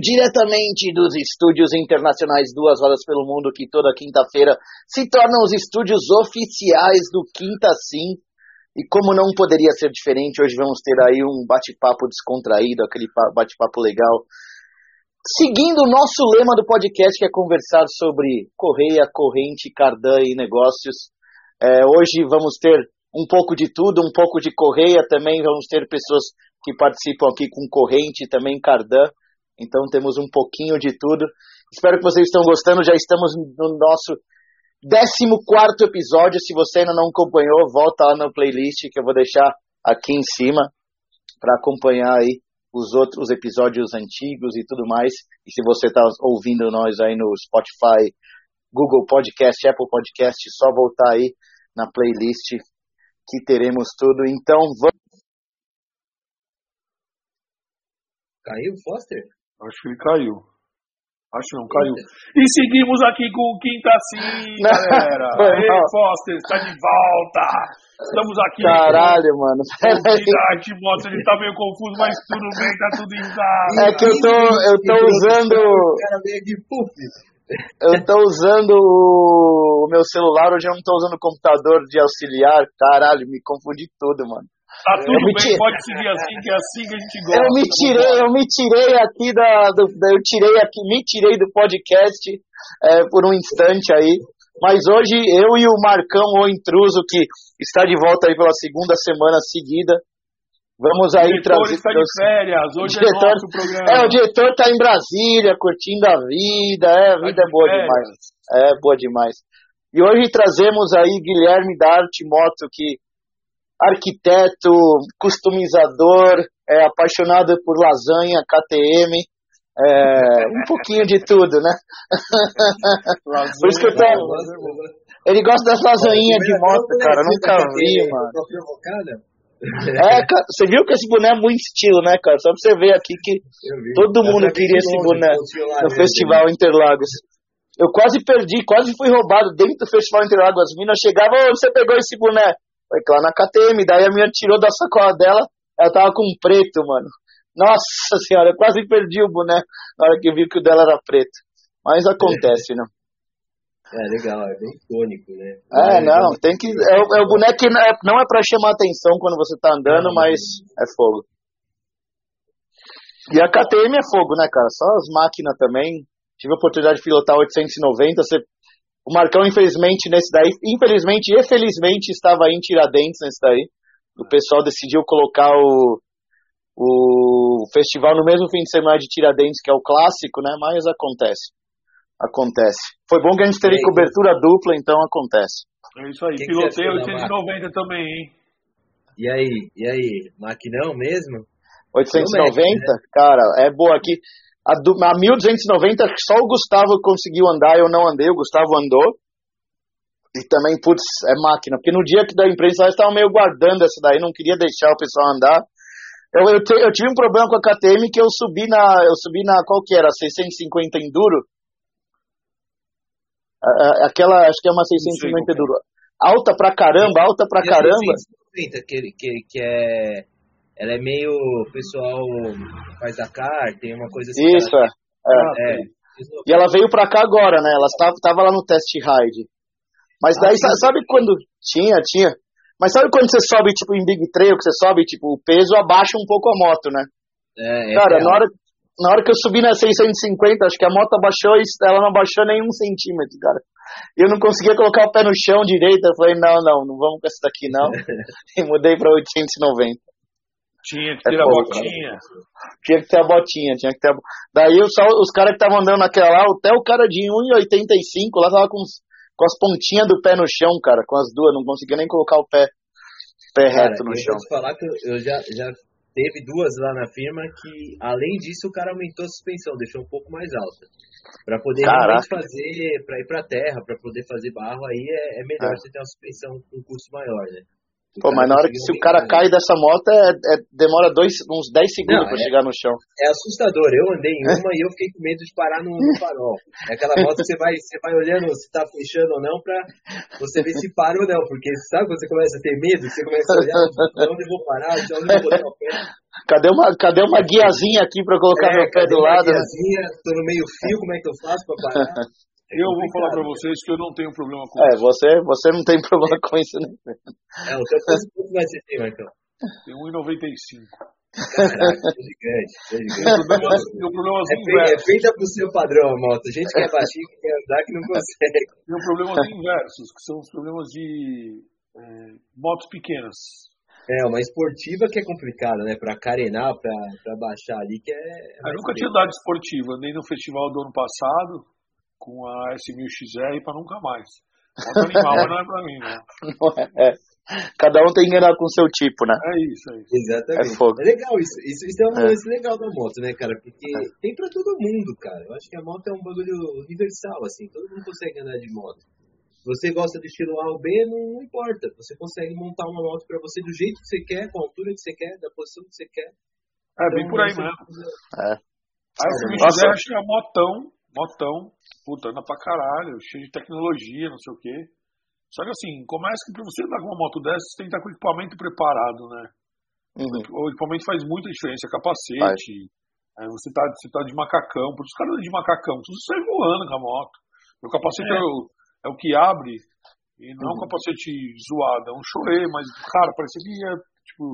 Diretamente dos estúdios internacionais Duas Horas pelo Mundo, que toda quinta-feira se tornam os estúdios oficiais do Quinta Sim. E como não poderia ser diferente, hoje vamos ter aí um bate-papo descontraído, aquele bate-papo legal. Seguindo o nosso lema do podcast, que é conversar sobre correia, corrente, cardan e negócios. É, hoje vamos ter um pouco de tudo, um pouco de correia também, vamos ter pessoas que participam aqui com corrente, também cardan. Então temos um pouquinho de tudo. Espero que vocês estão gostando. Já estamos no nosso 14 episódio. Se você ainda não acompanhou, volta lá no playlist que eu vou deixar aqui em cima para acompanhar aí os outros episódios antigos e tudo mais. E se você está ouvindo nós aí no Spotify, Google Podcast, Apple Podcast, só voltar aí na playlist que teremos tudo. Então vamos Caiu, Foster? Acho que ele caiu. Acho não, caiu. E seguimos aqui com o Quinta Sim, galera. Ei, Foster, está de volta. Estamos aqui. Caralho, com... mano. Arte, mostra, ele tá meio confuso, mas tudo bem, tá tudo em casa. É que eu tô, eu tô usando. Eu tô usando o meu celular, hoje eu não tô usando o computador de auxiliar. Caralho, me confundi tudo, mano. Tá tudo bem, tirei... pode seguir assim, que é assim que a gente gosta. Eu me tirei, eu me tirei aqui da, do, eu tirei aqui, me tirei do podcast é, por um instante aí. Mas hoje eu e o Marcão, o intruso, que está de volta aí pela segunda semana seguida, vamos aí trazer. O diretor está de férias, hoje diretor, é nosso programa. É, o diretor está em Brasília, curtindo a vida, é, a vida tá é boa férias. demais. É boa demais. E hoje trazemos aí Guilherme da Arte Moto, que arquiteto, customizador, é, apaixonado por lasanha, KTM, é, um pouquinho de tudo, né? Lasanha, por isso que eu tô... Ele gosta das lasanhas de moto, cara, nunca vi, mano. É, cara, você viu que esse boné é muito estilo, né, cara? Só pra você ver aqui que todo mundo queria esse boné no Festival Interlagos. Eu quase perdi, quase fui roubado dentro do Festival Interlagos. As minas chegavam, você pegou esse boné? Foi lá na KTM, daí a minha tirou da sacola dela, ela tava com preto, mano. Nossa senhora, eu quase perdi o boné na hora que eu vi que o dela era preto. Mas acontece, né? É legal, é bem icônico, né? É, não, tem que. É, é o boneco que não é, é pra chamar atenção quando você tá andando, não, mas é fogo. E a KTM é fogo, né, cara? Só as máquinas também. Tive a oportunidade de pilotar 890, você o Marcão, infelizmente, nesse daí, infelizmente e felizmente, estava em Tiradentes nesse daí. O pessoal decidiu colocar o, o festival no mesmo fim de semana de Tiradentes, que é o clássico, né? Mas acontece. Acontece. Foi bom que a gente teve cobertura dupla, então acontece. É isso aí. Quem Pilotei 890 também, hein? E aí? E aí? Maquinão mesmo? 890? né? Cara, é boa aqui. A, do, a 1290 só o Gustavo conseguiu andar, eu não andei, o Gustavo andou. E também, putz, é máquina. Porque no dia que da imprensa eu estava meio guardando essa daí, não queria deixar o pessoal andar. Eu, eu, te, eu, tive um problema com a KTM que eu subi na. Eu subi na. Qual que era? 650 Enduro? Aquela, acho que é uma 650 Enduro. Alta pra caramba, alta pra caramba. 650, que, que, que é ela é meio pessoal faz Dakar, tem uma coisa assim. Isso, é. é. é. E ela veio pra cá agora, né? Ela estava, estava lá no test ride. Mas daí, ah, sabe quando. Tinha, tinha. Mas sabe quando você sobe, tipo, em Big Trail, que você sobe, tipo, o peso abaixa um pouco a moto, né? É, é Cara, na hora, na hora que eu subi na 650, acho que a moto abaixou e ela não abaixou nem um centímetro, cara. E eu não conseguia colocar o pé no chão direito. Eu falei, não, não, não vamos com essa daqui, não. e mudei pra 890. Tinha que ter é a botinha. Tinha que ter a botinha, tinha que ter a... Daí só, os caras que estavam andando naquela lá, até o cara de 1,85 lá tava com, com as pontinhas do pé no chão, cara, com as duas, não conseguia nem colocar o pé, pé cara, reto no eu chão. Vou te falar que eu já, já teve duas lá na firma que, além disso, o cara aumentou a suspensão, deixou um pouco mais alta. Para poder fazer, para ir para terra, para poder fazer barro, aí é, é melhor é. você ter uma suspensão com um custo maior, né? Pô, mas na hora que se o cara cai dessa moto, é, é demora dois, uns 10 segundos para é, chegar no chão. É assustador. Eu andei em uma e eu fiquei com medo de parar no, no farol. É aquela moto que você vai, você vai olhando se tá fechando ou não pra você ver se para ou não. Porque sabe quando você começa a ter medo? Você começa a olhar onde eu vou parar, de onde eu vou botar o pé. Cadê uma, cadê uma guiazinha aqui para colocar é, meu pé do lado? Guiazinha, tô no meio fio, como é que eu faço para parar? Eu vou falar para vocês que eu não tenho problema com é, isso. É, você, você não tem problema com isso, né? É, o seu quanto você tem, Marcão? Tem 1,95. Caraca, é gigante, é gigante. Meu problema é, feita, é feita pro seu padrão a moto. A gente que é baixinho, que quer andar, que não consegue. Tem problemas inversos, que são os problemas de é, motos pequenas. É, uma esportiva que é complicada, né? Pra carenar, pra, pra baixar ali, que é. Eu nunca tinha dado esportiva, nem no festival do ano passado, com a S1000XR para nunca mais. Moto animal, mas não é para mim, né? É, é. Cada um tem que andar com o seu tipo, né? É isso, é isso. Exatamente. É, fogo. é legal isso. Isso, isso é um é. lance legal da moto, né, cara? Porque é. tem pra todo mundo, cara. Eu acho que a moto é um bagulho universal, assim. Todo mundo consegue andar de moto. Você gosta do estilo A ou B, não, não importa. Você consegue montar uma moto pra você do jeito que você quer, com a altura que você quer, da posição que você quer. É, então, bem por aí mesmo. É. Aí, se me quiser, acho que é motão, motão, puta, anda pra caralho, cheio de tecnologia, não sei o quê. Só que assim, começa que pra você andar com uma moto dessa, você tem que estar com o equipamento preparado, né? Uhum. O equipamento faz muita diferença, capacete, é, você, tá, você tá de macacão, porque os caras de macacão, tudo sai voando com a moto. O capacete é, é, o, é o, que abre, e não uhum. é um capacete zoado, é um chorê, mas, cara, parecia que ia, tipo,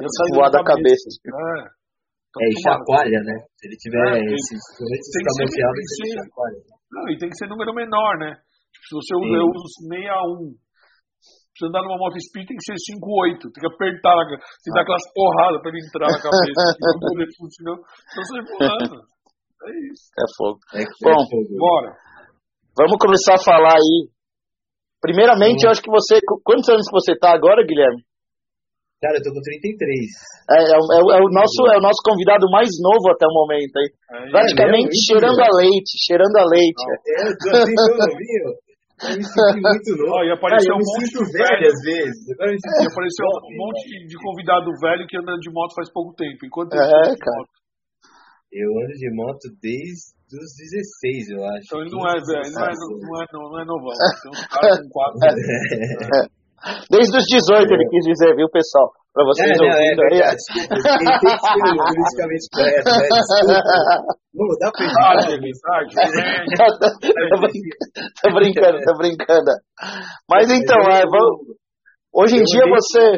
ia sair Voar da cabeça. cabeça. É. Tá é, e chacoalha, né? Se ele tiver é, esse escamoteado, ele chacoalha. Não, e tem que ser número menor, né? Se você usa, eu uso 61. Se andar numa moto speed tem que ser 5.8. Tem que apertar, tem que dar aquelas porradas pra ele entrar na cabeça. não poder funcionar. Então você voando. É isso. É fogo. É, Bom, é fogo. bora. Vamos começar a falar aí. Primeiramente, hum. eu acho que você. Quantos anos que você tá agora, Guilherme? Cara, eu tô com 33. É, é, é, é, o, nosso, é o nosso convidado mais novo até o momento aí. aí Praticamente é cheirando a leite, cheirando a leite. Não, é, eu tô assim, eu novinho. Eu me senti muito novo. Oh, e apareceu ah, um monte de velho às vezes. E apareceu um monte de convidado velho que anda de moto faz pouco tempo. Enquanto é, cara. Moto? Eu ando de moto desde os 16, eu acho. Então ele não é velho, não é, não é, não é novão. Tem uns caras com quatro. Desde os 18 ele quis dizer, viu, pessoal? Pra vocês é, ouvindo não, é, aí. Desculpa, tem que ser politicamente correto, né? Desculpa. dá pra Tô brincando, tô brincando. Mas então, é, vamos... hoje em dia você.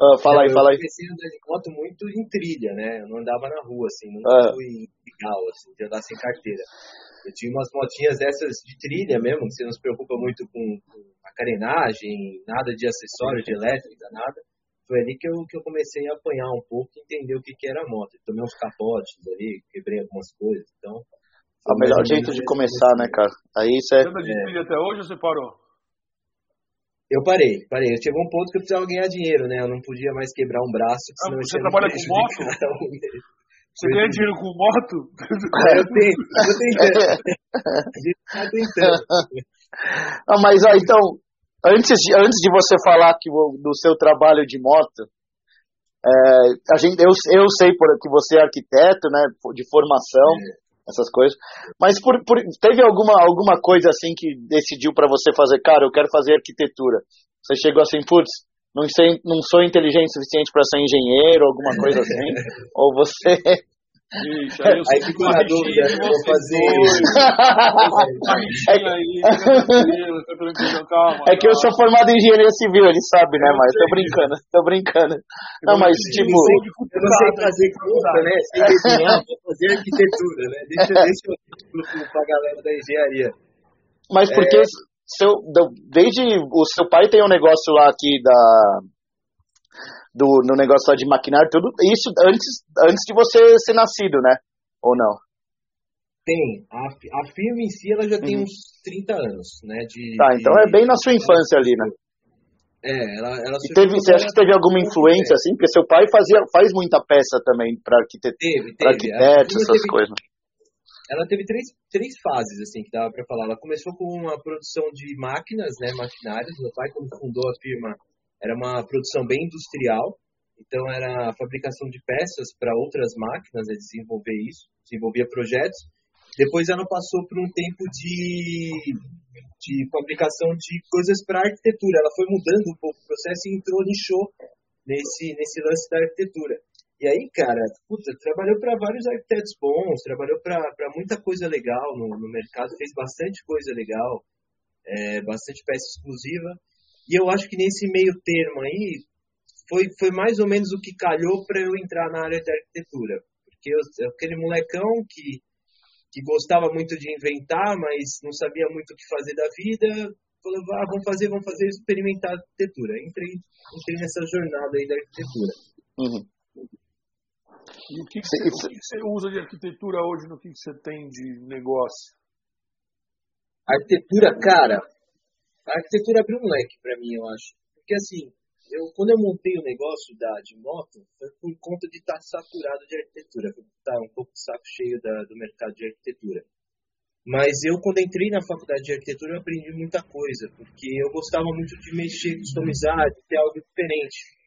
Ah, fala aí, fala aí. Eu comecei a andar de moto muito em trilha, né? Eu não andava na rua, assim, nunca ah. fui legal, assim, de andar sem carteira. Eu tinha umas motinhas dessas de trilha mesmo, que você não se preocupa muito com, com a carenagem, nada de acessório, de elétrica, nada. Foi ali que eu, que eu comecei a apanhar um pouco e entender o que, que era a moto. Tomei uns capotes ali, quebrei algumas coisas, então... O melhor jeito de começar, né, cara? Aí é... Você anda de trilha até hoje ou você parou? Eu parei, parei. Eu chegou um ponto que eu precisava ganhar dinheiro, né? Eu não podia mais quebrar um braço. Ah, você trabalha com moto? Você ganha dinheiro com moto? eu tenho, eu tenho. A gente tá tentando. Ah, mas ó, então, antes de, antes de você falar que, do seu trabalho de moto, é, a gente, eu, eu sei por, que você é arquiteto, né, de formação, é. essas coisas, mas por, por, teve alguma, alguma coisa assim que decidiu para você fazer, cara, eu quero fazer arquitetura. Você chegou assim, putz, não, sei, não sou inteligente o suficiente para ser engenheiro, alguma coisa assim, ou você Ixi, aí, aí fica uma dúvida, eu vou fazer. É que eu sou formado em engenharia civil, ele sabe, né? Mas tô brincando, tô brincando. Não, mas tipo. Eu não sei fazer conta, né? Sei desenhar, vou fazer arquitetura, né? Deixa, deixa eu pra galera da engenharia. Mas porque é... seu, desde o seu pai tem um negócio lá aqui da do, no negócio lá de maquinário, tudo isso antes, antes de você ser nascido, né? Ou não? Tem. A, a firma em si ela já tem uhum. uns 30 anos, né? De, tá, então de, é bem na sua infância ali, né? É, ela, ela e teve, você acha que teve alguma influência, assim? Porque seu pai fazia, faz muita peça também para arquitet... teve, teve. arquitetos, essas teve, coisas. Ela teve três, três fases, assim, que dava para falar. Ela começou com uma produção de máquinas, né, maquinários. Meu pai, quando fundou a firma, era uma produção bem industrial, então era a fabricação de peças para outras máquinas, é desenvolver isso, desenvolvia projetos. Depois ela passou por um tempo de, de fabricação de coisas para arquitetura. Ela foi mudando um pouco o processo e entrou, nichou nesse, nesse lance da arquitetura. E aí, cara, puta, trabalhou para vários arquitetos bons, trabalhou para muita coisa legal no, no mercado, fez bastante coisa legal, é, bastante peça exclusiva. E eu acho que nesse meio termo aí foi, foi mais ou menos o que calhou para eu entrar na área de arquitetura. Porque eu, aquele molecão que, que gostava muito de inventar, mas não sabia muito o que fazer da vida, falou, ah, vamos fazer, vamos fazer, experimentar arquitetura. Entrei, entrei nessa jornada aí da arquitetura. Uhum. E o que, que, você, o que, você, usa de arquitetura hoje no que você tem de negócio? Arquitetura, cara, a arquitetura abriu um leque para mim, eu acho. Porque assim, eu, quando eu montei o negócio da, de moto, foi por conta de estar saturado de arquitetura, estar tá um pouco saco cheio da, do mercado de arquitetura. Mas eu, quando entrei na faculdade de arquitetura, eu aprendi muita coisa, porque eu gostava muito de mexer, customizar, de ter algo diferente.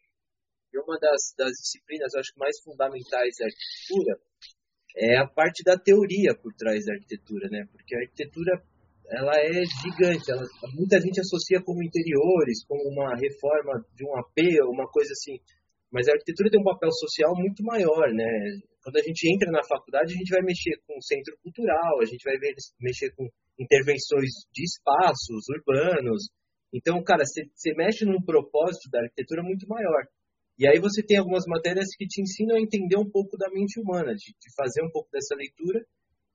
Uma das, das disciplinas, acho que mais fundamentais da arquitetura é a parte da teoria por trás da arquitetura, né? Porque a arquitetura ela é gigante. Ela, muita gente associa como interiores, como uma reforma de um AP, uma coisa assim. Mas a arquitetura tem um papel social muito maior, né? Quando a gente entra na faculdade, a gente vai mexer com centro cultural, a gente vai mexer com intervenções de espaços urbanos. Então, cara, você mexe num propósito da arquitetura muito maior. E aí você tem algumas matérias que te ensinam a entender um pouco da mente humana, de, de fazer um pouco dessa leitura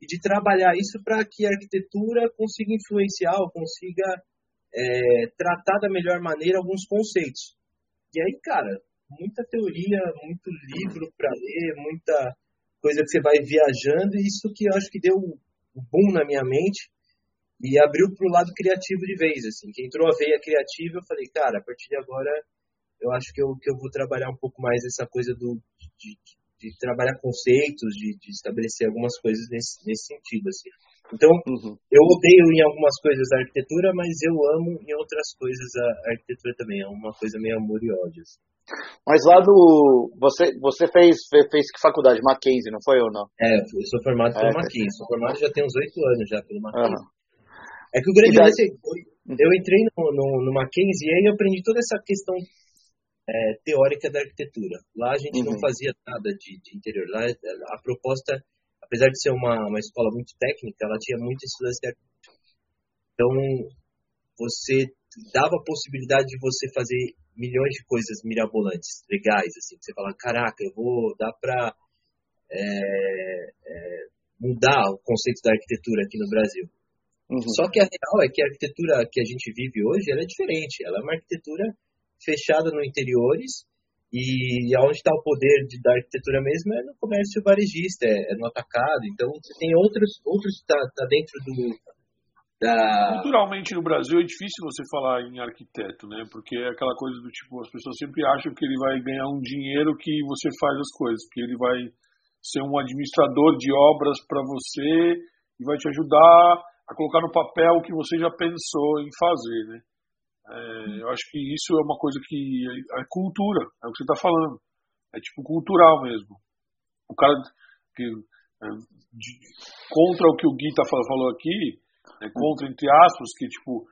e de trabalhar isso para que a arquitetura consiga influenciar ou consiga é, tratar da melhor maneira alguns conceitos. E aí, cara, muita teoria, muito livro para ler, muita coisa que você vai viajando, e isso que eu acho que deu um boom na minha mente e abriu para o lado criativo de vez, assim, que entrou a veia criativa, eu falei, cara, a partir de agora eu acho que eu, que eu vou trabalhar um pouco mais essa coisa do, de, de trabalhar conceitos, de, de, estabelecer algumas coisas nesse, nesse sentido, assim. Então, uhum. eu odeio em algumas coisas a arquitetura, mas eu amo em outras coisas a arquitetura também. É uma coisa meio amor e ódio. Assim. Mas lá do. Você, você fez, fez que faculdade? Mackenzie, não foi ou não? É, eu sou formado pelo é, Mackenzie. Sou formado já tem uns oito anos já pelo Mackenzie. Uhum. É que o grande lance é eu entrei no, no, no Mackenzie e aí eu aprendi toda essa questão é, teórica da arquitetura. Lá a gente uhum. não fazia nada de, de, interior. Lá a proposta, apesar de ser uma, uma escola muito técnica, ela tinha muito estudantes de arquitetura. Então, você dava a possibilidade de você fazer milhões de coisas mirabolantes, legais, assim, que você fala, caraca, eu vou dar para é, é, mudar o conceito da arquitetura aqui no Brasil. Uhum. Só que a real é que a arquitetura que a gente vive hoje, é diferente. Ela é uma arquitetura fechada no interiores e aonde está o poder de, da arquitetura mesmo é no comércio varejista, é, é no atacado. Então você tem outros, outros está tá dentro do da... Culturalmente no Brasil é difícil você falar em arquiteto, né? Porque é aquela coisa do tipo, as pessoas sempre acham que ele vai ganhar um dinheiro que você faz as coisas, que ele vai ser um administrador de obras para você e vai te ajudar a colocar no papel o que você já pensou em fazer, né? É, eu acho que isso é uma coisa que é, é cultura, é o que você está falando. É tipo cultural mesmo. O cara que é, de, contra o que o Gui tá, falou aqui, é, contra entre aspas, que tipo,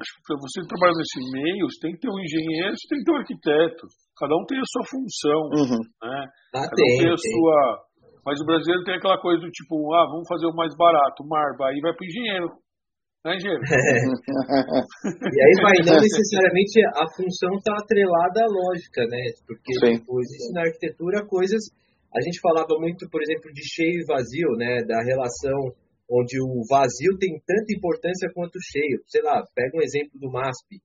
acho que para você trabalhar nesse meio, você tem que ter um engenheiro, você tem que ter um arquiteto. Cada um tem a sua função, uhum. né? Ah, Cada tem, um tem a tem. sua. Mas o brasileiro tem aquela coisa do tipo, ah, vamos fazer o mais barato, marba, aí vai para o engenheiro. Né? É. E aí vai, não necessariamente a função está atrelada à lógica, né? Porque tipo, existe na arquitetura coisas. A gente falava muito, por exemplo, de cheio e vazio, né? Da relação onde o vazio tem tanta importância quanto o cheio. Sei lá, pega um exemplo do MASP.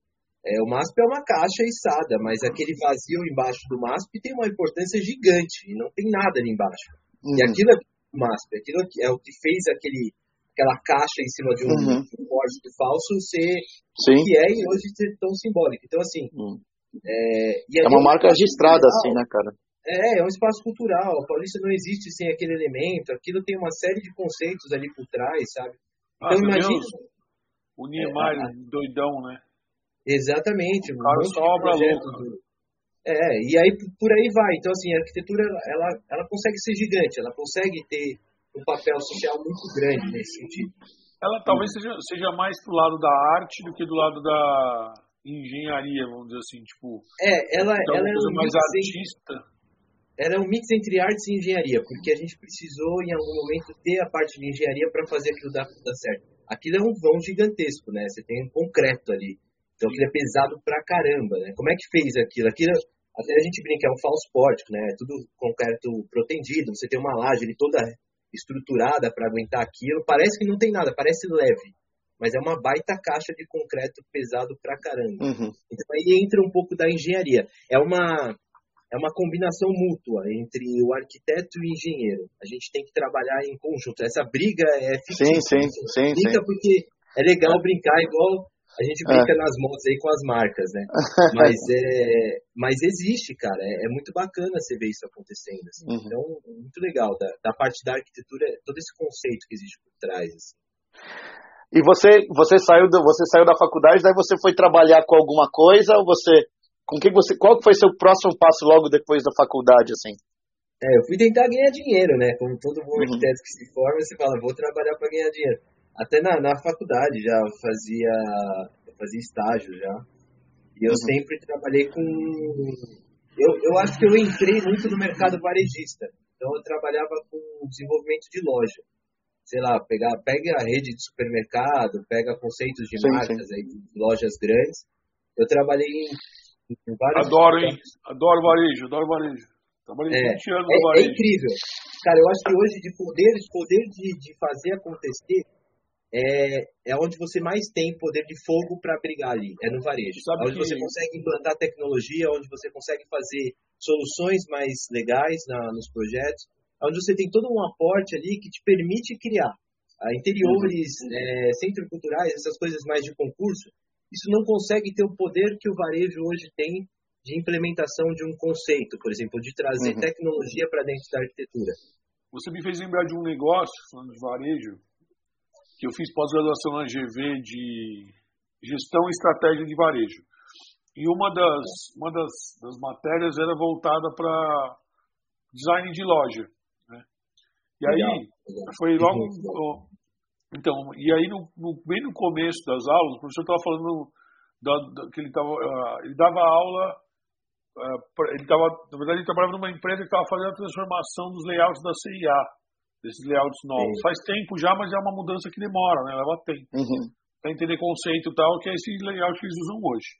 É, o MASP é uma caixa içada, mas aquele vazio embaixo do MASP tem uma importância gigante e não tem nada ali embaixo. Uhum. E aquilo é o MASP, aquilo é o que fez aquele aquela caixa em cima de um, uhum. um falso ser Sim. o que é e hoje ser tão simbólico. Então, assim. Uhum. É, é uma marca registrada, assim, né, cara? É, é um espaço cultural. A Paulista não existe sem aquele elemento. Aquilo tem uma série de conceitos ali por trás, sabe? Então, ah, imagina. O Niemeyer, é, doidão, né? Exatamente. Um cara sobra louco. É, e aí por aí vai. Então, assim, a arquitetura, ela, ela consegue ser gigante, ela consegue ter um papel social muito grande nesse sentido. Ela talvez seja, seja mais pro lado da arte do que do lado da engenharia, vamos dizer assim, tipo... É, ela, então, ela é um mais artista. Ela é um mix entre artes e engenharia, porque a gente precisou, em algum momento, ter a parte de engenharia para fazer aquilo dar, dar certo. Aquilo é um vão gigantesco, né? Você tem um concreto ali. Então aquilo é pesado pra caramba, né? Como é que fez aquilo? Aquilo, até a gente brinca, é um falso pórtico, né? Tudo concreto protendido, você tem uma laje ali toda estruturada para aguentar aquilo. Parece que não tem nada, parece leve, mas é uma baita caixa de concreto pesado pra caramba. Uhum. Então aí entra um pouco da engenharia. É uma é uma combinação mútua entre o arquiteto e o engenheiro. A gente tem que trabalhar em conjunto. Essa briga é fictícia. Sim, sim, sim. Sim. porque é legal brincar igual a gente brinca é. nas motos aí com as marcas, né? Mas, é, mas existe, cara. É, é muito bacana você ver isso acontecendo. Assim. Uhum. Então, é muito legal. Da, da, parte da arquitetura, todo esse conceito que existe por trás. Assim. E você, você saiu do, você saiu da faculdade, daí você foi trabalhar com alguma coisa? Ou você, com que você, qual foi seu próximo passo logo depois da faculdade, assim? É, eu fui tentar ganhar dinheiro, né? Como todo bom uhum. arquiteto que se forma, você fala, vou trabalhar para ganhar dinheiro até na, na faculdade já fazia, fazia estágio já. E eu uhum. sempre trabalhei com. Eu, eu acho que eu entrei muito no mercado varejista. Então eu trabalhava com desenvolvimento de loja. Sei lá, pegar, pega a rede de supermercado, pega conceitos de sim, marcas sim. aí, de lojas grandes. Eu trabalhei em, em vários. Adoro, hein? Adoro varejo, adoro varejo. Trabalhei é, 20 anos é, varejo. É incrível. Cara, eu acho que hoje de poder, poder de, de fazer acontecer é, é onde você mais tem poder de fogo para brigar ali, é no varejo. Sabe onde que... você consegue implantar tecnologia, onde você consegue fazer soluções mais legais na, nos projetos, onde você tem todo um aporte ali que te permite criar. Ah, interiores, uhum. é, centros culturais, essas coisas mais de concurso, isso não consegue ter o poder que o varejo hoje tem de implementação de um conceito, por exemplo, de trazer uhum. tecnologia para dentro da arquitetura. Você me fez lembrar de um negócio, falando de varejo, que eu fiz pós-graduação na GV de Gestão e Estratégia de Varejo. E uma das, uma das, das matérias era voltada para design de loja. Né? E aí, foi logo. Então, e aí, no, no, bem no começo das aulas, o professor estava falando da, da, que ele, tava, uh, ele dava aula. Uh, ele tava, na verdade, ele trabalhava numa empresa que estava fazendo a transformação dos layouts da CIA desses layouts novos. Sim. Faz tempo já, mas é uma mudança que demora, né? Leva tempo. Uhum. Pra entender conceito e tal, que é esse layout que eles usam hoje.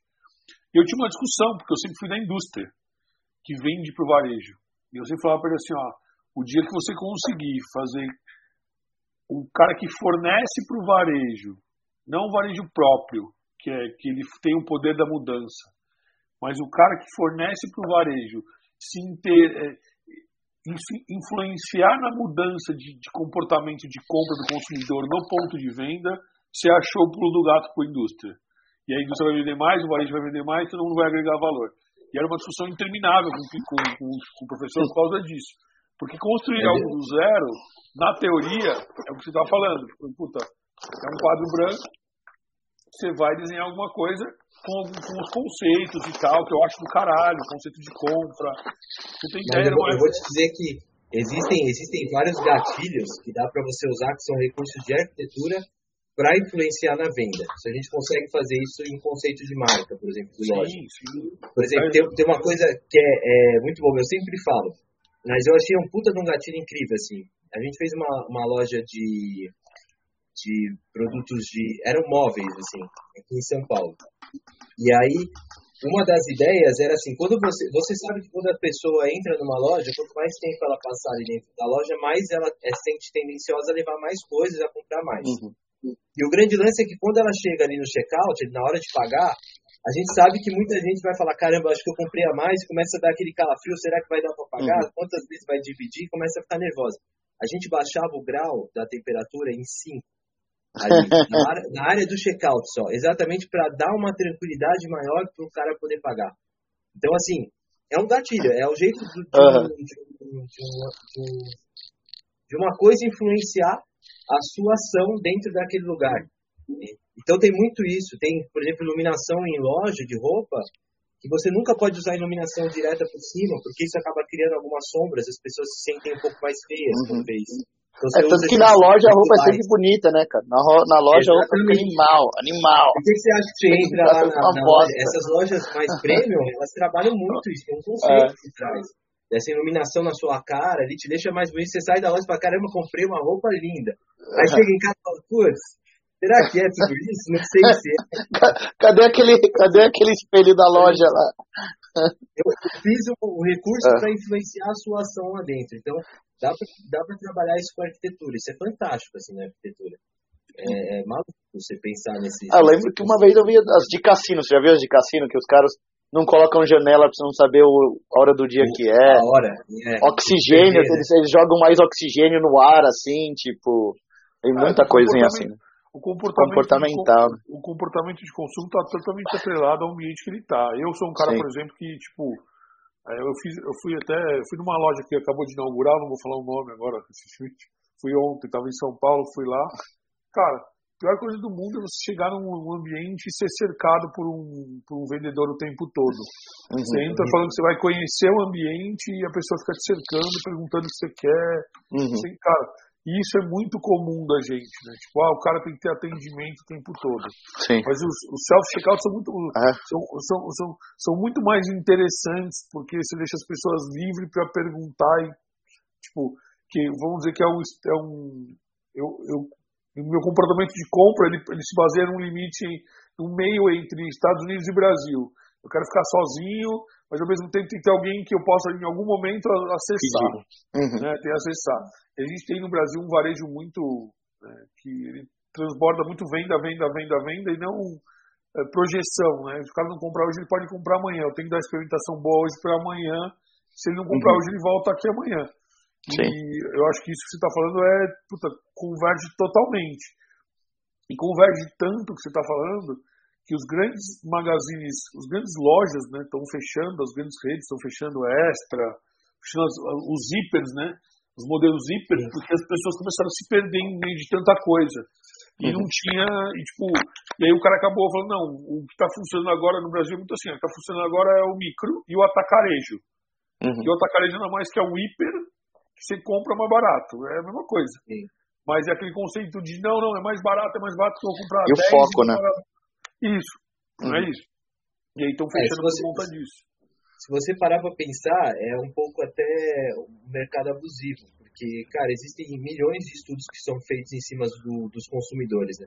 E eu tinha uma discussão, porque eu sempre fui da indústria, que vende pro varejo. E eu sempre falava para ele assim, ó, o dia que você conseguir fazer o cara que fornece para o varejo, não o varejo próprio, que é que ele tem o poder da mudança, mas o cara que fornece para o varejo se inter, é, influenciar na mudança de, de, comportamento de compra do consumidor no ponto de venda, você achou o pulo do gato para a indústria. E a indústria vai vender mais, o varejo vai vender mais, todo mundo vai agregar valor. E era uma discussão interminável com, com, com, com o professor por causa disso. Porque construir algo do zero, na teoria, é o que você está falando. Puta, é um quadro branco, você vai desenhar alguma coisa com, com os conceitos e tal, que eu acho do caralho, conceito de compra. Você tem ideia, eu, eu vou te dizer que existem, existem vários gatilhos que dá para você usar, que são recursos de arquitetura, para influenciar na venda. Se a gente consegue fazer isso em conceito de marca, por exemplo, de loja. Por exemplo, tem, tem, uma coisa que é, é muito boa, eu sempre falo, mas eu achei um puta de um gatilho incrível, assim. A gente fez uma, uma loja de, de produtos de... eram móveis, assim, aqui em São Paulo. E aí, uma das ideias era assim, quando você, você sabe que quando a pessoa entra numa loja, quanto mais tempo ela passar ali dentro da loja, mais ela é sente tendenciosa a levar mais coisas, a comprar mais. Uhum. E o grande lance é que quando ela chega ali no checkout, na hora de pagar, a gente sabe que muita gente vai falar, caramba, acho que eu comprei a mais, começa a dar aquele calafrio, será que vai dar para pagar? Uhum. Quantas vezes vai dividir? Começa a ficar nervosa. A gente baixava o grau da temperatura em 5 ali, na, área, na, área, do checkout só, exatamente para dar uma tranquilidade maior para o cara poder pagar. Então, assim, é um gatilho, é o jeito de, de, uhum. de, de, uma coisa influenciar a sua ação dentro daquele lugar. Então tem muito isso. Tem, por exemplo, iluminação em loja de roupa, que você nunca pode usar iluminação direta por cima, porque isso acaba criando algumas sombras, as pessoas se sentem um pouco mais feias uhum. Então, é, tanto que na loja a roupa é sempre bonita, né, cara? Na, na loja a roupa fica animal, animal. Por que você acha que você entra lá na, na loja? Essas lojas mais premium, elas trabalham muito isso, tem um conceito é. por trás. Dessa iluminação na sua cara, ele te deixa mais bonito. Você sai da loja e fala, caramba, comprei uma roupa linda. Aí chega em casa e fala, putz, Será que é tudo isso? Não sei se é. Cadê aquele, cadê aquele espelho da loja lá? Eu fiz o, o recurso ah. para influenciar a sua ação lá dentro. Então, dá para dá trabalhar isso com arquitetura. Isso é fantástico, assim, na arquitetura. É, é maluco você pensar nesse. Ah, eu lembro que uma vez eu vi as de cassino. Você já viu as de cassino? Que os caras não colocam janela para não saber o, a hora do dia que é. A hora. É. Oxigênio, eles, eles jogam mais oxigênio no ar, assim, tipo. Tem muita ah, coisinha assim. Né? o comportamento comportamental. De, o comportamento de consumo está totalmente atrelado ao ambiente que ele está. Eu sou um cara, Sim. por exemplo, que tipo eu fiz, eu fui até, eu fui numa loja que acabou de inaugurar, não vou falar o nome agora, fui ontem, estava em São Paulo, fui lá, cara, a pior coisa do mundo é você chegar num ambiente e ser cercado por um, por um vendedor o tempo todo. Uhum, você entra uhum. falando que você vai conhecer o ambiente e a pessoa fica te cercando, perguntando o que você quer. Uhum. Assim, cara, e isso é muito comum da gente, né? Tipo, ah, o cara tem que ter atendimento o tempo todo. Sim. Mas os, os self-checkouts são muito, é. são, são, são, são muito mais interessantes porque você deixa as pessoas livres para perguntar e, tipo, que vamos dizer que é um, é um eu, eu o meu comportamento de compra ele, ele se baseia num limite no meio entre Estados Unidos e Brasil. Eu quero ficar sozinho, mas ao mesmo tempo tem que ter alguém que eu possa em algum momento acessar, uhum. né, ter acessar. E a gente tem no Brasil um varejo muito né, que ele transborda muito venda, venda, venda, venda e não é, projeção, né? Se o cara não comprar hoje, ele pode comprar amanhã. Eu tenho que dar experimentação boa hoje para amanhã. Se ele não comprar uhum. hoje, ele volta aqui amanhã. Sim. E eu acho que isso que você está falando é, puta, converge totalmente. E converge tanto que você está falando que os grandes magazines, os grandes lojas, né, estão fechando, as grandes redes estão fechando extra, fechando os zippers, né, os modelos zíper, porque as pessoas começaram a se perder em meio de tanta coisa. E uhum. não tinha, e tipo, e aí o cara acabou falando, não, o que está funcionando agora no Brasil é muito assim, o que está funcionando agora é o micro e o atacarejo. Uhum. E o atacarejo não é mais que é o hiper, que você compra mais barato, é a mesma coisa. Sim. Mas é aquele conceito de, não, não, é mais barato, é mais barato que eu vou comprar e 10, o foco, né? Isso, não é uhum. isso? E aí estão fechando é, você, por conta disso. Se você parar para pensar, é um pouco até um mercado abusivo, porque, cara, existem milhões de estudos que são feitos em cima do, dos consumidores, né?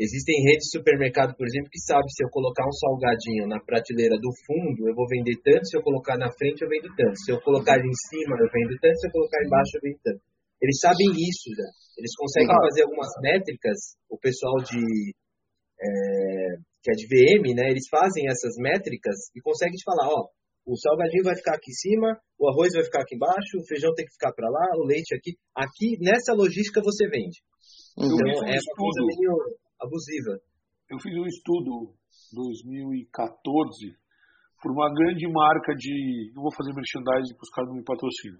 Existem redes de supermercado, por exemplo, que sabe se eu colocar um salgadinho na prateleira do fundo, eu vou vender tanto, se eu colocar na frente, eu vendo tanto. Se eu colocar em cima, eu vendo tanto, se eu colocar embaixo, eu vendo tanto. Eles sabem isso já. Eles conseguem fazer algumas métricas, o pessoal de é, que é de VM, né, eles fazem essas métricas e conseguem te falar, ó, o salgadinho vai ficar aqui em cima, o arroz vai ficar aqui embaixo, o feijão tem que ficar para lá, o leite aqui. Aqui, nessa logística, você vende. Uhum. Então, um é uma coisa meio abusiva. Eu fiz um estudo 2014 por uma grande marca de. Não vou fazer merchandising porque os caras não me patrocinam.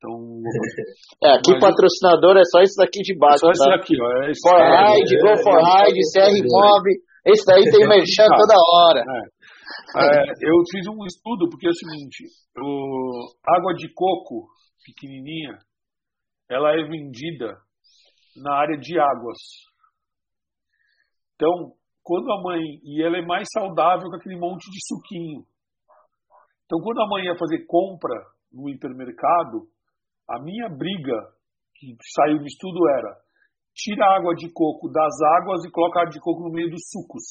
Então, é, aqui patrocinador é só isso daqui de baixo. É só tá? isso aqui, ó. É for Ride, Go For Ride, CR Mob. Esse daí tem merchan toda hora. É. É, eu fiz um estudo, porque é o seguinte: o, água de coco pequenininha, ela é vendida na área de águas. Então, quando a mãe. E ela é mais saudável que aquele monte de suquinho. Então, quando a mãe ia fazer compra no hipermercado, a minha briga, que saiu do estudo, era tira a água de coco das águas e coloca a água de coco no meio dos sucos.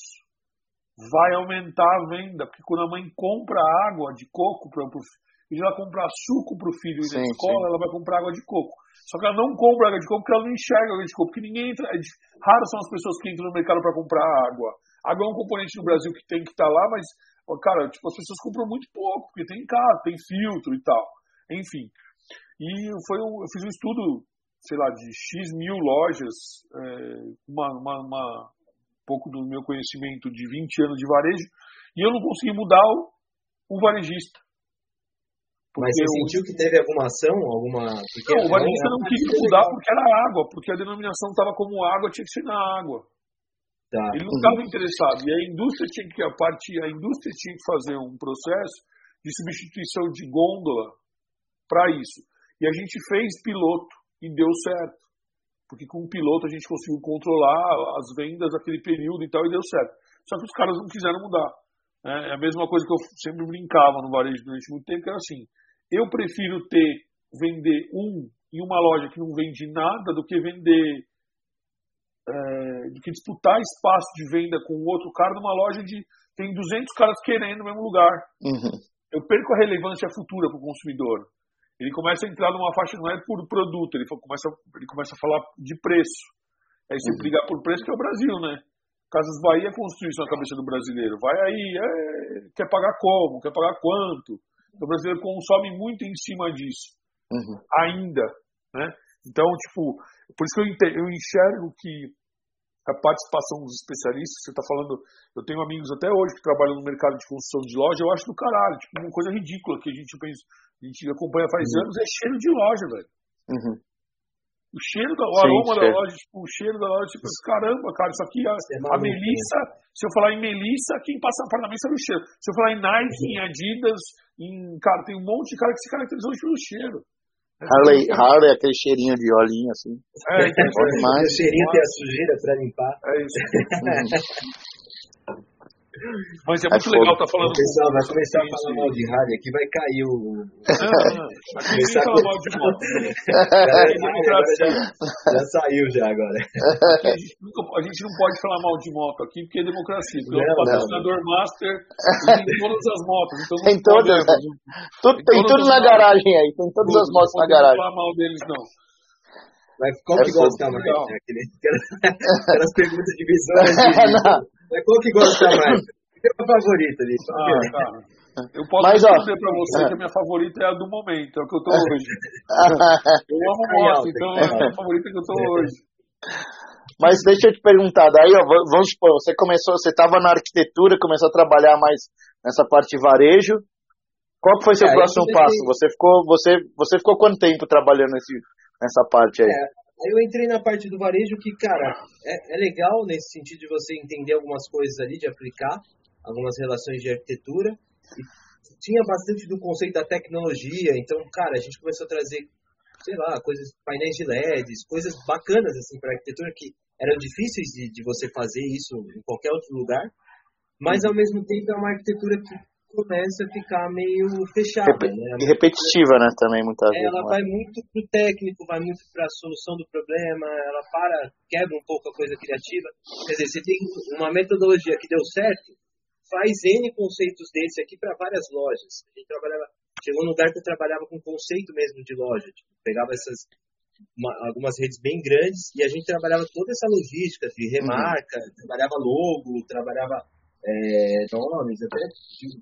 Vai aumentar a venda, porque quando a mãe compra água de coco para o e ela comprar suco para o filho ir na escola, sim. ela vai comprar água de coco. Só que ela não compra água de coco porque ela não enxerga água de coco, porque ninguém entra. É raras são as pessoas que entram no mercado para comprar água. Água é um componente no Brasil que tem que estar tá lá, mas, cara, tipo, as pessoas compram muito pouco, porque tem em casa, tem filtro e tal. Enfim. E foi um, eu fiz um estudo, sei lá, de X mil lojas, é, uma, uma, uma, um pouco do meu conhecimento de 20 anos de varejo, e eu não consegui mudar o, o varejista. Mas você eu... sentiu que teve alguma ação? Alguma... Não, o varejista não, não quis mudar porque era água, porque a denominação estava como água, tinha que ser na água. Tá. Ele não estava interessado. E a indústria tinha que a parte, a indústria tinha que fazer um processo de substituição de gôndola para isso. E a gente fez piloto e deu certo. Porque com o piloto a gente conseguiu controlar as vendas daquele período e tal, e deu certo. Só que os caras não quiseram mudar. É, é a mesma coisa que eu sempre brincava no varejo durante muito tempo, que era assim, eu prefiro ter, vender um em uma loja que não vende nada do que vender, é, do que disputar espaço de venda com outro cara numa loja de tem 200 caras querendo no mesmo lugar. Uhum. Eu perco a relevância futura para o consumidor. Ele começa a entrar numa faixa, não é por produto, ele começa, ele começa a falar de preço. Aí você uhum. brigar por preço, que é o Brasil, né? Casas Bahia construiu isso na cabeça do brasileiro. Vai aí, é, quer pagar como, quer pagar quanto. O brasileiro consome muito em cima disso. Uhum. Ainda. Né? Então, tipo, por isso que eu, eu enxergo que a participação dos especialistas, você está falando, eu tenho amigos até hoje que trabalham no mercado de construção de loja, eu acho do caralho, tipo, uma coisa ridícula que a gente pensa, a gente acompanha faz uhum. anos, é cheiro de loja, velho. Uhum. O cheiro, da, o Sim, aroma da loja, tipo, o cheiro da loja, tipo, caramba, cara, isso aqui, a, é a Melissa, se eu falar em Melissa, quem passa na mim sabe o cheiro. Se eu falar em Nike, em Adidas, em, cara, tem um monte de cara que se caracterizou pelo cheiro. Harley, Harley, aquele cheirinho de olhinho, assim. É, então, mais. O cheirinho tem a sujeira pra limpar. É isso. Mas é muito é legal estar tá falando. Pessoal vai começar a falar mal de rádio aqui, vai cair o. Não, não. começar a falar mal de moto. já, já saiu já agora. A gente, nunca, a gente, não pode falar mal de moto aqui porque é democracia. Porque é o patrocinador master tem todas as motos. Então tem todas. Né? Tudo, tem tudo na garagem aí. Tem todas as motos na garagem. Não falar mal deles, não. Mas qual que é gosta mais? Né? Aquelas perguntas de visões. De... Mas qual que gosta mais? Qual é a favorita ali? Ah, cara. Eu posso Mas, dizer ó, pra você é. que a minha favorita é a do momento, é a que eu tô hoje. eu amo moto, então é a favorita que eu tô hoje. Mas deixa eu te perguntar, daí, ó, vamos supor, você começou, você estava na arquitetura, começou a trabalhar mais nessa parte de varejo. Qual foi seu é, próximo passo? Você ficou, você, você ficou quanto tempo trabalhando nesse, nessa parte aí? É, Aí eu entrei na parte do varejo que, cara, é, é, legal nesse sentido de você entender algumas coisas ali, de aplicar algumas relações de arquitetura. E tinha bastante do conceito da tecnologia, então, cara, a gente começou a trazer, sei lá, coisas, painéis de LEDs, coisas bacanas, assim, para arquitetura que eram difíceis de, de você fazer isso em qualquer outro lugar, mas ao mesmo tempo é uma arquitetura que começa a ficar meio fechada. Rep né? E repetitiva, né, também, muitas vezes. Ela vai muito pro técnico, vai muito para a solução do problema, ela para, quebra um pouco a coisa criativa. Quer dizer, você tem uma metodologia que deu certo, faz N conceitos desse aqui para várias lojas. A gente trabalhava, chegou num lugar que eu trabalhava com conceito mesmo de loja, tipo, pegava essas uma, algumas redes bem grandes e a gente trabalhava toda essa logística de remarca, uhum. trabalhava logo, trabalhava é, nomes, até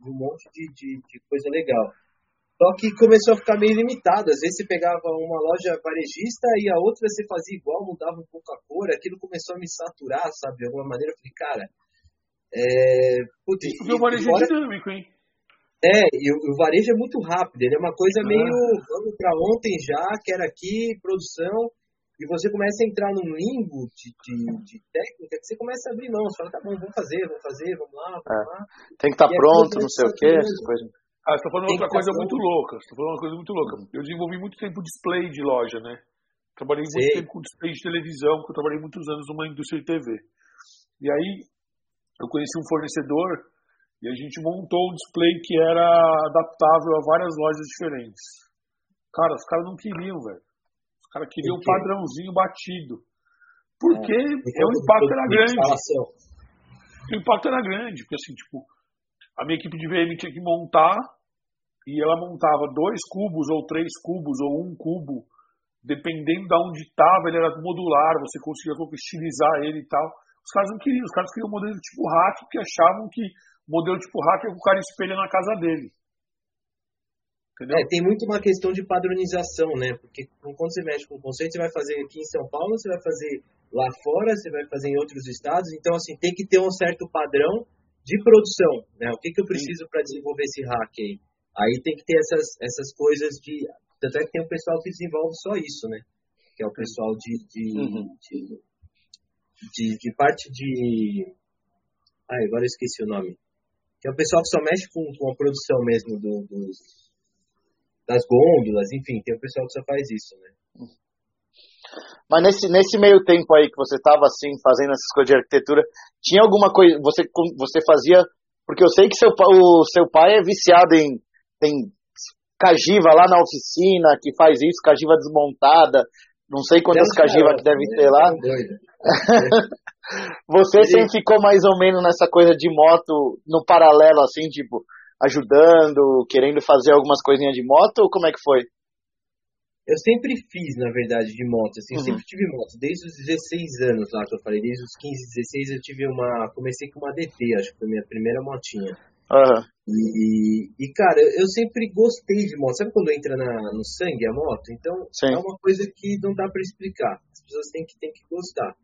um monte de, de, de, coisa legal. Só que começou a ficar meio limitado. Às vezes você pegava uma loja varejista e a outra você fazia igual, mudava um pouco a cor. Aquilo começou a me saturar, sabe? De alguma maneira. Eu falei, cara. É... Putz, o varejo é dinâmico, hein? É, e o, o, varejo é muito rápido. Ele é uma coisa ah. meio. Vamos para ontem já, quero aqui, produção e você começa a entrar num limbo de, de, de, técnica que você começa a abrir mão. Você fala, tá bom, vamos fazer, vamos fazer, vamos lá, vamos é. lá. Tem que estar tá pronto, não sei o quê, essas coisas. Ah, tá falando outra coisa muito louca. Tá falando uma coisa muito louca. Eu desenvolvi muito tempo display de loja, né? Trabalhei muito Sei. tempo com display de televisão, porque eu trabalhei muitos anos numa indústria de TV. E aí, eu conheci um fornecedor e a gente montou um display que era adaptável a várias lojas diferentes. Cara, os caras não queriam, velho. Os caras queriam um padrãozinho batido. Porque é, é o impacto era grande. O impacto era grande, porque assim, tipo, a minha equipe de VM tinha que montar e ela montava dois cubos ou três cubos ou um cubo, dependendo de onde estava, ele era modular, você conseguia estilizar ele e tal. Os caras não queriam, os caras queriam um modelo tipo hack, porque achavam que o modelo tipo hack é o o cara espelha na casa dele. É, tem muito uma questão de padronização, né? Porque quando você mexe com o conceito, você vai fazer aqui em São Paulo, você vai fazer lá fora, você vai fazer em outros estados. Então, assim, tem que ter um certo padrão de produção, né? O que, que eu preciso para desenvolver esse hack aí? Aí tem que ter essas, essas coisas de... Tanto é que tem um pessoal que desenvolve só isso, né? Que é o pessoal de, de, uhum. de de, de parte de. Ah, agora eu esqueci o nome. Que é o pessoal que só mexe com, com a produção mesmo do, dos, das gôndolas, enfim, tem o pessoal que só faz isso, né? Mas nesse, nesse meio tempo aí que você estava assim, fazendo essas coisas de arquitetura, tinha alguma coisa, você, você fazia, porque eu sei que seu, o seu pai é viciado em, tem cagiva lá na oficina, que faz isso, cagiva desmontada, não sei quantas cagiva que deve ter lá. Você sempre ficou mais ou menos nessa coisa de moto no paralelo, assim, tipo, ajudando, querendo fazer algumas coisinhas de moto, ou como é que foi? Eu sempre fiz, na verdade, de moto, assim, uhum. sempre tive moto, desde os 16 anos lá que eu falei, desde os 15, 16 eu tive uma, comecei com uma DT, acho que foi a minha primeira motinha. Uhum. E, e, cara, eu sempre gostei de moto. Sabe quando entra na, no sangue a moto? Então, Sim. é uma coisa que não dá para explicar. As pessoas têm que, têm que gostar.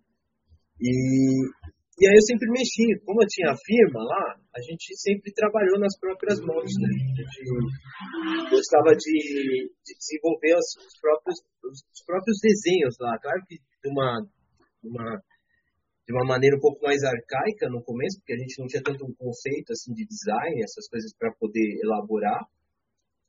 E, e aí eu sempre mexi. Como eu tinha a firma lá, a gente sempre trabalhou nas próprias motos. Né? A gente gostava de, de desenvolver os, os, próprios, os próprios desenhos lá. Claro que de uma, uma de uma maneira um pouco mais arcaica no começo, porque a gente não tinha tanto um conceito assim de design, essas coisas para poder elaborar,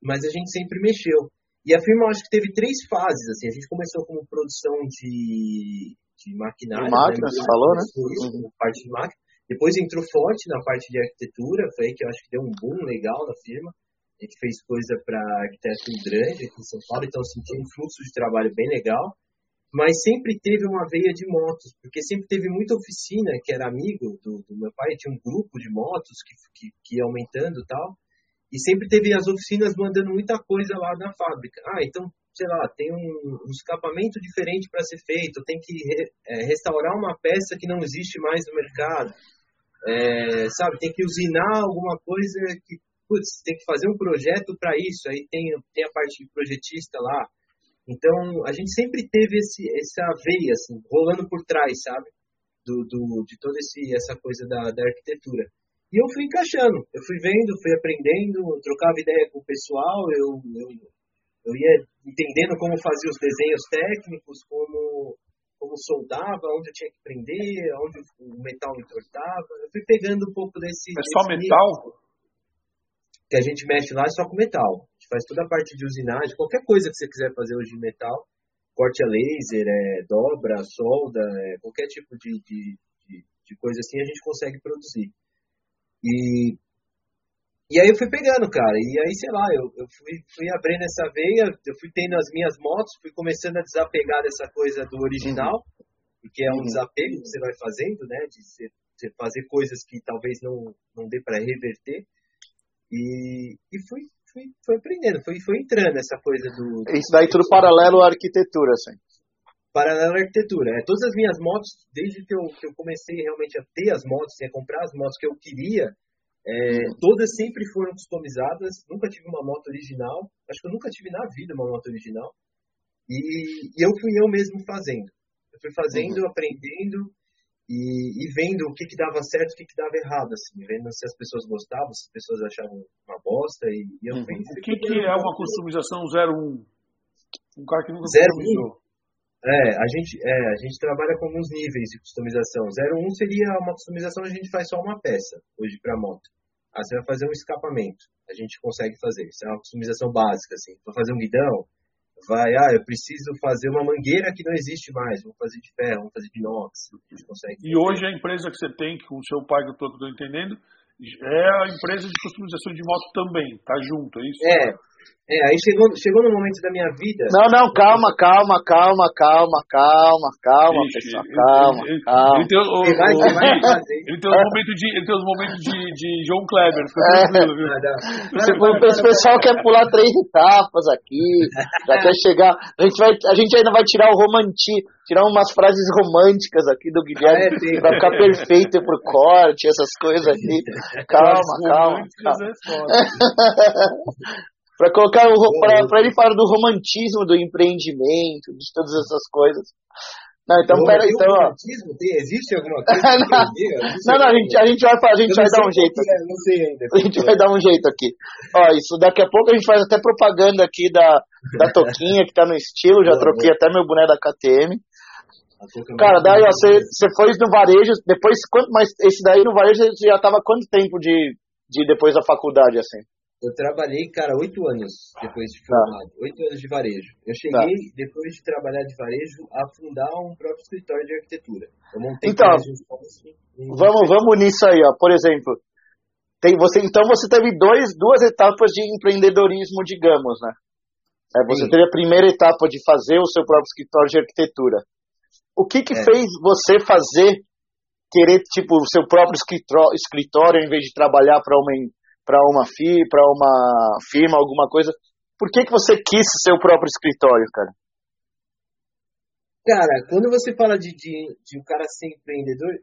mas a gente sempre mexeu. E a firma acho que teve três fases, assim, a gente começou com produção de, de maquinário, de máquina, né? falou, né? Isso, uhum. parte de máquina. Depois entrou forte na parte de arquitetura, foi aí que eu acho que deu um boom legal na firma. A gente fez coisa para arquiteto grande aqui em São Paulo, então senti um fluxo de trabalho bem legal mas sempre teve uma veia de motos, porque sempre teve muita oficina, que era amigo do, do meu pai, tinha um grupo de motos que, que, que ia aumentando e tal, e sempre teve as oficinas mandando muita coisa lá na fábrica. Ah, então, sei lá, tem um, um escapamento diferente para ser feito, tem que re, é, restaurar uma peça que não existe mais no mercado, é, sabe, tem que usinar alguma coisa que, putz, tem que fazer um projeto para isso, aí tem, tem a parte de projetista lá, então, a gente sempre teve esse, essa veia, assim, rolando por trás, sabe? Do, do, de toda esse, essa coisa da, da arquitetura. E eu fui encaixando, eu fui vendo, fui aprendendo, trocava ideia com o pessoal, eu, eu, eu ia entendendo como fazia os desenhos técnicos, como, como soldava, onde eu tinha que prender, onde o metal entortava. Eu fui pegando um pouco desse. É só metal? Que a gente mexe lá é só com metal. A gente faz toda a parte de usinagem, qualquer coisa que você quiser fazer hoje de metal, corte a laser, é, dobra, solda, é, qualquer tipo de, de, de, de, coisa assim a gente consegue produzir. E, e aí eu fui pegando, cara, e aí, sei lá, eu, eu fui, fui abrindo essa veia, eu fui tendo as minhas motos, fui começando a desapegar dessa coisa do original, uhum. porque é um uhum. desapego que você vai fazendo, né, de você, você fazer coisas que talvez não, não dê para reverter. E, e fui, fui, fui aprendendo, fui, fui entrando nessa coisa do. Isso daí tudo paralelo à arquitetura, assim. Paralelo à arquitetura. É, todas as minhas motos, desde que eu, que eu comecei realmente a ter as motos, a comprar as motos que eu queria, é, todas sempre foram customizadas. Nunca tive uma moto original. Acho que eu nunca tive na vida uma moto original. E, e eu fui eu mesmo fazendo. Eu fui fazendo, uhum. aprendendo e, e, vendo o que, que dava certo e o que, que dava errado, assim, vendo se as pessoas gostavam, se as pessoas achavam uma bosta. E, e eu uhum. o que, que é uma customização 01? Um cara que nunca 01? É, a gente, é, a gente trabalha com alguns níveis de customização. 01 seria uma customização, a gente faz só uma peça hoje para moto. Ah, você vai fazer um escapamento, a gente consegue fazer. Isso é uma customização básica, assim. Para fazer um guidão, vai, ah, eu preciso fazer uma mangueira que não existe mais, vou fazer de ferro, vou fazer de inox, a gente consegue. E hoje a empresa que você tem, com o seu pai, que eu estou entendendo, é a empresa de customização de moto também, tá junto, é isso? É, é, aí chegou, chegou no momento da minha vida. Não, não, calma, calma, calma, calma, calma, calma, pessoal, calma, ele, calma. Ele tem, o, vai, vai ele tem os momentos de, ele tem os momentos de, de João Kleber, fica é, tranquilo, viu? O pessoal quer pular três etapas aqui, já quer chegar. A gente, vai, a gente ainda vai tirar o romantismo, tirar umas frases românticas aqui do Guilherme ah, é, pra ficar perfeito pro corte, essas coisas aqui. Calma, calma. calma. É para colocar o para ele falar do romantismo do empreendimento, de todas essas coisas. Não, então pera então, ó. Tem, existe alguma coisa? não, não, não, a gente, a gente vai, a gente vai dar um jeito. É, não sei ainda. A gente vai dar um jeito aqui. Ó, isso daqui a pouco a gente faz até propaganda aqui da, da Toquinha, que tá no estilo, já troquei até meu boné da KTM. Cara, daí você, você foi no varejo, depois, quanto, mas esse daí no varejo você já tava quanto tempo de, de depois da faculdade, assim? Eu trabalhei, cara, oito anos depois de tá. formado. Oito tá. anos de varejo. Eu cheguei, tá. depois de trabalhar de varejo, a fundar um próprio escritório de arquitetura. Eu montei então, vamos, vamos nisso aí, ó. Por exemplo, tem você, então você teve dois, duas etapas de empreendedorismo, digamos, né? É, você Sim. teve a primeira etapa de fazer o seu próprio escritório de arquitetura. O que que é. fez você fazer, querer, tipo, o seu próprio escritório, em vez de trabalhar para uma para uma FI, para uma firma, alguma coisa. Por que, que você quis seu próprio escritório, cara? Cara, quando você fala de, de, de um cara ser empreendedor,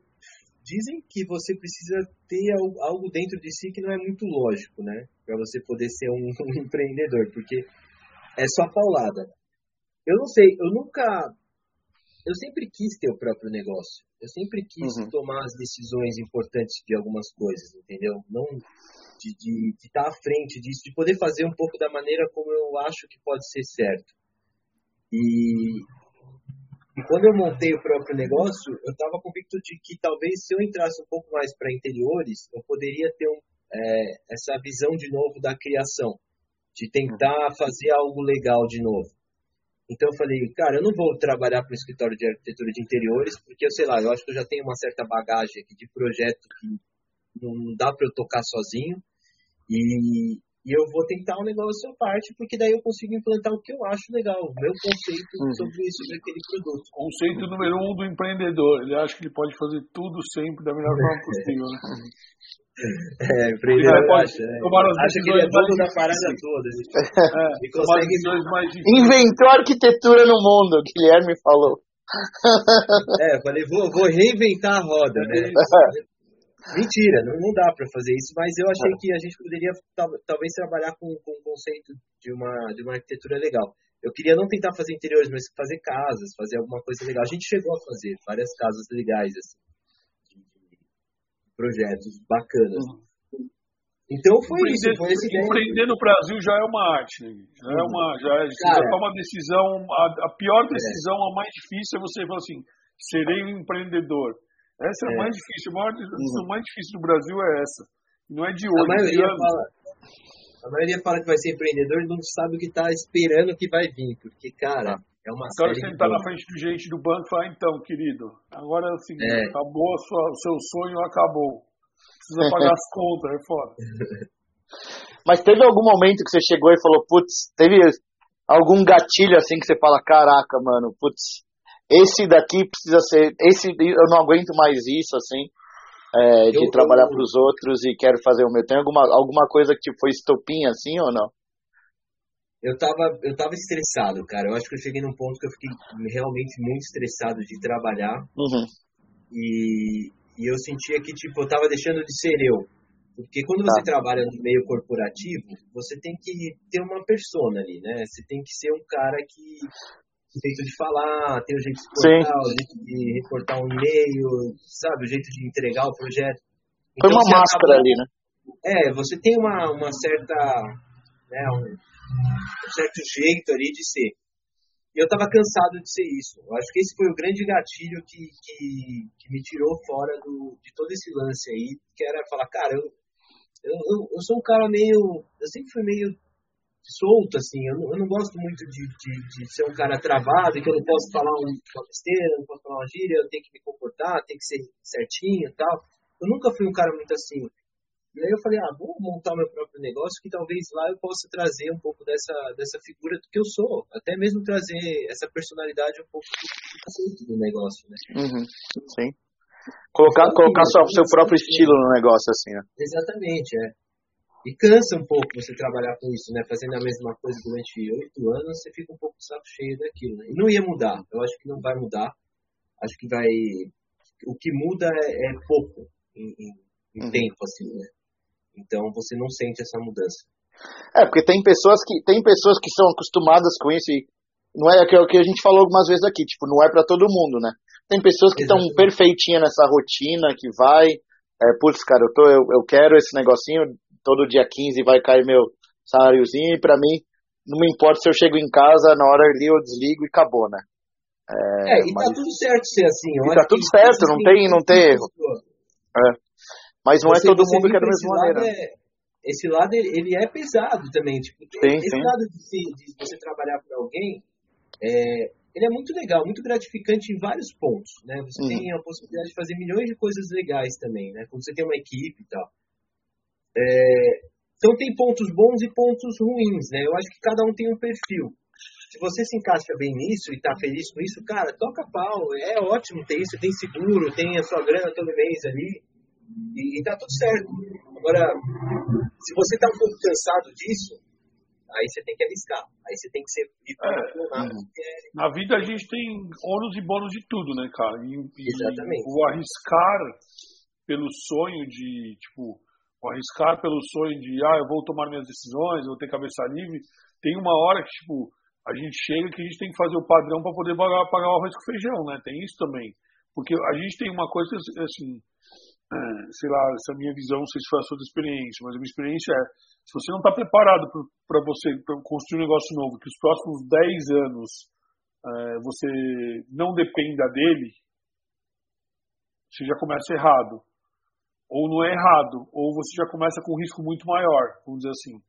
dizem que você precisa ter algo dentro de si que não é muito lógico, né? Para você poder ser um, um, empreendedor, porque é só paulada. Eu não sei, eu nunca. Eu sempre quis ter o próprio negócio. Eu sempre quis uhum. tomar as decisões importantes de algumas coisas, entendeu? Não de, estar à frente disso, de poder fazer um pouco da maneira como eu acho que pode ser certo. E, e quando eu montei o próprio negócio, eu estava convicto de que talvez se eu entrasse um pouco mais para interiores, eu poderia ter um, é, essa visão de novo da criação, de tentar fazer algo legal de novo. Então eu falei, cara, eu não vou trabalhar para um escritório de arquitetura de interiores, porque eu sei lá, eu acho que eu já tenho uma certa bagagem aqui de projeto que não dá para eu tocar sozinho. E, e eu vou tentar um negócio à parte, porque daí eu consigo implantar o que eu acho legal, o meu conceito uhum. sobre, sobre aquele produto. Conceito número um do empreendedor, ele acha que ele pode fazer tudo sempre da melhor forma possível, né? É, empreendedor ele pode acha, é. acha que ele é dono da parada toda. É, e consegue... mais Inventou arquitetura no mundo, o Guilherme falou. É, falei, vou, vou reinventar a roda, né? Mentira, não, não dá para fazer isso, mas eu achei que a gente poderia talvez trabalhar com, com um conceito de uma, de uma arquitetura legal. Eu queria não tentar fazer interiores, mas fazer casas, fazer alguma coisa legal. A gente chegou a fazer várias casas legais, assim, projetos bacanas. Uhum. Então foi empreender, isso, foi esse Empreender no Brasil já é uma arte, né? já é uma, já, é, Cara, já toma uma decisão, a, a pior é. decisão, é. a mais difícil é você falar assim, serei um empreendedor. Essa é, a é. mais difícil. A maior decisão uhum. mais difícil do Brasil é essa. Não é de hoje. A maioria, fala, a maioria fala que vai ser empreendedor e não sabe o que está esperando que vai vir. Porque, cara, é uma cara sentar na frente do gente do banco e falar, então, querido, agora é o seguinte, é. acabou sua, o seu sonho, acabou. Precisa pagar as contas, é foda. Mas teve algum momento que você chegou e falou, putz, teve algum gatilho assim que você fala, caraca, mano, putz, esse daqui precisa ser, esse eu não aguento mais isso assim, é, de eu, trabalhar para os outros e quero fazer o meu. Tem alguma alguma coisa que tipo, foi estopinha assim ou não? Eu tava, eu tava estressado, cara. Eu acho que eu cheguei num ponto que eu fiquei realmente muito estressado de trabalhar. Uhum. E, e eu sentia que, tipo, eu tava deixando de ser eu. Porque quando você tá. trabalha no meio corporativo, você tem que ter uma persona ali, né? Você tem que ser um cara que o jeito de falar, tem o jeito de exportar, o jeito de reportar um e-mail, sabe? O jeito de entregar o projeto. Então, Foi uma máscara acaba... ali, né? É, você tem uma, uma certa. Né, um, um certo jeito ali de ser. E eu estava cansado de ser isso. Eu acho que esse foi o grande gatilho que, que, que me tirou fora do, de todo esse lance aí, que era falar, cara, eu, eu, eu sou um cara meio. Eu sempre fui meio solto, assim. Eu não, eu não gosto muito de, de, de, ser um cara travado, que eu não posso falar uma besteira, não posso falar uma gíria, eu tenho que me comportar, tem que ser certinho e tal. Eu nunca fui um cara muito assim. E aí eu falei, ah, vou montar meu próprio negócio, que talvez lá eu possa trazer um pouco dessa, dessa figura do que eu sou. Até mesmo trazer essa personalidade um pouco do, do negócio, né? Uhum, sim. Colocar, então, colocar seu, seu próprio estilo no negócio, assim, né? Exatamente, é. E cansa um pouco você trabalhar com isso, né? Fazendo a mesma coisa durante oito anos, você fica um pouco saco cheio daquilo, né? E não ia mudar. Eu acho que não vai mudar. Acho que vai. O que muda é, é pouco em, em, em uhum. tempo, assim, né? Então você não sente essa mudança. É, porque tem pessoas que tem pessoas que são acostumadas com isso e não é o que a gente falou algumas vezes aqui, tipo, não é para todo mundo, né? Tem pessoas que estão perfeitinhas nessa rotina, que vai, é, putz, cara, eu, tô, eu, eu quero esse negocinho, todo dia 15 vai cair meu saláriozinho e para mim não me importa se eu chego em casa na hora ali eu desligo e acabou, né? É, é e tá tudo certo ser assim. e tá tudo certo, não tem, não tem erro. É. Mas não é você, é todo mundo que é da mesma maneira. É, esse lado, ele é pesado também. Tipo, sim, esse sim. lado de, de, você trabalhar para alguém, é, ele é muito legal, muito gratificante em vários pontos, né? Você uhum. tem a possibilidade de fazer milhões de coisas legais também, né? Quando você tem uma equipe e tal. É, então tem pontos bons e pontos ruins, né? Eu acho que cada um tem um perfil. Se você se encaixa bem nisso e tá feliz com isso, cara, toca pau. É ótimo ter isso, tem seguro, tem a sua grana todo mês ali. E, e tá tudo certo. Agora, se você tá um pouco cansado disso, aí você tem que arriscar. Aí você tem que ser é, Na vida a gente tem ônus e bônus de tudo, né, cara? E, Exatamente. o arriscar pelo sonho de, tipo, o arriscar pelo sonho de, ah, eu vou tomar minhas decisões, eu vou ter cabeça livre, tem uma hora que, tipo, a gente chega que a gente tem que fazer o padrão para poder pagar, pagar o arroz com feijão, né? Tem isso também. Porque a gente tem uma coisa, assim, é, sei lá, essa minha visão, não sei se foi a sua experiência, mas a minha experiência é, se você não está preparado para você pra construir um negócio novo, que os próximos 10 anos é, você não dependa dele, você já começa errado. Ou não é errado, ou você já começa com um risco muito maior, vamos dizer assim.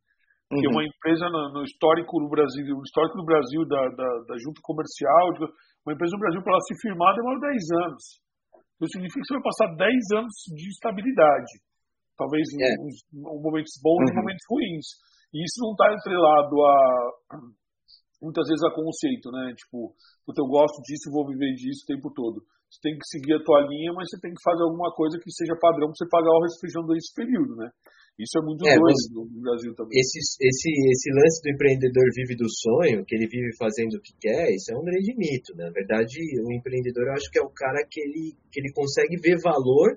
Porque uhum. uma empresa no, no, histórico do Brasil, no histórico do Brasil da, da, da junta comercial, uma empresa no Brasil para ela se firmar demora 10 anos. Isso significa que você vai passar 10 anos de estabilidade. Talvez é. em momentos bons e uhum. momentos ruins. E isso não está entrelado a muitas vezes a conceito, né? Tipo, eu gosto disso, vou viver disso o tempo todo. Você tem que seguir a tua linha, mas você tem que fazer alguma coisa que seja padrão para você pagar o refrigerante desse período, né? Isso é muito é, doido no Brasil também. Esse, esse, esse lance do empreendedor vive do sonho, que ele vive fazendo o que quer, isso é um grande mito. Né? Na verdade, o empreendedor eu acho que é o cara que ele, que ele consegue ver valor,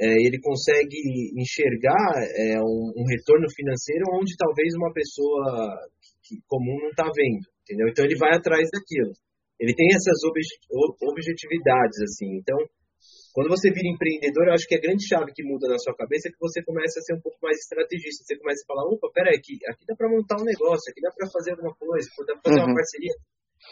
é, ele consegue enxergar é, um, um, retorno financeiro onde talvez uma pessoa que, comum não está vendo. Entendeu? Então ele vai atrás daquilo. Ele tem essas objetividades, assim. Então, quando você vira empreendedor, eu acho que a grande chave que muda na sua cabeça é que você começa a ser um pouco mais estrategista. Você começa a falar, opa, peraí, aqui, aqui dá para montar um negócio, aqui dá para fazer alguma coisa, dá para fazer uhum. uma parceria.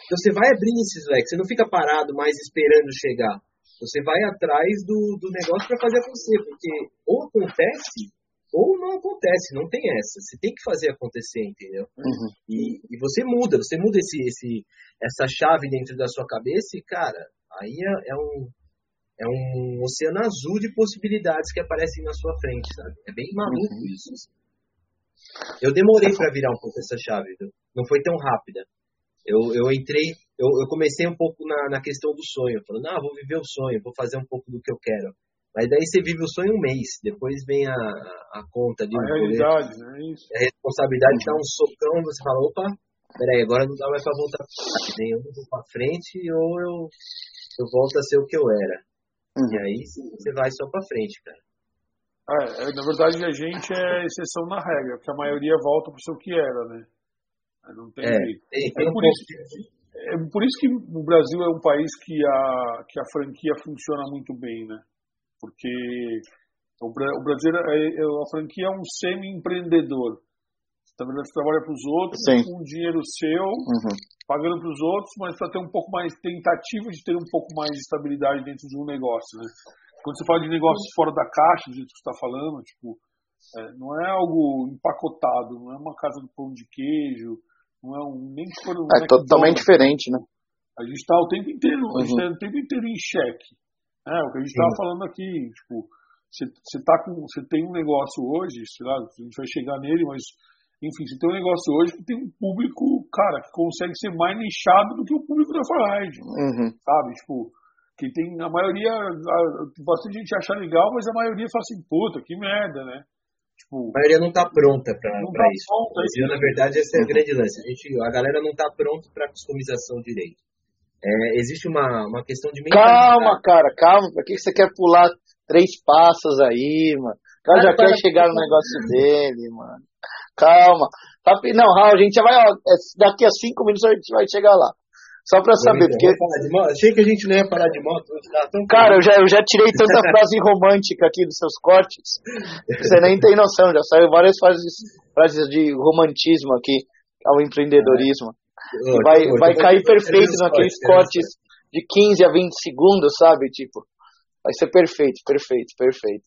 Então você vai abrindo esses leques, você não fica parado mais esperando chegar. Você vai atrás do, do negócio para fazer acontecer, porque ou acontece ou não acontece, não tem essa. Você tem que fazer acontecer, entendeu? Uhum. E, e, você muda, você muda esse, esse, essa chave dentro da sua cabeça e, cara, aí é, é um, é um oceano azul de possibilidades que aparecem na sua frente, sabe? É bem maluco uhum. isso. Eu demorei para virar um pouco essa chave, viu? não foi tão rápida. Eu, eu entrei, eu, eu comecei um pouco na, na questão do sonho, falando, ah, vou viver o sonho, vou fazer um pouco do que eu quero. Mas daí você vive o sonho um mês, depois vem a, a conta de a realidade, né? Isso. A responsabilidade dá um socão, você fala, opa, peraí, agora não dá mais pra voltar pra trás. Nem eu vou pra frente ou eu, eu volto a ser o que eu era. Uhum. E aí você vai só para frente, cara. É, é, na verdade, a gente é exceção na regra, porque a maioria volta para o seu que era, né? Não tem é, jeito. É, é, por isso, é por isso que o Brasil é um país que a, que a franquia funciona muito bem, né? Porque o, Brasil, é, é, a franquia é um semi-empreendedor. Você trabalha para os outros Sim. com dinheiro seu, uhum pagando para os outros, mas para ter um pouco mais tentativa de ter um pouco mais de estabilidade dentro de um negócio, né? Quando você fala de negócios fora da caixa, do jeito que você está falando, tipo, é, não é algo empacotado, não é uma casa do pão de queijo, não é um nem for um é totalmente diferente, né? A gente está o tempo inteiro, uhum. a gente tá o tempo inteiro em xeque. É, o que a gente estava falando aqui, tipo, você, você, tá com, você tem um negócio hoje, sei lá, a gente vai chegar nele, mas enfim, você tem um negócio hoje que tem um público, cara, que consegue ser mais nichado do que o público da Farage. Uhum. Sabe? Tipo, que tem a maioria, a, bastante gente acha legal, mas a maioria fala assim, puta, que merda, né? Tipo, a maioria não tá pronta pra, pra tá isso. Pronta, mas, na verdade, esse é o uhum. grande lance. A, gente, a galera não tá pronta pra customização direito. É, existe uma, uma questão de Calma, cara, calma. Pra que você quer pular três passos aí, mano? O cara já quer chegar no negócio dele, mano. Calma. Tá, não, Raul, a gente já vai, ó, é, daqui a cinco minutos a gente vai chegar lá. Só pra saber, porque. Achei que a gente não ia parar de moto. Tá Cara, eu já, eu já tirei tanta frase romântica aqui dos seus cortes. Você nem tem noção, já saiu várias frases, frases de romantismo aqui ao empreendedorismo. É. vai vai cair perfeito naqueles cortes de 15 a 20 segundos, sabe? Tipo, vai ser perfeito, perfeito, perfeito.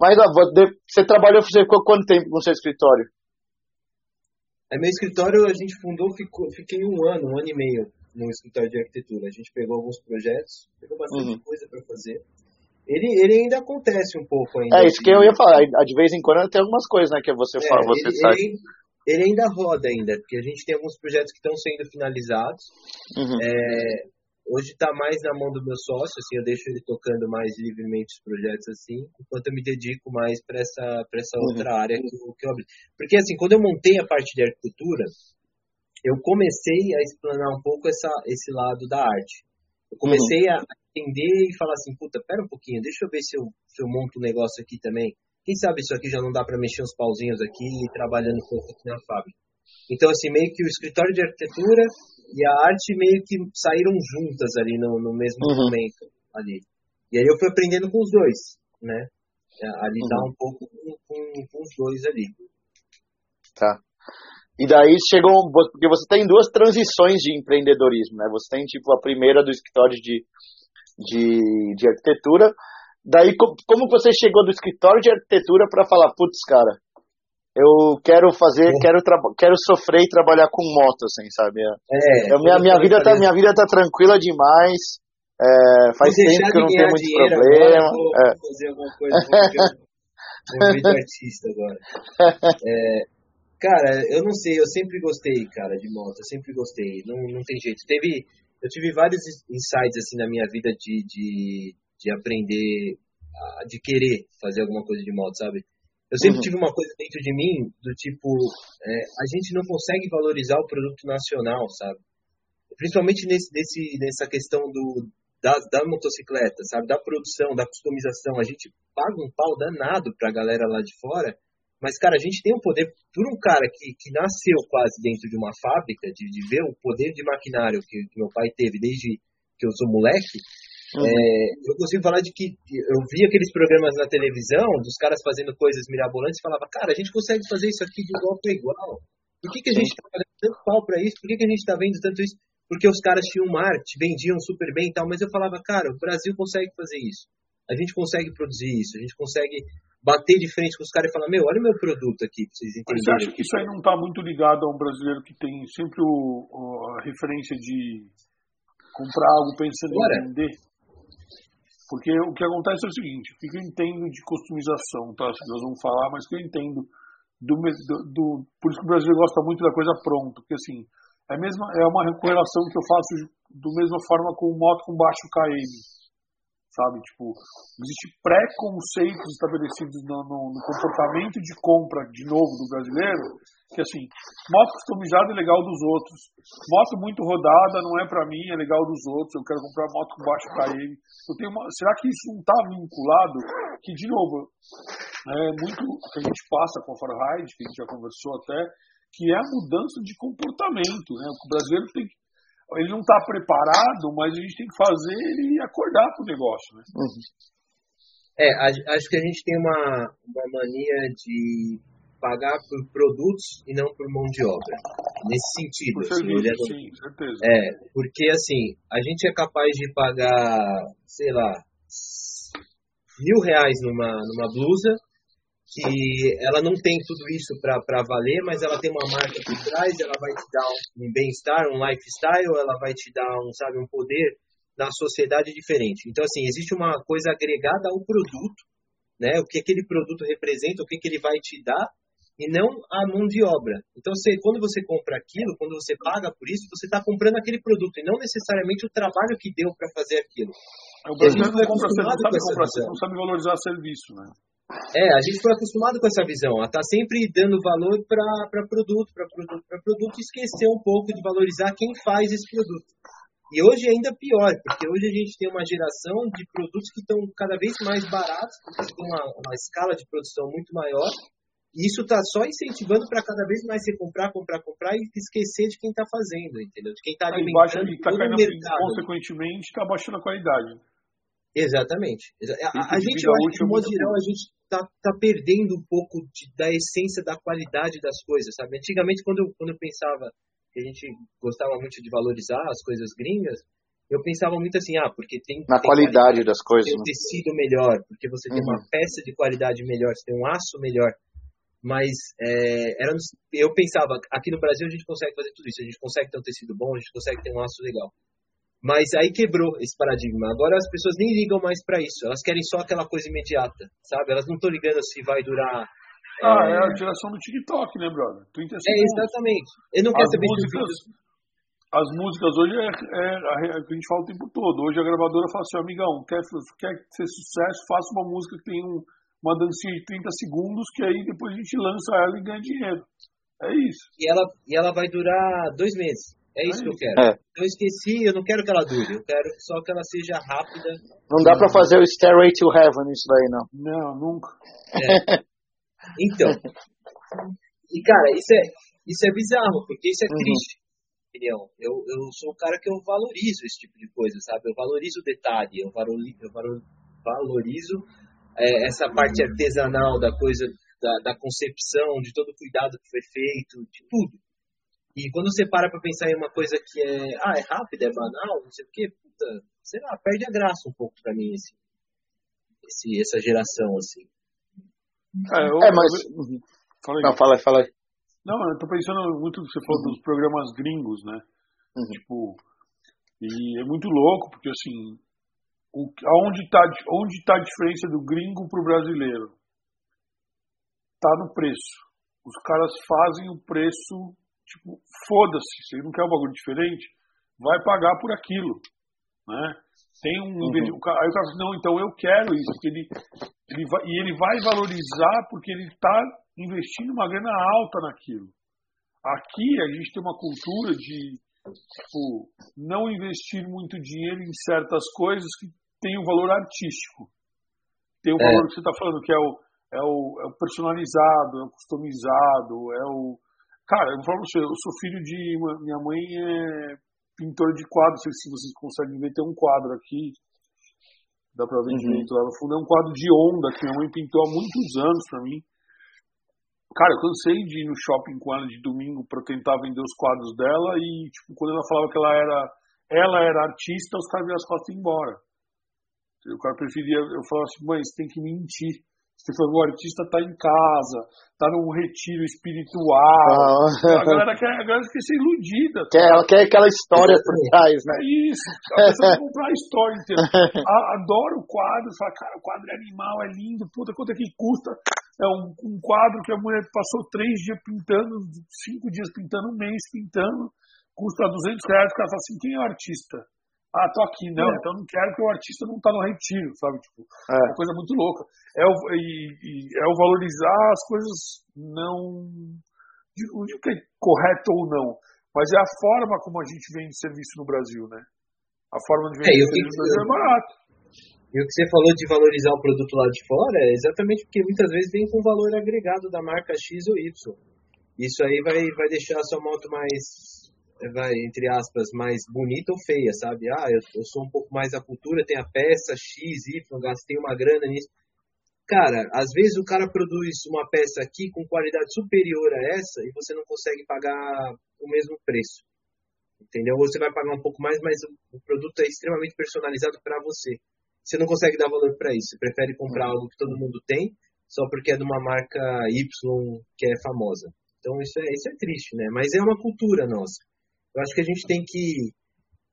Mas ó, você trabalhou, você ficou quanto tempo no seu escritório? É, meu escritório a gente fundou, ficou, fiquei um ano, um ano e meio no escritório de arquitetura. A gente pegou alguns projetos, pegou bastante uhum. coisa para fazer. Ele, ele ainda acontece um pouco ainda. É isso que eu ia falar. De vez em quando tem algumas coisas, né, que você é, fala, você ele, sabe. Ele, ele, ainda roda ainda, porque a gente tem alguns projetos que estão sendo finalizados. Uhum. É, hoje está mais na mão do meu sócio, assim, eu deixo ele tocando mais livremente os projetos assim, enquanto eu me dedico mais para essa, pra essa uhum. outra área que eu, que eu abri. Porque assim, quando eu montei a parte de arquitetura, eu comecei a explanar um pouco essa, esse lado da arte. Eu comecei uhum. a entender e falar assim, puta, pera um pouquinho, deixa eu ver se eu, se eu monto um negócio aqui também. Quem sabe isso aqui já não dá para mexer uns pauzinhos aqui trabalhando um pouco aqui na fábrica. Então, assim, meio que o escritório de arquitetura e a arte meio que saíram juntas ali no, no mesmo uhum. momento ali. E aí eu fui aprendendo com os dois, né? A lidar uhum. um pouco com, com, com, os dois ali. Tá. E daí chegou, porque você tem duas transições de empreendedorismo, né? Você tem tipo a primeira do escritório de, de, de arquitetura, daí como você chegou do escritório de arquitetura para falar, putz, cara, eu quero fazer, é. quero, quero sofrer e trabalhar com moto, assim, sabe? É, é minha, minha, vida tá, minha vida tá tranquila demais. É, faz tempo que eu não tenho muito problema. Agora, vou, é. fazer alguma coisa, vou um vídeo artista agora. É, cara, eu não sei, eu sempre gostei, cara, de moto, eu sempre gostei, não, não tem jeito. Teve, eu tive vários insights, assim, na minha vida de, de, de aprender, de querer fazer alguma coisa de moto, sabe? Eu sempre uhum. tive uma coisa dentro de mim do tipo, é, a gente não consegue valorizar o produto nacional, sabe? Principalmente nesse, nesse, nessa questão do, da, da motocicleta, sabe? Da produção, da customização. A gente paga um pau danado pra galera lá de fora, mas, cara, a gente tem o um poder, por um cara que, que nasceu quase dentro de uma fábrica, de, de ver o poder de maquinário que, que meu pai teve desde que eu sou moleque, Uhum. É, eu consigo falar de que eu vi aqueles programas na televisão dos caras fazendo coisas mirabolantes e falava, cara, a gente consegue fazer isso aqui de igual para igual. Por que, que a gente está fazendo tanto pau para isso? Por que, que a gente está vendo tanto isso? Porque os caras tinham arte, vendiam super bem e tal, mas eu falava, cara, o Brasil consegue fazer isso. A gente consegue produzir isso, a gente consegue bater de frente com os caras e falar, meu, olha o meu produto aqui, pra vocês entenderem. Mas você acha que isso aí não está muito ligado a um brasileiro que tem sempre o, a referência de comprar algo pensando Agora, em vender? Porque o que acontece é o seguinte, o que eu entendo de customização, tá? Nós vamos falar, mas o que eu entendo do, do, do, por isso que o brasileiro gosta muito da coisa pronta, porque assim, é, mesma, é uma correlação que eu faço do mesma forma com moto com baixo KM sabe? Tipo, existe pré-conceitos estabelecidos no, no, no, comportamento de compra, de novo, do brasileiro, que assim, moto customizada é legal dos outros, moto muito rodada não é para mim, é legal dos outros, eu quero comprar moto com baixo KM. Eu tenho uma, será que isso não está vinculado? Que, de novo, é muito que a gente passa com a Farhide, que a gente já conversou até, que é a mudança de comportamento, né? O brasileiro tem que ele não está preparado, mas a gente tem que fazer ele acordar para o negócio. Né? Uhum. É, acho que a gente tem uma, uma mania de pagar por produtos e não por mão de obra. Nesse sentido. Por assim, olhando... sim, certeza. É, porque assim, a gente é capaz de pagar, sei lá, mil reais numa, numa blusa que ela não tem tudo isso para valer, mas ela tem uma marca por trás, ela vai te dar um, bem-estar, um lifestyle, ela vai te dar um, sabe, um poder na sociedade diferente. Então, assim, existe uma coisa agregada ao produto, né? O que aquele produto representa, o que, que ele vai te dar, e não a mão de obra. Então, você, quando você compra aquilo, quando você paga por isso, você está comprando aquele produto, e não necessariamente o trabalho que deu para fazer aquilo. O brasileiro não, compra, não, sabe comprar, não sabe valorizar serviço, né? É, a gente foi acostumado com essa visão, a tá sempre dando valor para produto, para produto, para produto, e esquecer um pouco de valorizar quem faz esse produto. E hoje é ainda pior, porque hoje a gente tem uma geração de produtos que estão cada vez mais baratos, porque tem uma, uma escala de produção muito maior, e isso está só incentivando para cada vez mais você comprar, comprar, comprar e esquecer de quem está fazendo, entendeu? De quem está alimentando e tá mercado. Consequentemente, está baixando a qualidade. Exatamente. A, a gente, eu acho que, de modo geral, a gente tá, tá perdendo um pouco de, da essência da qualidade das coisas, sabe? Antigamente, quando eu, quando eu pensava que a gente gostava muito de valorizar as coisas gringas, eu pensava muito assim, ah, porque tem. Na tem qualidade, das coisas. Tem um tecido melhor, porque você tem uma uhum. peça de qualidade melhor, você tem um aço melhor. Mas é, era, eu pensava, aqui no Brasil a gente consegue fazer tudo isso, a gente consegue ter um tecido bom, a gente consegue ter um aço legal. Mas aí quebrou esse paradigma. Agora as pessoas nem ligam mais para isso. Elas querem só aquela coisa imediata, sabe? Elas não estão ligando se vai durar. Ah, é... é... a geração do TikTok, né, brother? 30 segundos. É, exatamente. Eu não quero saber músicas, As músicas hoje é, é, é, que a gente fala o tempo todo. Hoje a gravadora fala assim, amigão, quer, quer ser sucesso, faça uma música que tem um, uma dancinha de 30 segundos, que aí depois a gente lança ela e ganha dinheiro. É isso. E ela, e ela vai durar dois meses. É isso que eu quero. É. Eu esqueci, eu não quero que ela dure, eu quero só que ela seja rápida. Não dá pra fazer o Stairway to Heaven isso daí, não. Não, nunca. É. Então, e cara, isso é, isso é bizarro, porque isso é uhum. triste. Opinião. Eu, eu sou o cara que eu valorizo esse tipo de coisa, sabe? Eu valorizo o detalhe, eu valorizo, eu valorizo é, essa parte artesanal da coisa, da, da concepção, de todo o cuidado que foi feito, de tudo. E quando você para pra pensar em uma coisa que é, ah, é rápida, é banal, não sei o quê, puta, sei lá, perde a graça um pouco pra mim esse, esse essa geração, assim. É, eu, é mas... Eu... Fala aí. Não, fala aí, fala aí. Não, eu tô pensando muito que você falou uhum. dos programas gringos, né? Uhum. Tipo, e é muito louco, porque assim, o, aonde tá, onde tá a diferença do gringo pro brasileiro? Tá no preço. Os caras fazem o preço Tipo, foda-se, você não quer um bagulho diferente, vai pagar por aquilo, né? Tem um uhum. aí o cara fala não, então eu quero isso, porque ele, ele vai, e ele vai valorizar porque ele está investindo uma grana alta naquilo. Aqui a gente tem uma cultura de tipo, não investir muito dinheiro em certas coisas que têm um valor artístico. Tem o é. valor que você está falando, que é o, é o, é o personalizado, é o customizado, é o, Cara, eu vou falar pra você, eu sou filho de. Uma, minha mãe é pintor de quadros, não sei se vocês conseguem ver, tem um quadro aqui. Dá pra ver uhum. direito lá no fundo. É um quadro de onda que minha mãe pintou há muitos anos pra mim. Cara, eu cansei de ir no shopping com ela de domingo pra tentar vender os quadros dela e, tipo, quando ela falava que ela era, ela era artista, os caras viram as costas e embora. O cara preferia, eu falava assim, mãe, você tem que mentir. Você falou, o artista está em casa, está num retiro espiritual. Ah. A galera quer, a galera ser iludida. Quer, ela quer aquela história por trás, né? Isso, a pessoa comprar a história inteira. Adoro o quadro, fala, cara, o quadro é animal, é lindo, puta, quanto é que custa? É um, um quadro que a mulher passou três dias pintando, cinco dias pintando, um mês pintando, custa 200 reais, o cara fala assim, quem é o artista? Ah, tô aqui, não, é. então não quero que o artista não tá no retiro, sabe? Tipo, é uma coisa muito louca. É o, e, e é o valorizar as coisas não. Não digo que é correto ou não, mas é a forma como a gente vende serviço no Brasil, né? A forma de vender é, serviço no Brasil é barato. E o que você falou de valorizar o produto lá de fora é exatamente porque muitas vezes vem com valor agregado da marca X ou Y. Isso aí vai, vai deixar a sua moto mais vai, entre aspas, mais bonita ou feia, sabe? Ah, eu, eu sou um pouco mais da cultura, tem a peça X, Y, gastei uma grana nisso. Cara, às vezes o cara produz uma peça aqui com qualidade superior a essa e você não consegue pagar o mesmo preço. Entendeu? Você vai pagar um pouco mais, mas o, produto é extremamente personalizado para você. Você não consegue dar valor para isso. Você prefere comprar algo que todo mundo tem só porque é de uma marca Y que é famosa. Então isso é, isso é triste, né? Mas é uma cultura nossa. Eu acho que a gente tem que.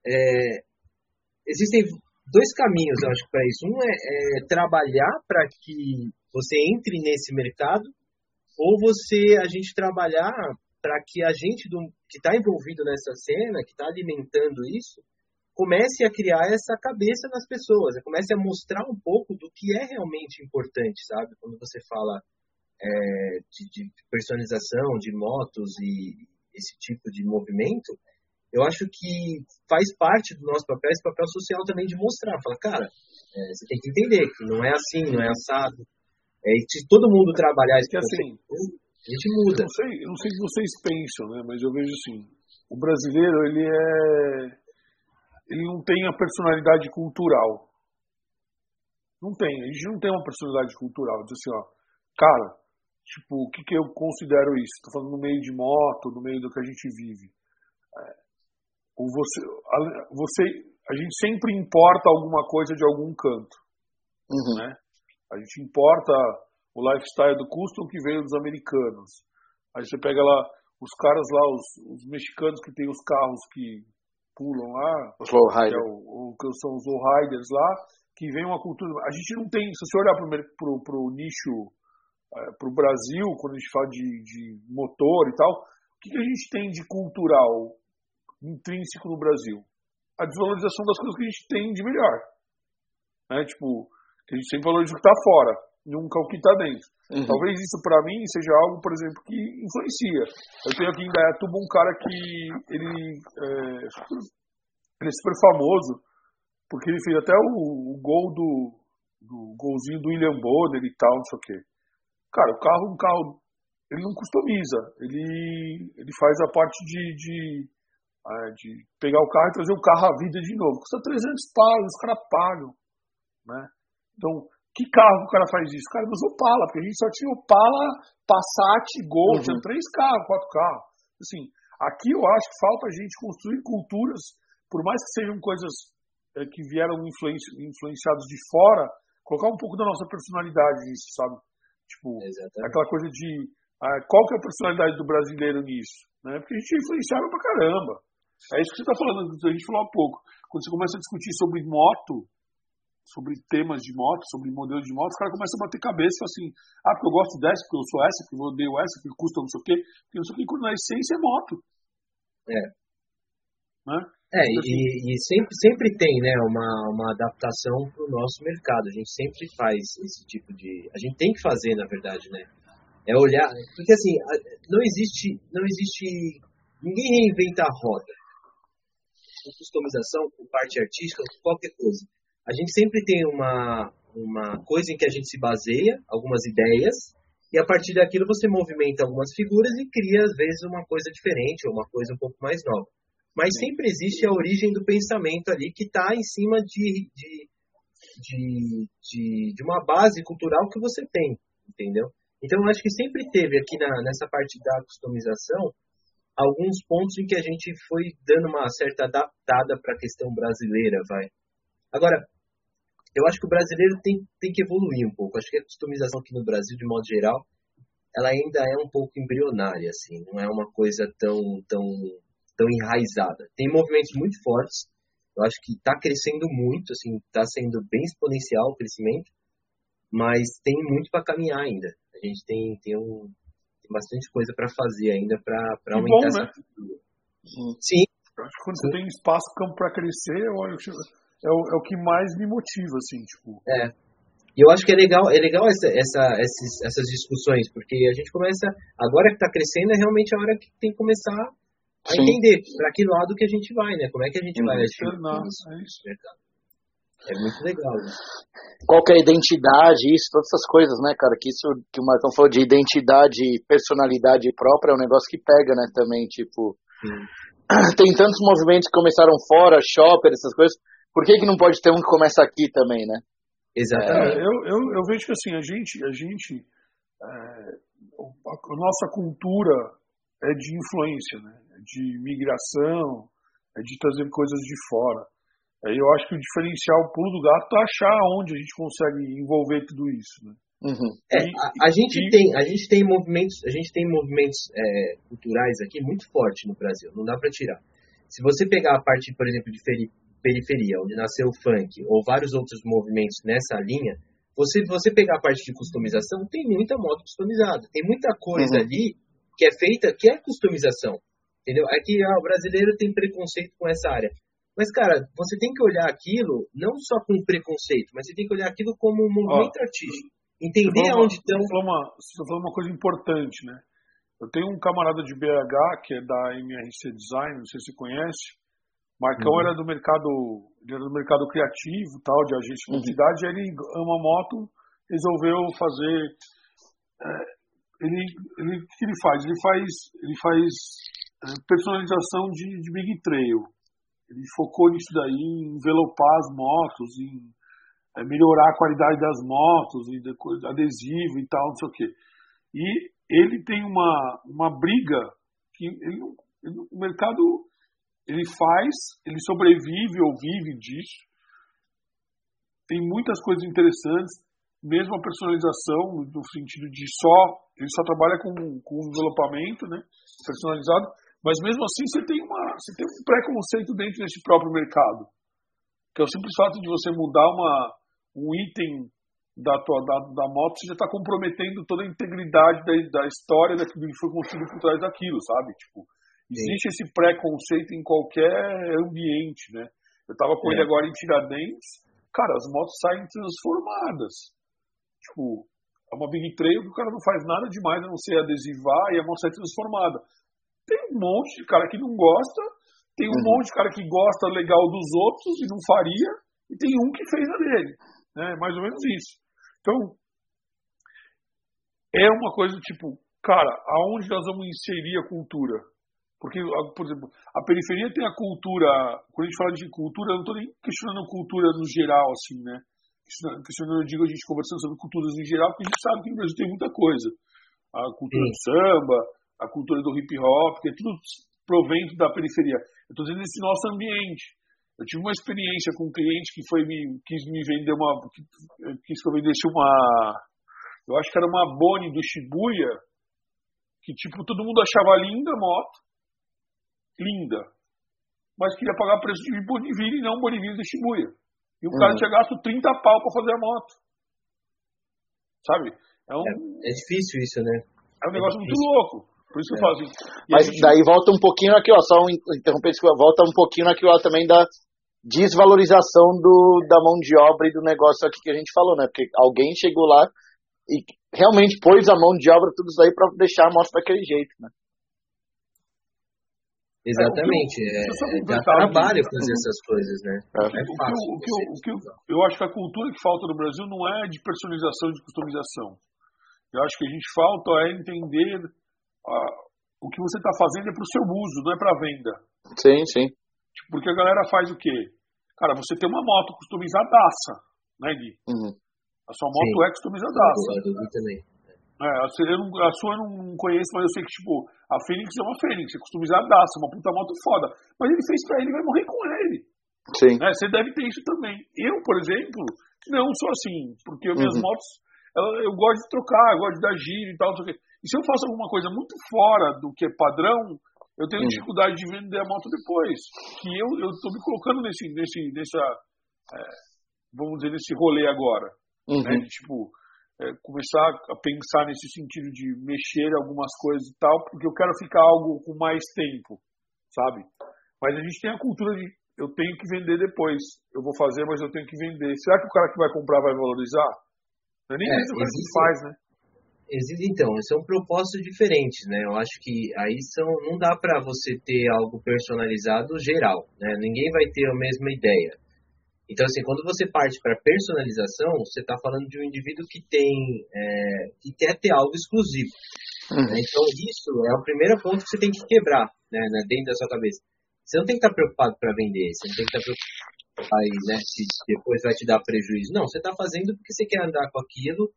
É, existem dois caminhos, eu acho, para isso. Um é, é trabalhar para que você entre nesse mercado, ou você, a gente trabalhar para que a gente do, que está envolvido nessa cena, que está alimentando isso, comece a criar essa cabeça nas pessoas, comece a mostrar um pouco do que é realmente importante, sabe? Quando você fala é, de, de personalização de motos e esse tipo de movimento, eu acho que faz parte do nosso papel, esse papel social também de mostrar, falar, cara, é, você tem que entender que não é assim, não é assado. É, se todo mundo trabalhar que assim, a gente muda. Eu não, sei, eu não sei o que vocês pensam, né? Mas eu vejo assim, o brasileiro, ele é. Ele não tem a personalidade cultural. Não tem, a gente não tem uma personalidade cultural. Diz assim, ó, cara, tipo, o que, que eu considero isso? Estou falando no meio de moto, no meio do que a gente vive. É, você, você a gente sempre importa alguma coisa de algum canto. Uhum. Né? A gente importa o lifestyle do custom que veio dos americanos. Aí você pega lá os caras lá, os, os mexicanos que tem os carros que pulam lá, os lowriders, é o, o, que são os lowriders lá, que vem uma cultura. A gente não tem, se você olhar para o nicho, é, para o Brasil, quando a gente fala de, de motor e tal, o que, que a gente tem de cultural intrínseco no Brasil? A desvalorização das coisas que a gente tem de melhor. Né? Tipo, que a gente sempre valoriza o que está fora, nunca o que está dentro. Uhum. Talvez isso para mim seja algo, por exemplo, que influencia. Eu tenho aqui em Dayatuba um cara que ele é, ele é super famoso porque ele fez até o, o gol do, do golzinho do William Bonner e tal, não sei o quê. Cara, o carro, um carro, ele não customiza, ele, ele faz a parte de, de, é, de pegar o carro e trazer o carro à vida de novo. Custa 300 pagos, os caras pagam, né? Então, que carro o cara faz isso? O cara usou Opala, porque a gente só tinha Opala, Passat, Gol, uhum. tinha três carros, quatro carros. Assim, aqui eu acho que falta a gente construir culturas, por mais que sejam coisas é, que vieram influenci influenciados de fora, colocar um pouco da nossa personalidade nisso, sabe? Tipo, Exatamente. aquela coisa de ah, qual que é a personalidade do brasileiro nisso? Né? Porque a gente é influenciava pra caramba. É isso que você está falando, a gente falou há pouco. Quando você começa a discutir sobre moto, sobre temas de moto, sobre modelos de moto, os caras começam a bater cabeça e assim, ah, porque eu gosto dessa, porque eu sou essa, porque eu odeio essa, porque custa não sei o quê, porque não sei o quê, quando na essência é moto. É. Né? É, e, e, sempre, sempre tem né, uma, uma adaptação para o nosso mercado. A gente sempre faz esse tipo de. A gente tem que fazer, na verdade, né? É olhar. Porque assim, não existe. Não existe. Ninguém reinventa a roda. Com customização, com parte artística, com qualquer coisa a gente sempre tem uma, uma coisa em que a gente se baseia, algumas ideias, e a partir daquilo você movimenta algumas figuras e cria, às vezes, uma coisa diferente ou uma coisa um pouco mais nova. Mas sempre existe a origem do pensamento ali que está em cima de, de, de, de, de uma base cultural que você tem, entendeu? Então, eu acho que sempre teve aqui na, nessa parte da customização alguns pontos em que a gente foi dando uma certa adaptada para a questão brasileira, vai. Agora, eu acho que o brasileiro tem, tem que evoluir um pouco. Acho que a customização aqui no Brasil, de modo geral, ela ainda é um pouco embrionária, assim. Não é uma coisa tão, tão, tão enraizada. Tem movimentos muito fortes. Eu acho que está crescendo muito, assim, está sendo bem exponencial o crescimento, mas tem muito para caminhar ainda. A gente tem, tem, um, bastante coisa para fazer ainda para aumentar bom, essa né? cultura. Sim. Eu acho que quando Sim. você tem espaço, campo para crescer, eu acho é o, é o que mais me motiva, assim, tipo. É. E eu acho que é legal, é legal essa, essa, esses, essas discussões, porque a gente começa, agora que está crescendo, é realmente a hora que tem que começar a Sim. entender para que lado que a gente vai, né? Como é que a gente vai agir é isso. É muito legal, né? Qual que é a identidade, isso, todas essas coisas, né, cara? Que isso que o Marcão falou de identidade e personalidade própria é um negócio que pega, né, também, tipo. Sim. Tem tantos movimentos que começaram fora, shopper, essas coisas por que, que não pode ter um que começa aqui também, né? Exatamente. É, eu, eu, eu, vejo que assim, a gente, a gente é, a, a, nossa cultura é de influência, né? É de migração, é de trazer coisas de fora. Aí eu acho que o diferencial, o pulo do gato, é achar onde a gente consegue envolver tudo isso, né? Uhum. É, a, a, gente e... tem, a gente tem movimentos, a gente tem movimentos é, culturais aqui muito fortes no Brasil, não dá para tirar. Se você pegar a parte, por exemplo, de periferia, onde nasceu o funk, ou vários outros movimentos nessa linha, você, você pegar a parte de customização, tem muita moto customizada. Tem muita coisa uhum. ali que é feita que é customização. Entendeu? Que ah, o brasileiro tem preconceito com essa área. Mas, cara, você tem que olhar aquilo não só com preconceito, mas você tem que olhar aquilo como um movimento Ó, artístico. Entender aonde estão. Você falou, uma, você falou uma coisa importante, né? Eu tenho um camarada de BH, que é da MRC Design, não sei se você conhece, Marcão uhum. era do mercado, ele era do mercado criativo, tal, de agência de uhum. publicidade, uhum. ele ama moto, resolveu fazer. É, ele, ele, o que ele faz? Ele faz, ele faz é, personalização de, de Big Trail. Ele focou nisso daí, em envelopar as motos, em é, melhorar a qualidade das motos, e de, adesivo e tal, não sei o quê. E ele tem uma, uma briga que ele, ele, o mercado ele faz, ele sobrevive ou vive disso. Tem muitas coisas interessantes, mesmo a personalização, no sentido de só, ele só trabalha com, com envelopamento, né, personalizado, mas mesmo assim você tem, uma, você tem um preconceito dentro desse próprio mercado, que é o simples fato de você mudar uma, um item da, tua, da, da moto, você já está comprometendo toda a integridade da, da história daquilo que foi construído por trás daquilo, sabe? Tipo, existe Sim. esse preconceito em qualquer ambiente, né? Eu estava com é. ele agora em Tiradentes, cara, as motos saem transformadas. Tipo, é uma big trail que o cara não faz nada demais a não ser adesivar e a moto sai transformada. Tem um monte de cara que não gosta, tem um uhum. monte de cara que gosta legal dos outros e não faria, e tem um que fez a dele. Né? Mais ou menos isso. Então, é uma coisa tipo, cara, aonde nós vamos inserir a cultura? Porque, por exemplo, a periferia tem a cultura. Quando a gente fala de cultura, eu não estou nem questionando cultura no geral, assim, né? Questionando, eu digo, a gente conversando sobre culturas em geral, porque a gente sabe que no Brasil tem muita coisa. A cultura Sim. do samba, a cultura do hip hop, que é tudo provento da periferia. Eu estou dizendo esse nosso ambiente. Eu tive uma experiência com um cliente que foi me, quis me vender uma. quis que eu vendesse uma. Eu acho que era uma Boni do Shibuya, que tipo, todo mundo achava linda a moto linda, mas queria pagar preço de Boniville e não Boniville de Shibuya. E o uhum. cara tinha gasto 30 pau para fazer a moto. Sabe? É, um, é, é difícil isso, né? É um negócio é muito louco. Por isso que eu falo assim. Mas gente... daí volta um pouquinho aqui, ó, só um, interromper, volta um pouquinho aqui, ó, também da desvalorização do, da mão de obra e do negócio aqui que a gente falou, né? Porque alguém chegou lá e realmente pôs a mão de obra tudo isso aí para deixar a moto daquele jeito, né? Exatamente. É, é, dá trabalho fazer essas coisas, né? É, é fácil. O que, eu, o que eu, eu acho que a cultura que falta no Brasil não é de personalização e de customização. Eu acho que a gente falta é entender o que você está fazendo é para o seu uso, não é para venda. Sim, sim. Porque a galera faz o quê? Cara, você tem uma moto customizadaça, né, Gui? Uhum. A sua moto sim. é customizadaça. Eu também. É, a, não, a sua eu não conheço, mas eu sei que, tipo, a Fênix é uma Fênix, é customizadaça, uma puta moto foda. Mas ele fez pra ele e vai morrer com ele. Sim. É, você deve ter isso também. Eu, por exemplo, não sou assim, porque minhas uhum. motos, ela, eu gosto de trocar, eu gosto de dar giro e tal, não sei o quê. E se eu faço alguma coisa muito fora do que é padrão, eu tenho uhum. dificuldade de vender a moto depois. Que eu, tô me colocando nesse, nesse, nessa, é, vamos dizer, nesse rolê agora. Uhum. Né, tipo, é, começar a pensar nesse sentido de mexer algumas coisas e tal, porque eu quero ficar algo com mais tempo, sabe? Mas a gente tem a cultura de eu tenho que vender depois. Eu vou fazer, mas eu tenho que vender. Será que o cara que vai comprar vai valorizar? Não é nem é, isso que existe, faz, né? Então, são propósitos diferentes, né? Eu acho que aí são, não dá para você ter algo personalizado geral, né? Ninguém vai ter a mesma ideia. Então, assim, quando você parte para personalização, você está falando de um indivíduo que tem, é, que quer ter algo exclusivo. Uhum. Né? Então, isso é o primeiro ponto que você tem que quebrar né, dentro da sua cabeça. Você não tem que estar tá preocupado para vender, você não tem que estar tá preocupado aí, né, se depois vai te dar prejuízo. Não, você está fazendo porque você quer andar com aquilo,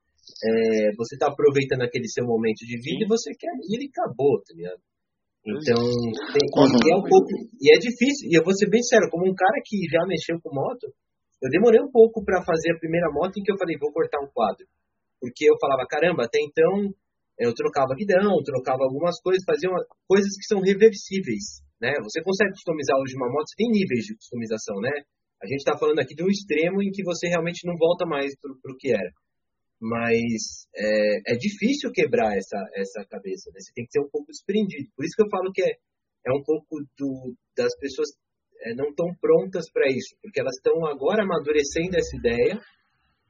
é, você está aproveitando aquele seu momento de vida e você quer ir e acabou, tá ligado? Então, tem, uhum. e é um pouco, e é difícil, e eu vou ser bem sério, como um cara que já mexeu com moto, eu demorei um pouco para fazer a primeira moto em que eu falei, vou cortar um quadro. Porque eu falava, caramba, até então eu trocava guidão, trocava algumas coisas, fazia uma, coisas que são reversíveis, né? Você consegue customizar hoje uma moto, você tem níveis de customização, né? A gente está falando aqui de um extremo em que você realmente não volta mais para o que era. Mas é, é, difícil quebrar essa, essa cabeça, né? Você tem que ser um pouco desprendido. Por isso que eu falo que é, é um pouco do, das pessoas é, não estão prontas para isso, porque elas estão agora amadurecendo essa ideia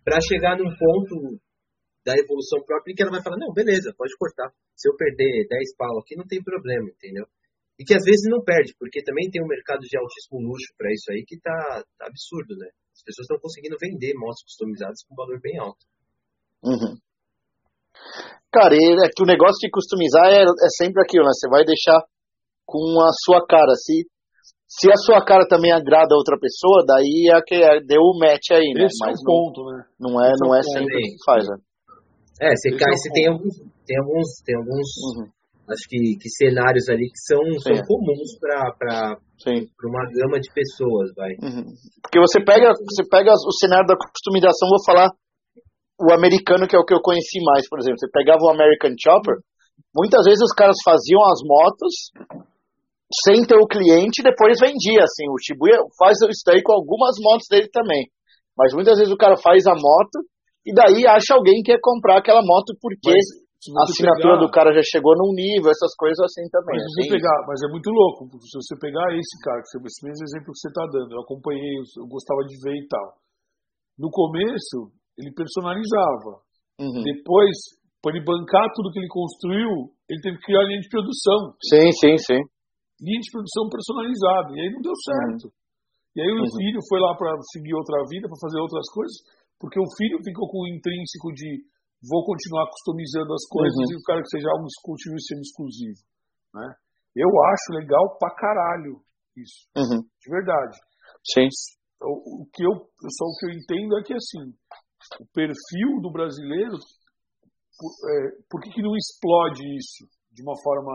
para chegar num ponto da evolução própria em que ela vai falar, não, beleza, pode cortar. Se eu perder 10 pau aqui, não tem problema, entendeu? E que às vezes não perde, porque também tem um mercado de altíssimo luxo para isso aí que tá, tá, absurdo, né? As pessoas estão conseguindo vender motos customizadas com valor bem alto. Uhum. Cara, é que o negócio de customizar é, é sempre aquilo, né? Você vai deixar com a sua cara. Se se a sua cara também agrada a outra pessoa, daí é que é, deu o match aí, né? Esse Mas é ponto, não, né? Não é, não é sempre o que faz, né? É, você cai, é você tem alguns, tem alguns, tem alguns, uhum. acho que, que cenários ali que são, são comuns para uma gama de pessoas, vai. Uhum. Porque você pega, você pega o cenário da customização, vou falar o americano que é o que eu conheci mais, por exemplo. Você pegava o American Chopper, muitas vezes os caras faziam as motos sem ter o cliente e depois vendia, assim. O Shibuya faz isso daí com algumas motos dele também. Mas muitas vezes o cara faz a moto e daí acha alguém que quer comprar aquela moto porque Mas a assinatura pegar... do cara já chegou num nível, essas coisas assim também. Mas, você pegar, mas é muito louco, se você pegar esse cara, esse mesmo exemplo que você está dando, eu acompanhei, eu gostava de ver e tal. No começo, ele personalizava. Uhum. Depois, para ele bancar tudo que ele construiu, ele teve que criar linha de produção. Sim, sim, sim. Linha de produção personalizada. E aí não deu certo. Uhum. E aí o uhum. filho foi lá para seguir outra vida, para fazer outras coisas, porque o filho ficou com o intrínseco de vou continuar customizando as coisas uhum. e o cara que seja algo continue sendo exclusivo. Né? Eu acho legal pra caralho isso. Uhum. De verdade. Sim. O, o, que eu, só o que eu entendo é que assim, o perfil do brasileiro, por, é, por que, que não explode isso de uma forma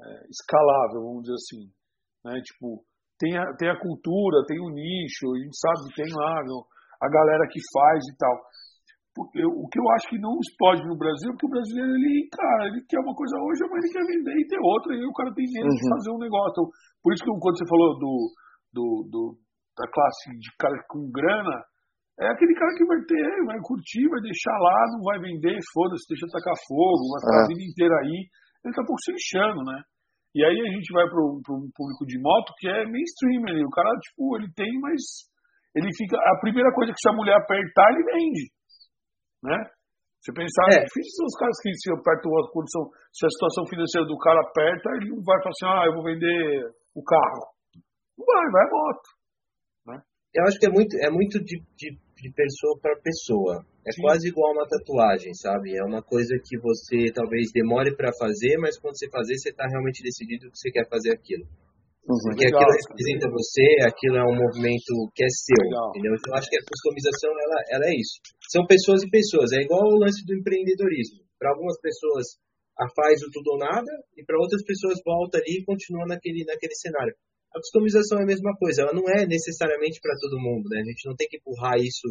é, escalável, vamos dizer assim? Né? Tipo, tem a, tem a cultura, tem o nicho, a gente sabe que tem lá no, a galera que faz e tal porque o que eu acho que não explode no Brasil é que o brasileiro, ele, cara, ele quer uma coisa hoje, mas ele quer vender e ter outra, e aí o cara tem medo uhum. de fazer um negócio. Por isso que quando você falou do, do, do, da classe de cara com grana, é aquele cara que vai ter, vai curtir, vai deixar lá, não vai vender, foda-se, deixa tacar fogo, vai ficar é. a vida inteira aí. Ele tá um pouco se lixando, né? E aí a gente vai para um público de moto que é mainstream ali. O cara, tipo, ele tem, mas ele fica. A primeira coisa que se a mulher apertar, ele vende né? Você pensar, é. difícil são os caras que se apertam a condição, se a situação financeira do cara aperta, ele não vai falar assim, ah, eu vou vender o carro. Não vai, vai a moto. Eu acho que é muito, é muito de, de, de pessoa para pessoa. É Sim. quase igual uma tatuagem, sabe? É uma coisa que você talvez demore para fazer, mas quando você fazer, você está realmente decidido que você quer fazer aquilo. Uhum. Porque Legal. aquilo representa você, aquilo é um movimento que é seu, Legal. entendeu? Então eu acho que a customização, ela, ela é isso. São pessoas e pessoas, é igual o lance do empreendedorismo. Para algumas pessoas a faz o tudo ou nada, e para outras pessoas volta ali e continua naquele, naquele cenário. A customização é a mesma coisa, ela não é necessariamente para todo mundo, né? A gente não tem que empurrar isso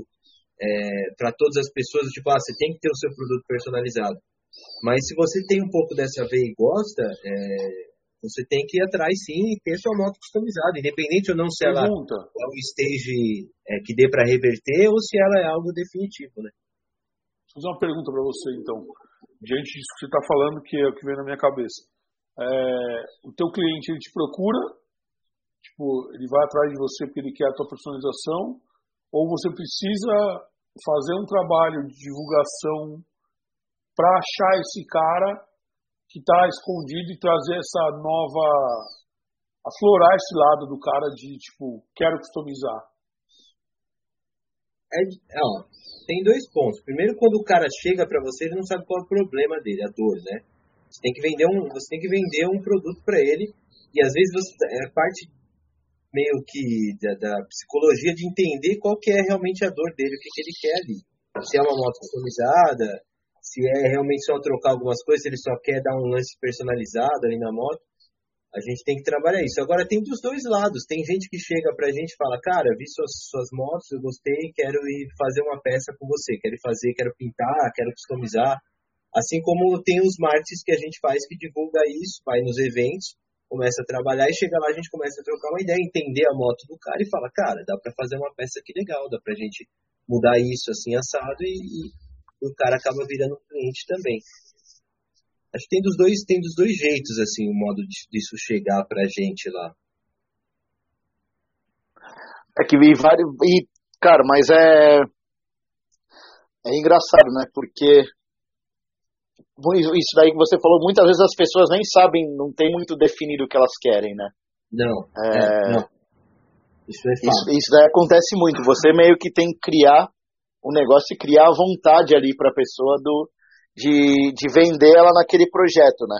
é, para todas as pessoas, tipo, ah, você tem que ter o seu produto personalizado. Mas se você tem um pouco dessa veia e gosta, é, você tem que ir atrás sim e ter sua moto customizada, independente ou não se Pergunta. ela é um stage é, que dê para reverter ou se ela é algo definitivo, né? Vou fazer uma pergunta para você então, diante disso que você está falando, que é o que vem na minha cabeça. É, o teu cliente ele te procura, tipo, ele vai atrás de você porque ele quer a tua personalização, ou você precisa fazer um trabalho de divulgação para achar esse cara que está escondido e trazer essa nova. aflorar esse lado do cara de, tipo, quero customizar? É, ó, tem dois pontos. Primeiro, quando o cara chega para você, ele não sabe qual é o problema dele, a dor, né? Você tem que vender um, você tem que vender um produto para ele e às vezes você é parte meio que da, da, psicologia de entender qual que é realmente a dor dele, o que, que ele quer ali. Se é uma moto customizada, se é realmente só trocar algumas coisas, se ele só quer dar um lance personalizado ali na moto, a gente tem que trabalhar isso. Agora tem dos dois lados, tem gente que chega pra gente e fala, cara, vi suas, suas motos, eu gostei, quero ir fazer uma peça com você, quero fazer, quero pintar, quero customizar. Assim como tem os marketing que a gente faz que divulga isso, vai nos eventos, começa a trabalhar e chega lá a gente começa a trocar uma ideia, entender a moto do cara e fala, cara, dá para fazer uma peça aqui legal, dá pra gente mudar isso assim assado e, e o cara acaba virando cliente também. Acho que tem dos dois, tem dos dois jeitos, assim, o modo disso chegar pra gente lá. É que vi vários. E, cara, mas é. É engraçado, né? Porque. Isso daí que você falou, muitas vezes as pessoas nem sabem, não tem muito definido o que elas querem, né? Não. É... É, não. Isso, é isso, isso daí acontece muito. Você meio que tem que criar o negócio e criar a vontade ali para a pessoa do, de, de vender ela naquele projeto, né?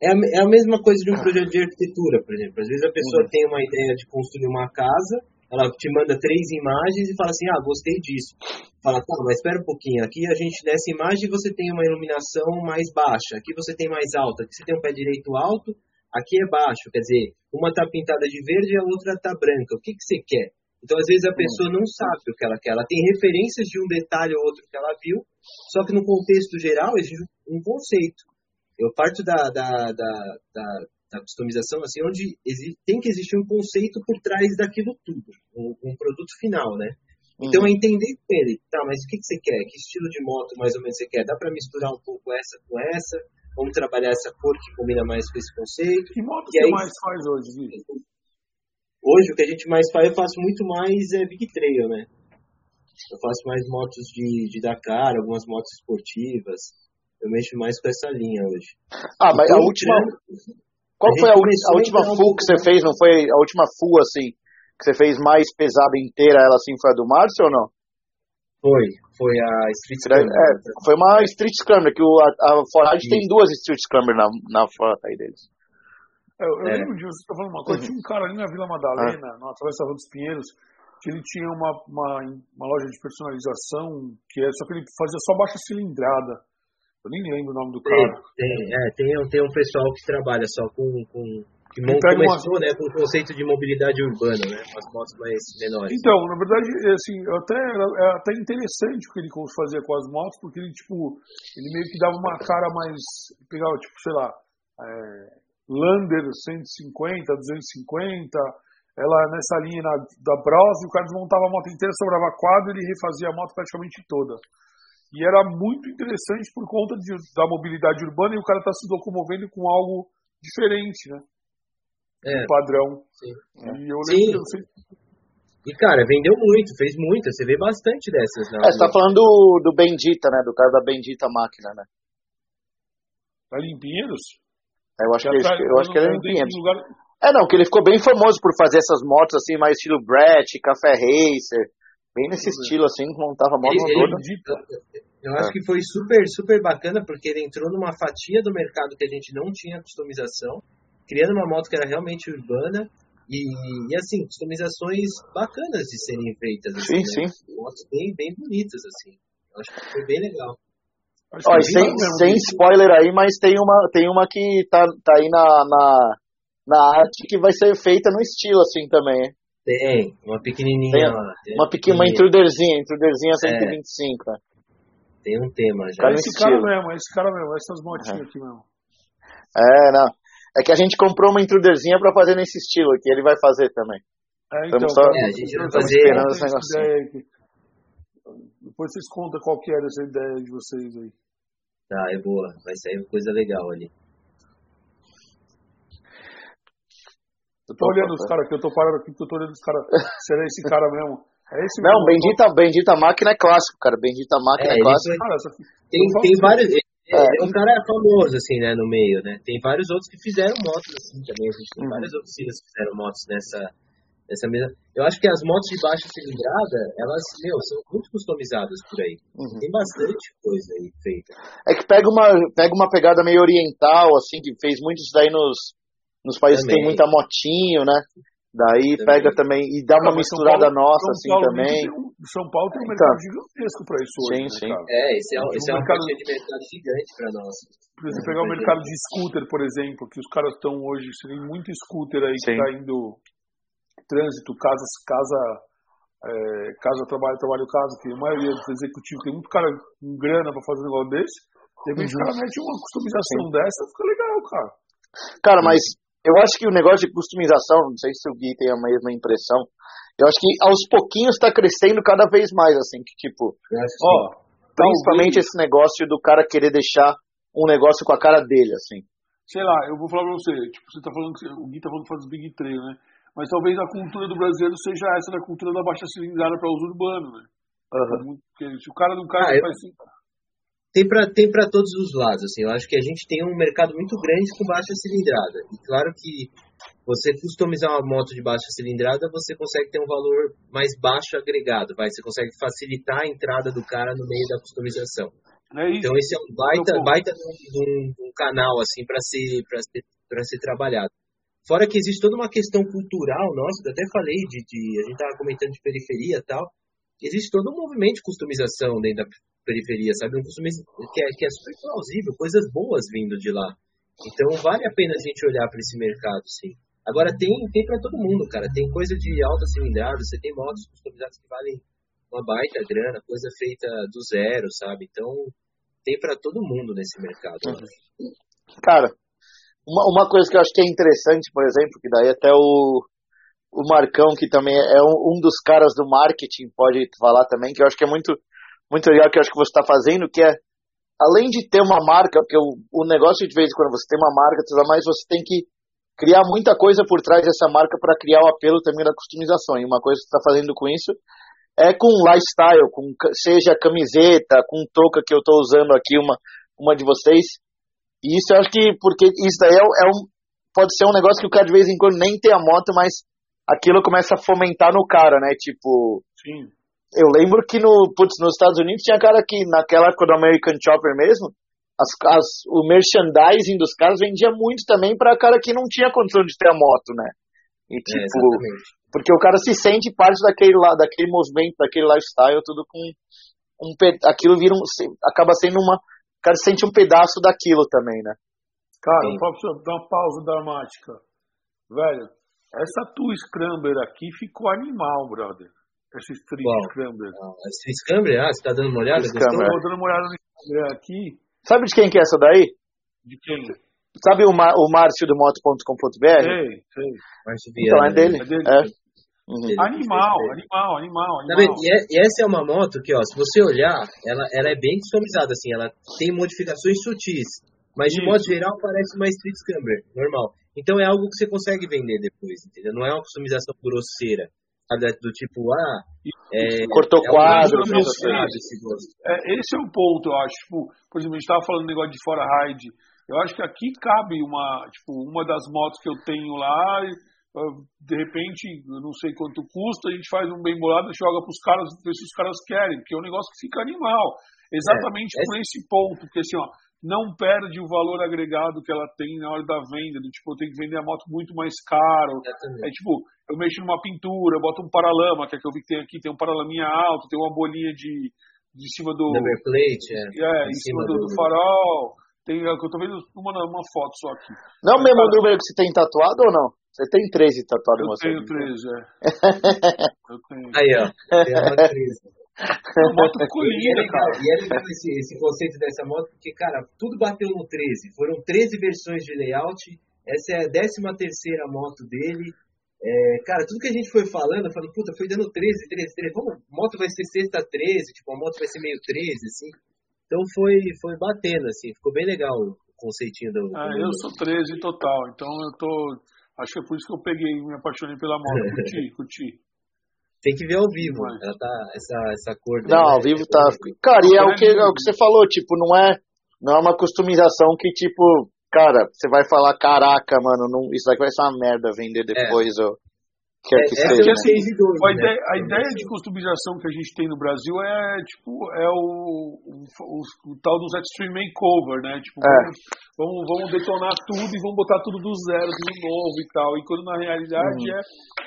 É a, é a mesma coisa de um projeto de arquitetura, por exemplo. Às vezes a pessoa uhum. tem uma ideia de construir uma casa ela te manda três imagens e fala assim, ah, gostei disso. Fala, tá, mas espera um pouquinho, aqui a gente, nessa imagem você tem uma iluminação mais baixa, aqui você tem mais alta, aqui você tem um pé direito alto, aqui é baixo, quer dizer, uma tá pintada de verde e a outra tá branca, o que que você quer? Então, às vezes, a pessoa não sabe o que ela quer, ela tem referências de um detalhe ou outro que ela viu, só que no contexto geral existe um conceito. Eu parto da, da, da, da da customização, assim, onde tem que existir um conceito por trás daquilo tudo, um, um produto final, né? Então uhum. é entender com ele, tá, mas o que, que você quer? Que estilo de moto mais ou menos você quer? Dá para misturar um pouco essa com essa? Vamos trabalhar essa cor que combina mais com esse conceito? Que moto que aí, mais faz hoje, Vitor? Hoje o que a gente mais faz, eu faço muito mais é Big Trail, né? Eu faço mais motos de, de Dakar, algumas motos esportivas. Eu mexo mais com essa linha hoje. Ah, mas a última, qual foi a, a última full que você fez? Não foi a última full assim que você fez mais pesada inteira? Ela assim foi a do Márcio ou não? Foi, foi a Street Scrambler. É, foi uma Street Scrambler, que o, a, a Forage tem duas Street Scrambler na, na frota aí deles. É, eu, é. lembro disso, você tá falando uma coisa. Uhum. Tinha um cara ali na Vila Madalena, ah. na Travessa dos Pinheiros, que ele tinha uma, uma, uma loja de personalização, que é, só que ele fazia só baixa cilindrada. Eu nem lembro o nome do cara. Tem, é, tem, tem um pessoal que trabalha só com. com que começou uma... né, com o conceito de mobilidade urbana, né? As motos mais menores. Então, na verdade, assim, até, é até interessante o que ele fazia com as motos, porque ele, tipo, ele meio que dava uma cara mais. Pegava, tipo, sei lá, é, Lander 150, 250, ela nessa linha na, da Bros, e o cara desmontava a moto inteira, sobrava quadro e ele refazia a moto praticamente toda. E era muito interessante por conta de, da mobilidade urbana e o cara está se locomovendo com algo diferente, né? É. Um padrão. Sim. E eu lembro, Sim. E, cara, vendeu muito, fez muita. Você vê bastante dessas. Né? É, você tá falando do, do Bendita, né? Do cara da Bendita Máquina, né? Da Limpinheiros? É, eu acho, que, tá, eu acho que ele é Limpinheiros. Lugar... É, não, que ele ficou bem famoso por fazer essas motos assim, mais estilo Brett, Café Racer. Bem nesse estilo, assim, montava a moto ele, toda. Ele, eu acho é. que foi super, super bacana, porque ele entrou numa fatia do mercado que a gente não tinha customização, criando uma moto que era realmente urbana, e, e assim, customizações bacanas de serem feitas. Assim, sim, né? sim. Motos bem, bem bonitas, assim. Eu acho que foi bem legal. Olha, sem, sem spoiler aí, mas tem uma, tem uma que tá, tá aí na, na, na arte que vai ser feita no estilo, assim, também. Tem, uma pequenininha lá. Uma pequena, uma intruderzinha, intruderzinha 125. É. Tem um tema já. Cara, esse cara mesmo, esse cara mesmo, essas motinhas uhum. aqui mesmo. É, não. É que a gente comprou uma intruderzinha pra fazer nesse estilo aqui, ele vai fazer também. É, então, só, é, a gente vai fazer esperando esse negócio. Depois vocês contam qual que era essa ideia de vocês aí. Tá, é boa. Vai sair coisa legal ali. Eu tô olhando os caras aqui, eu tô parando aqui, eu tô olhando os caras. Será esse cara mesmo? É esse Não, bendita, bendita máquina é clássico, cara. Bendita máquina é, é clássico. Cara, tem, tem vários. É, é, um cara famoso, assim, né, no meio, né? Tem vários outros que fizeram motos, assim, também. A gente tem uhum. várias oficinas que fizeram motos nessa, nessa mesma. Eu acho que as motos de baixa cilindrada, elas, meu, são muito customizadas por aí. Uhum. Tem bastante coisa aí feita. É que pega uma, pega uma pegada meio oriental, assim, que fez muito isso daí nos, nos países também. que tem muita motinho, né? Daí também. pega também e dá uma misturada Paulo, nossa assim também. Um, São Paulo tem um então, mercado gigantesco para isso hoje. Sim, né, sim. É, esse é, esse é um mercado de mercado gigante para nós. Por exemplo, pegar o mercado de scooter, por exemplo, que os caras estão hoje, tem muito scooter aí sim. que está indo trânsito, casa, casa, é, casa, trabalho, trabalho, casa, que a maioria dos executivos tem muito cara com grana para fazer um negócio desse. De repente uhum. o cara mete uma customização sim. dessa, fica legal, cara. Cara, mas eu acho que o negócio de customização, não sei se o Gui tem a mesma impressão, eu acho que aos pouquinhos está crescendo cada vez mais, assim, que tipo, ó, principalmente esse negócio do cara querer deixar um negócio com a cara dele, assim. Sei lá, eu vou falar pra você, tipo, você tá falando que o Gui tá falando que faz Big Trail, né? Mas talvez a cultura do brasileiro seja essa da cultura da baixa cilindrada para uso urbano, né? Uhum. Porque se o cara não cara ah, faz assim, tem para tem todos os lados assim. Eu acho que a gente tem um mercado muito grande com baixa cilindrada. E claro que você customizar uma moto de baixa cilindrada você consegue ter um valor mais baixo agregado vai. Você consegue facilitar a entrada do cara no meio da customização. É então esse é um baita baita um, um, um canal assim para ser para ser para ser trabalhado. Fora que existe toda uma questão cultural nossa, eu até falei de, de a gente estava comentando de periferia e tal, existe todo um movimento de customização dentro da periferia, sabe? Um customização que é, que é super plausível, coisas boas vindo de lá. Então vale a pena a gente olhar para esse mercado, sim. Agora tem, tem para todo mundo, cara. Tem coisa de alta cilindrada, você tem motos customizadas que valem uma baita grana, coisa feita do zero, sabe? Então tem para todo mundo nesse mercado. Cara, uma, uma coisa que eu acho que é interessante, por exemplo, que daí até o, o Marcão, que também é um, um dos caras do marketing, pode falar também, que eu acho que é muito, muito legal que eu acho que você está fazendo, que é, além de ter uma marca, porque o, negócio de vez em quando você tem uma marca, tudo mais, você tem que criar muita coisa por trás dessa marca para criar o apelo também da customização. E uma coisa que você está fazendo com isso é com lifestyle, com seja camiseta, com touca que eu estou usando aqui, uma, uma de vocês. E isso eu acho que, porque isso daí é, é um, pode ser um negócio que o cara de vez em quando nem tem a moto, mas aquilo começa a fomentar no cara, né? Tipo. Sim. Eu lembro que no, putz, nos Estados Unidos tinha cara que, naquela época do American Chopper mesmo, as, as, o merchandising dos caras vendia muito também para cara que não tinha condição de ter a moto, né? E é, tipo, é, porque o cara se sente parte daquele, daquele movimento, daquele lifestyle, tudo com um, aquilo vira um, acaba sendo uma, o cara sente um pedaço daquilo também, né? Cara, Sim. eu dar uma pausa dramática. Velho, essa tua Scrambler aqui ficou animal, brother. Essa Street Bom, Scrambler. Essa Scrambler, ah, você tá dando uma olhada? Estou dando uma olhada no Scrambler aqui. Sabe de quem que é essa daí? De quem? Sabe o, Mar, o Márcio do moto.com.br? Sei, sei. Márcio Então é dele. É dele. É. Uhum. Animal, animal, animal, animal. E, é, e, essa é uma moto que, ó, se você olhar, ela, ela é bem customizada, assim, ela tem modificações sutis, mas de Isso. modo geral parece uma Street Scrambler, normal. Então é algo que você consegue vender depois, entendeu? Não é uma customização grosseira. Do tipo, ah, é, cortou é quadro, um é, esse é o ponto, eu acho. Tipo, por exemplo, a gente estava falando do negócio de fora ride. Eu acho que aqui cabe uma, tipo, uma das motos que eu tenho lá, de repente, eu não sei quanto custa, a gente faz um bem bolado e joga para os caras, ver se os caras querem, porque é um negócio que fica animal. Exatamente é, por esse ponto, porque assim, ó, não perde o valor agregado que ela tem na hora da venda. Do, tipo, eu tenho que vender a moto muito mais caro. É tipo, eu mexo numa pintura, eu boto um paralama, que é que eu vi que tem aqui, tem um paralaminha alto, tem uma bolinha de, de cima do. Number plate, é. É, em, em cima, cima do, do, farol. Tem, é eu tô vendo uma, uma foto só aqui. Não é o mesmo cara... número que você tem tatuado ou não? Você tem 13 tatuados Eu tenho 13, é. eu tenho. Aí, ó. Tem uma 13. A moto é cara. E é legal esse, esse conceito dessa moto, porque, cara, tudo bateu no 13. Foram 13 versões de layout. Essa é a 13 terceira moto dele. É, cara, tudo que a gente foi falando, eu falei, puta, foi dando 13, 13, 13. Vamos, a moto vai ser sexta 13, tipo, a moto vai ser meio 13, assim. Então foi, foi batendo, assim, ficou bem legal o conceitinho do. Ah, eu sou 13 total, então eu tô. Acho que é por isso que eu peguei, me apaixonei pela moto. Curti, curti. Tem que ver ao vivo. Ela tá, essa, essa cor. Não, ao vivo é tá. Cara, e é o, que, é o que você falou, tipo, não é, não é uma customização que, tipo, cara, você vai falar, caraca, mano, não, isso aqui vai ser uma merda vender é. depois. É. Ou, quer que é, seja. Assim, a, ideia, a ideia de customização que a gente tem no Brasil é, tipo, é o, o, o, o tal dos extreme makeover, né? Tipo, vamos, vamos, vamos, detonar tudo e vamos botar tudo do zero, tudo novo e tal. E quando na realidade uhum. é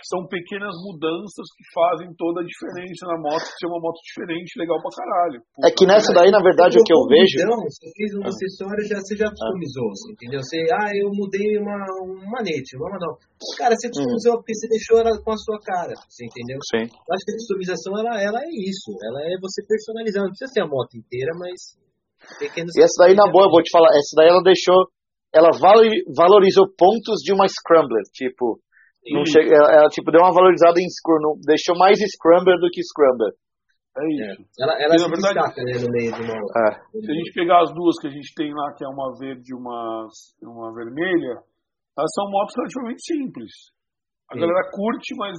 são pequenas mudanças que fazem toda a diferença na moto, que é uma moto diferente, legal pra caralho. Puta é que nessa daí, na verdade, o que eu vejo. Então, você fez um acessório, já, você já customizou, você entendeu? Você, ah, eu mudei uma, um manete, vamos não. Cara, você customizou porque você deixou ela com a sua cara, você entendeu? Sim. Eu acho que a customização, ela, ela é isso. Ela é você personalizar. Não precisa ser a moto inteira, mas. Pequenos e essa daí, na boa, eu vou te falar, essa daí ela deixou. Ela valorizou pontos de uma Scrambler. Tipo, não chega, ela, ela, tipo, deu uma valorizada em Scrum, deixou mais Scrambler do que Scrambler. É isso. É. Ela, ela se verdade, destaca né, no meio de uma. É. Se a gente pegar as duas que a gente tem lá, que é uma verde e uma, uma vermelha, elas são motos relativamente simples. A Sim. galera curte, mas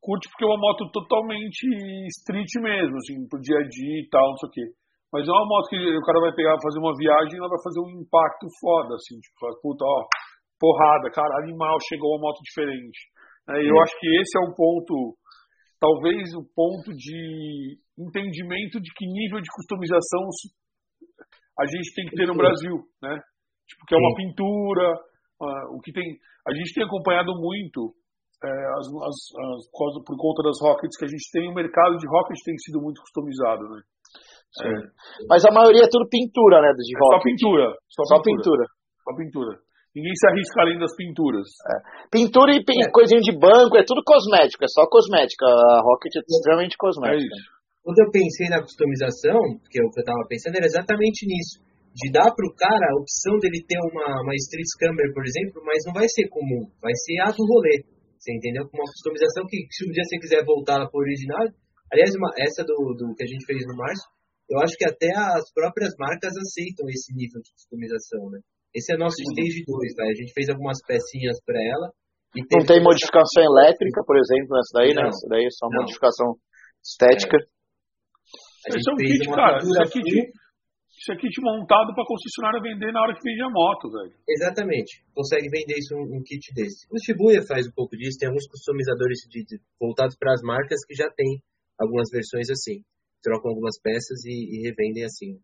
curte porque é uma moto totalmente street mesmo, assim, pro dia a dia e tal, não sei o quê. Mas é uma moto que o cara vai pegar, fazer uma viagem e ela vai fazer um impacto foda, assim, tipo, puta, ó, porrada, cara, animal, chegou uma moto diferente. É, eu acho que esse é o ponto, talvez o ponto de entendimento de que nível de customização a gente tem que ter no Brasil, né? Tipo, que é uma pintura, uh, o que tem, a gente tem acompanhado muito é, as, as, as, por conta das rockets que a gente tem, o mercado de rockets tem sido muito customizado, né? É. Mas a maioria é tudo pintura, né? De rocket. Só pintura. Só, só pintura. pintura. Só pintura. Ninguém se arrisca além das pinturas. É. Pintura e é. coisinha de banco, é tudo cosmético, é só cosmética. A Rocket é extremamente cosmética. É isso. Quando eu pensei na customização, que é o que eu estava pensando, era exatamente nisso. De dar para o cara a opção dele ter uma, uma Street Scammer, por exemplo, mas não vai ser comum, vai ser a do rolê. Você entendeu? Com uma customização que, se um dia você quiser voltar para o original. Aliás, uma, essa do, do que a gente fez no março, eu acho que até as próprias marcas aceitam esse nível de customização, né? Esse é nosso Sim. stage 2, tá? A gente fez algumas pecinhas para ela. não tem modificação elétrica, por exemplo, nessa daí, né? não, né? Essa daí é só não. modificação estética. É. Esse é um kit, cara. Esse é kit, isso é kit montado para concessionária vender na hora que vende a moto, velho. Exatamente. Consegue vender isso um, um kit desse. O Shibuya faz um pouco disso. Tem alguns customizadores de, de, voltados para as marcas que já tem algumas versões assim. Trocam algumas peças e, e revendem assim.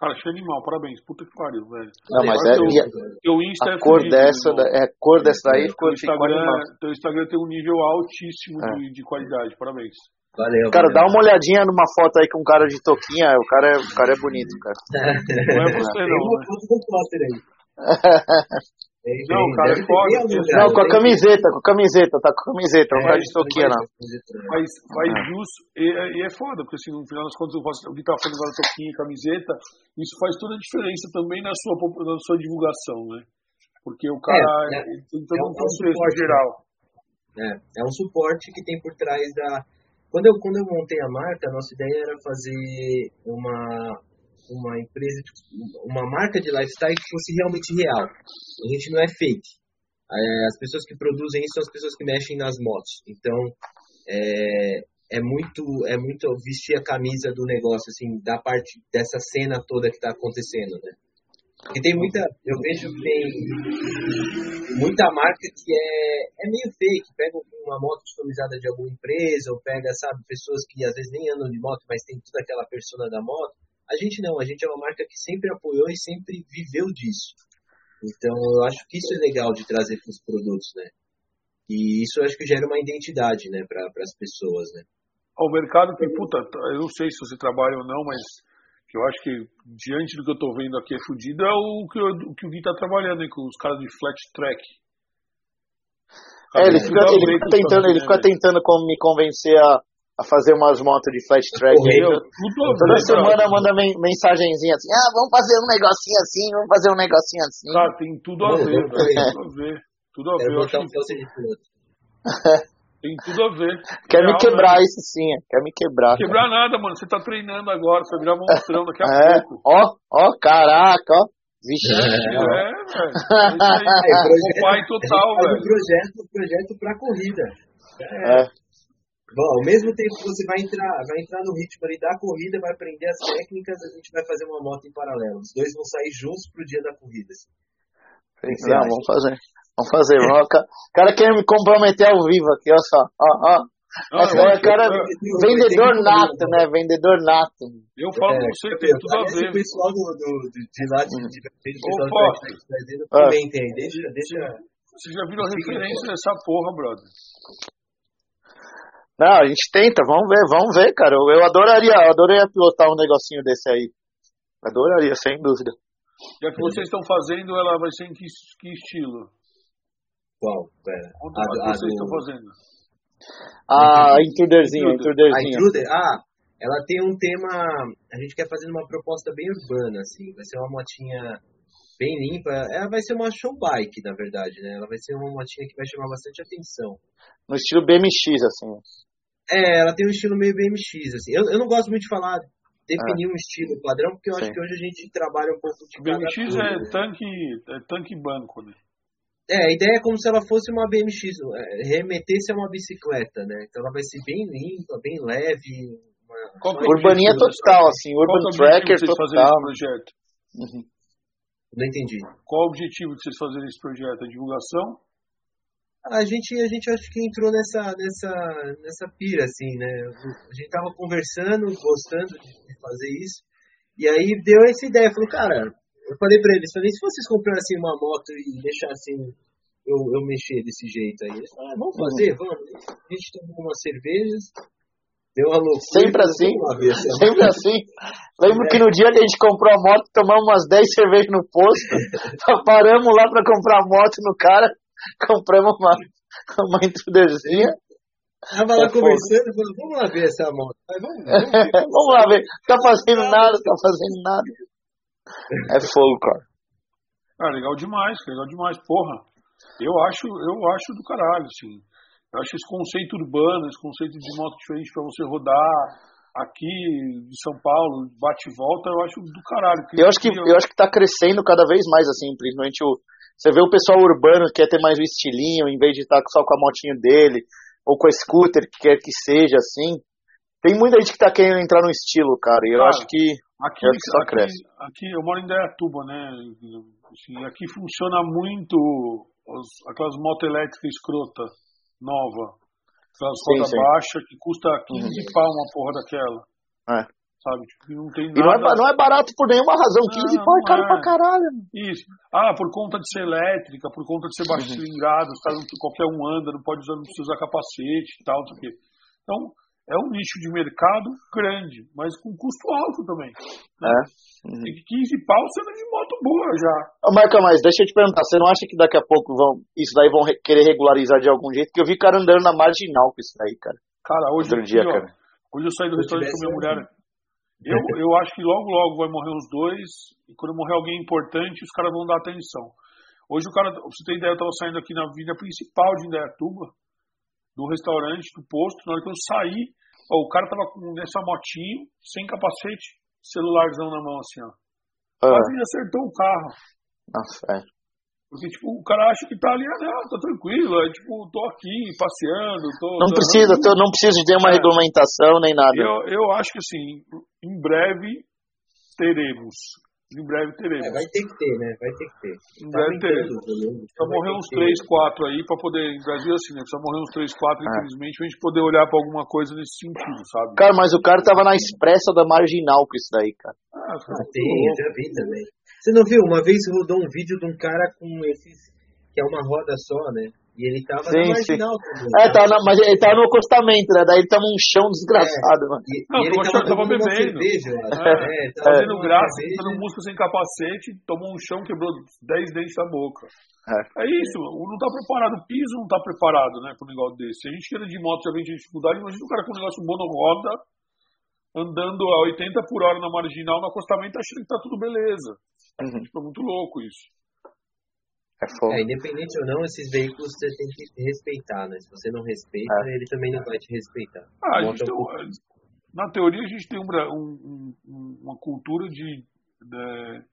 Cara, achei animal, parabéns. Puta que pariu, velho. Não, mas é, teu, Insta a é cor fudido, dessa, é, a cor dessa daí ficou, teu Instagram, ficou Teu Instagram tem um nível altíssimo é. de, de qualidade, parabéns. Valeu. Cara, valeu. dá uma olhadinha numa foto aí com um cara de toquinha, o cara é, o cara é bonito, cara. Não é você não, né? aí. Não, cara, é foda. Não, com a camiseta, com a camiseta, tá com a camiseta, não tá de toquinha, não. Mas, mas justo, e, e, é foda, porque assim, no final das contas, o que tá falando agora, toquinha, camiseta, isso faz toda a diferença também na sua, na sua divulgação, né? Porque o cara é, é, tem todo é um, contexto suporte, geral. É, é um suporte que tem por trás da. Quando eu, quando eu montei a marca, a nossa ideia era fazer uma, uma empresa, uma marca de lifestyle que fosse realmente real. A gente não é fake. As pessoas que produzem isso são as pessoas que mexem nas motos. Então, é, é muito é muito vestir a camisa do negócio, assim, da parte dessa cena toda que está acontecendo, né? Porque tem muita, eu vejo que tem muita marca que é, é meio fake, pega uma moto customizada de alguma empresa, ou pega, sabe, pessoas que às vezes nem andam de moto, mas tem toda aquela persona da moto, a gente não, a gente é uma marca que sempre apoiou e sempre viveu disso. Então eu acho que isso é legal de trazer para os produtos, né? E isso eu acho que gera uma identidade, né, para as pessoas, né? O mercado que, puta, eu não sei se você trabalha ou não, mas que eu acho que diante do que eu estou vendo aqui é fudido é o que, o que o Gui está trabalhando, hein, com os caras de flat track. é, ele fica, ele fica tentando, ele fica tentando me convencer a, a fazer umas motos de flash track. Toda semana manda mensagenzinha assim, ah, vamos fazer um negocinho assim, vamos fazer um negocinho assim. Cara, tem tudo a ver, velho, tudo a ver. Tudo a ver. Tem tudo a ver. Quer Real, me quebrar né? isso sim, quer me quebrar. Quebrar cara. nada, mano. Você tá treinando agora, você vai virar monstrão daqui a é. pouco. Ó, ó, caraca, ó. Vixe. É, é velho. É, o pai total, velho. Projeto, projeto pra corrida. É. é. Bom, ao mesmo tempo que você vai entrar, vai entrar no ritmo ali da corrida, vai aprender as técnicas, a gente vai fazer uma moto em paralelo. Os dois vão sair juntos pro dia da corrida. Não, vamos fazer. Vamos fazer. o cara quer me comprometer ao vivo aqui, olha só. Ó, ó. Ah, Esse cara, cara eu, vendedor nato, né? Vendedor nato. Eu falo é, com você, tem tudo a ver. O pessoal do, do, de lá de, de, de, de comentem aí, deixa, deixa. Você já virou referência nessa porra, brother. Não, a gente tenta, vamos ver, vamos ver, cara. Eu, eu adoraria, eu adoraria pilotar um negocinho desse aí. Adoraria, sem dúvida. E a que vocês estão fazendo, ela vai ser em que, que estilo? Qual? Pera. Onde a, a vocês do... estão fazendo? A intruderzinha, a intruderzinha. A intruder, ah, ela tem um tema. A gente quer fazer uma proposta bem urbana, assim. Vai ser uma motinha bem limpa. Ela vai ser uma show bike, na verdade, né? Ela vai ser uma motinha que vai chamar bastante atenção. No estilo BMX, assim. É, ela tem um estilo meio BMX, assim. Eu, eu não gosto muito de falar, definir ah. um estilo padrão, porque eu Sim. acho que hoje a gente trabalha um pouco de BMX é tanque, é tanque banco, né? É, a ideia é como se ela fosse uma BMX, é, remetesse a uma bicicleta, né? Então ela vai ser bem limpa, bem leve. Uma... Urbaninha total, assim, Urban Tracker total. projeto? Uhum. Não entendi. Qual o objetivo de vocês fazerem esse projeto? A divulgação? A gente, a gente acho que entrou nessa, nessa, nessa pira, assim, né? A gente tava conversando, gostando de fazer isso, e aí deu essa ideia, falou, cara, Eu falei pra eles, falei, se vocês comprassem uma moto e deixassem eu, eu mexer desse jeito aí? Eles falaram, ah, vamos fazer, vamos. A gente tomou algumas cervejas, deu uma loucura. Sempre assim, sempre assim. Lembro é. que no dia que a gente comprou a moto, tomamos umas 10 cervejas no posto, paramos lá pra comprar a moto no cara, compramos uma, uma intruderzinha. Tava lá é conversando, falando, vamos lá ver essa moto. Vamos, vamos, vamos, lá ver. Tá fazendo nada, tá fazendo nada. É fogo, cara. Ah, legal demais, legal demais, porra. Eu acho, eu acho do caralho, assim. Eu acho esse conceito urbano, esse conceito de moto diferente para você rodar aqui de São Paulo, bate e volta, eu acho do caralho. Eu acho que eu acho que tá crescendo cada vez mais assim, principalmente o você vê o pessoal urbano que quer ter mais o estilinho, em vez de estar só com a motinha dele, ou com a scooter, que quer que seja, assim. Tem muita gente que tá querendo entrar no estilo, cara, e eu cara, acho que, aqui, eu acho que só aqui, cresce. Aqui, eu moro em Dayatuba, né? Assim, aqui funciona muito os, aquelas motos elétricas escrota, nova. Aquelas rodas baixas que custa 15 uhum. pau uma porra daquela. É sabe? Tipo, não tem nada... E não é, não é barato por nenhuma razão, 15 ah, pau é caro é. pra caralho. Isso. Ah, por conta de ser elétrica, por conta de ser baixo uhum. cilindrado, qualquer um anda, não pode usar, não precisa usar capacete e tal, não sei o quê. Então, é um nicho de mercado grande, mas com custo alto também. Né? É. Uhum. E 15 pau você anda de moto boa já. Ô, Marca, mas deixa eu te perguntar, você não acha que daqui a pouco vão, isso daí vão querer regularizar de algum jeito? Porque eu vi cara andando na marginal com isso daí, cara. Cara, hoje, Outro dia, cara. hoje eu saí do restaurante com minha mulher. Eu, eu acho que logo, logo vai morrer os dois, e quando morrer alguém importante, os caras vão dar atenção. Hoje o cara, pra você ter ideia, eu tava saindo aqui na avenida principal de Indaiatuba, do restaurante, do posto, na hora que eu saí, ó, o cara tava com nessa motinho, sem capacete, celularzão na mão, assim, ó. Ah. Quase acertou o carro. Nossa, é. Porque, tipo, o cara acha que tá ali, ah, não, tá tranquilo, é tipo, tô aqui passeando, tô. Não precisa, tô, não precisa de ter uma é. regulamentação nem nada. Eu, eu acho que assim, em breve teremos. Em breve teremos. É, vai ter que ter, né? Vai ter que ter. Em tá breve teremos. Precisa morrer uns 3, 4 aí pra poder. Em Brasil, assim, né? Precisa morrer uns 3, 4, ah. infelizmente, pra gente poder olhar pra alguma coisa nesse sentido, sabe? Cara, mas o cara tava na expressa da marginal com isso daí, cara. Ah, ah tem, eu já vi também. Você não viu? Uma vez rodou um vídeo de um cara com esses. que é uma roda só, né? E ele tava sim, na marginal sim. também. É, tá na, mas ele tava no acostamento, né? Daí ele tava um chão desgraçado, é, mano. E, não, e ele tava, tava bebendo. Cerveja, é, é, tava fazendo graça, fazendo música sem capacete, tomou um chão, quebrou 10 dentes da boca. É. é isso, não tá preparado, o piso não tá preparado, né, pra um negócio desse. Se a gente tira de moto já vem de dificuldade, imagina o cara com um negócio monoroda, andando a 80 por hora na marginal, no acostamento, achando que tá tudo beleza. Uhum. Tipo, é muito louco isso. É, é, independente ou não, esses veículos você tem que respeitar, né? Se você não respeita, é. ele também não vai te respeitar. Ah, tem. Na teoria, a gente tem um, um, uma cultura de, de,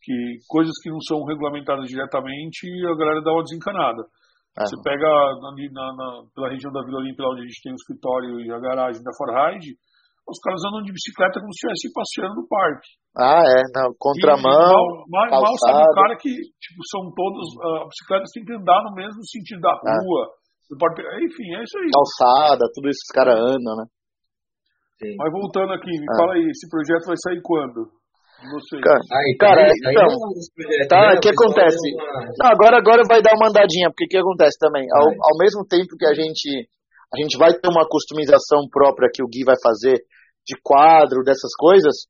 que coisas que não são regulamentadas diretamente, a galera dá uma desencanada. É. Você pega ali na, na, pela região da Vila Olímpia, onde a gente tem o escritório e a garagem da Forride, os caras andam de bicicleta como se estivessem passeando no parque. Ah, é, na contramão. E, mal, mal, mal sabe o cara que, tipo, são todos. Uh, bicicletas têm que andar no mesmo sentido da ah. rua. É. Pode, enfim, é isso aí. Calçada, tudo isso que os caras andam, né? Sim. Mas voltando aqui, me ah. fala aí, esse projeto vai sair quando? Não sei. Cara, aí, cara aí, então, aí tá, o que acontece? Não, agora, agora vai dar uma andadinha, porque o que acontece também? Ao, ao mesmo tempo que a gente, a gente vai ter uma customização própria que o Gui vai fazer de quadro, dessas coisas,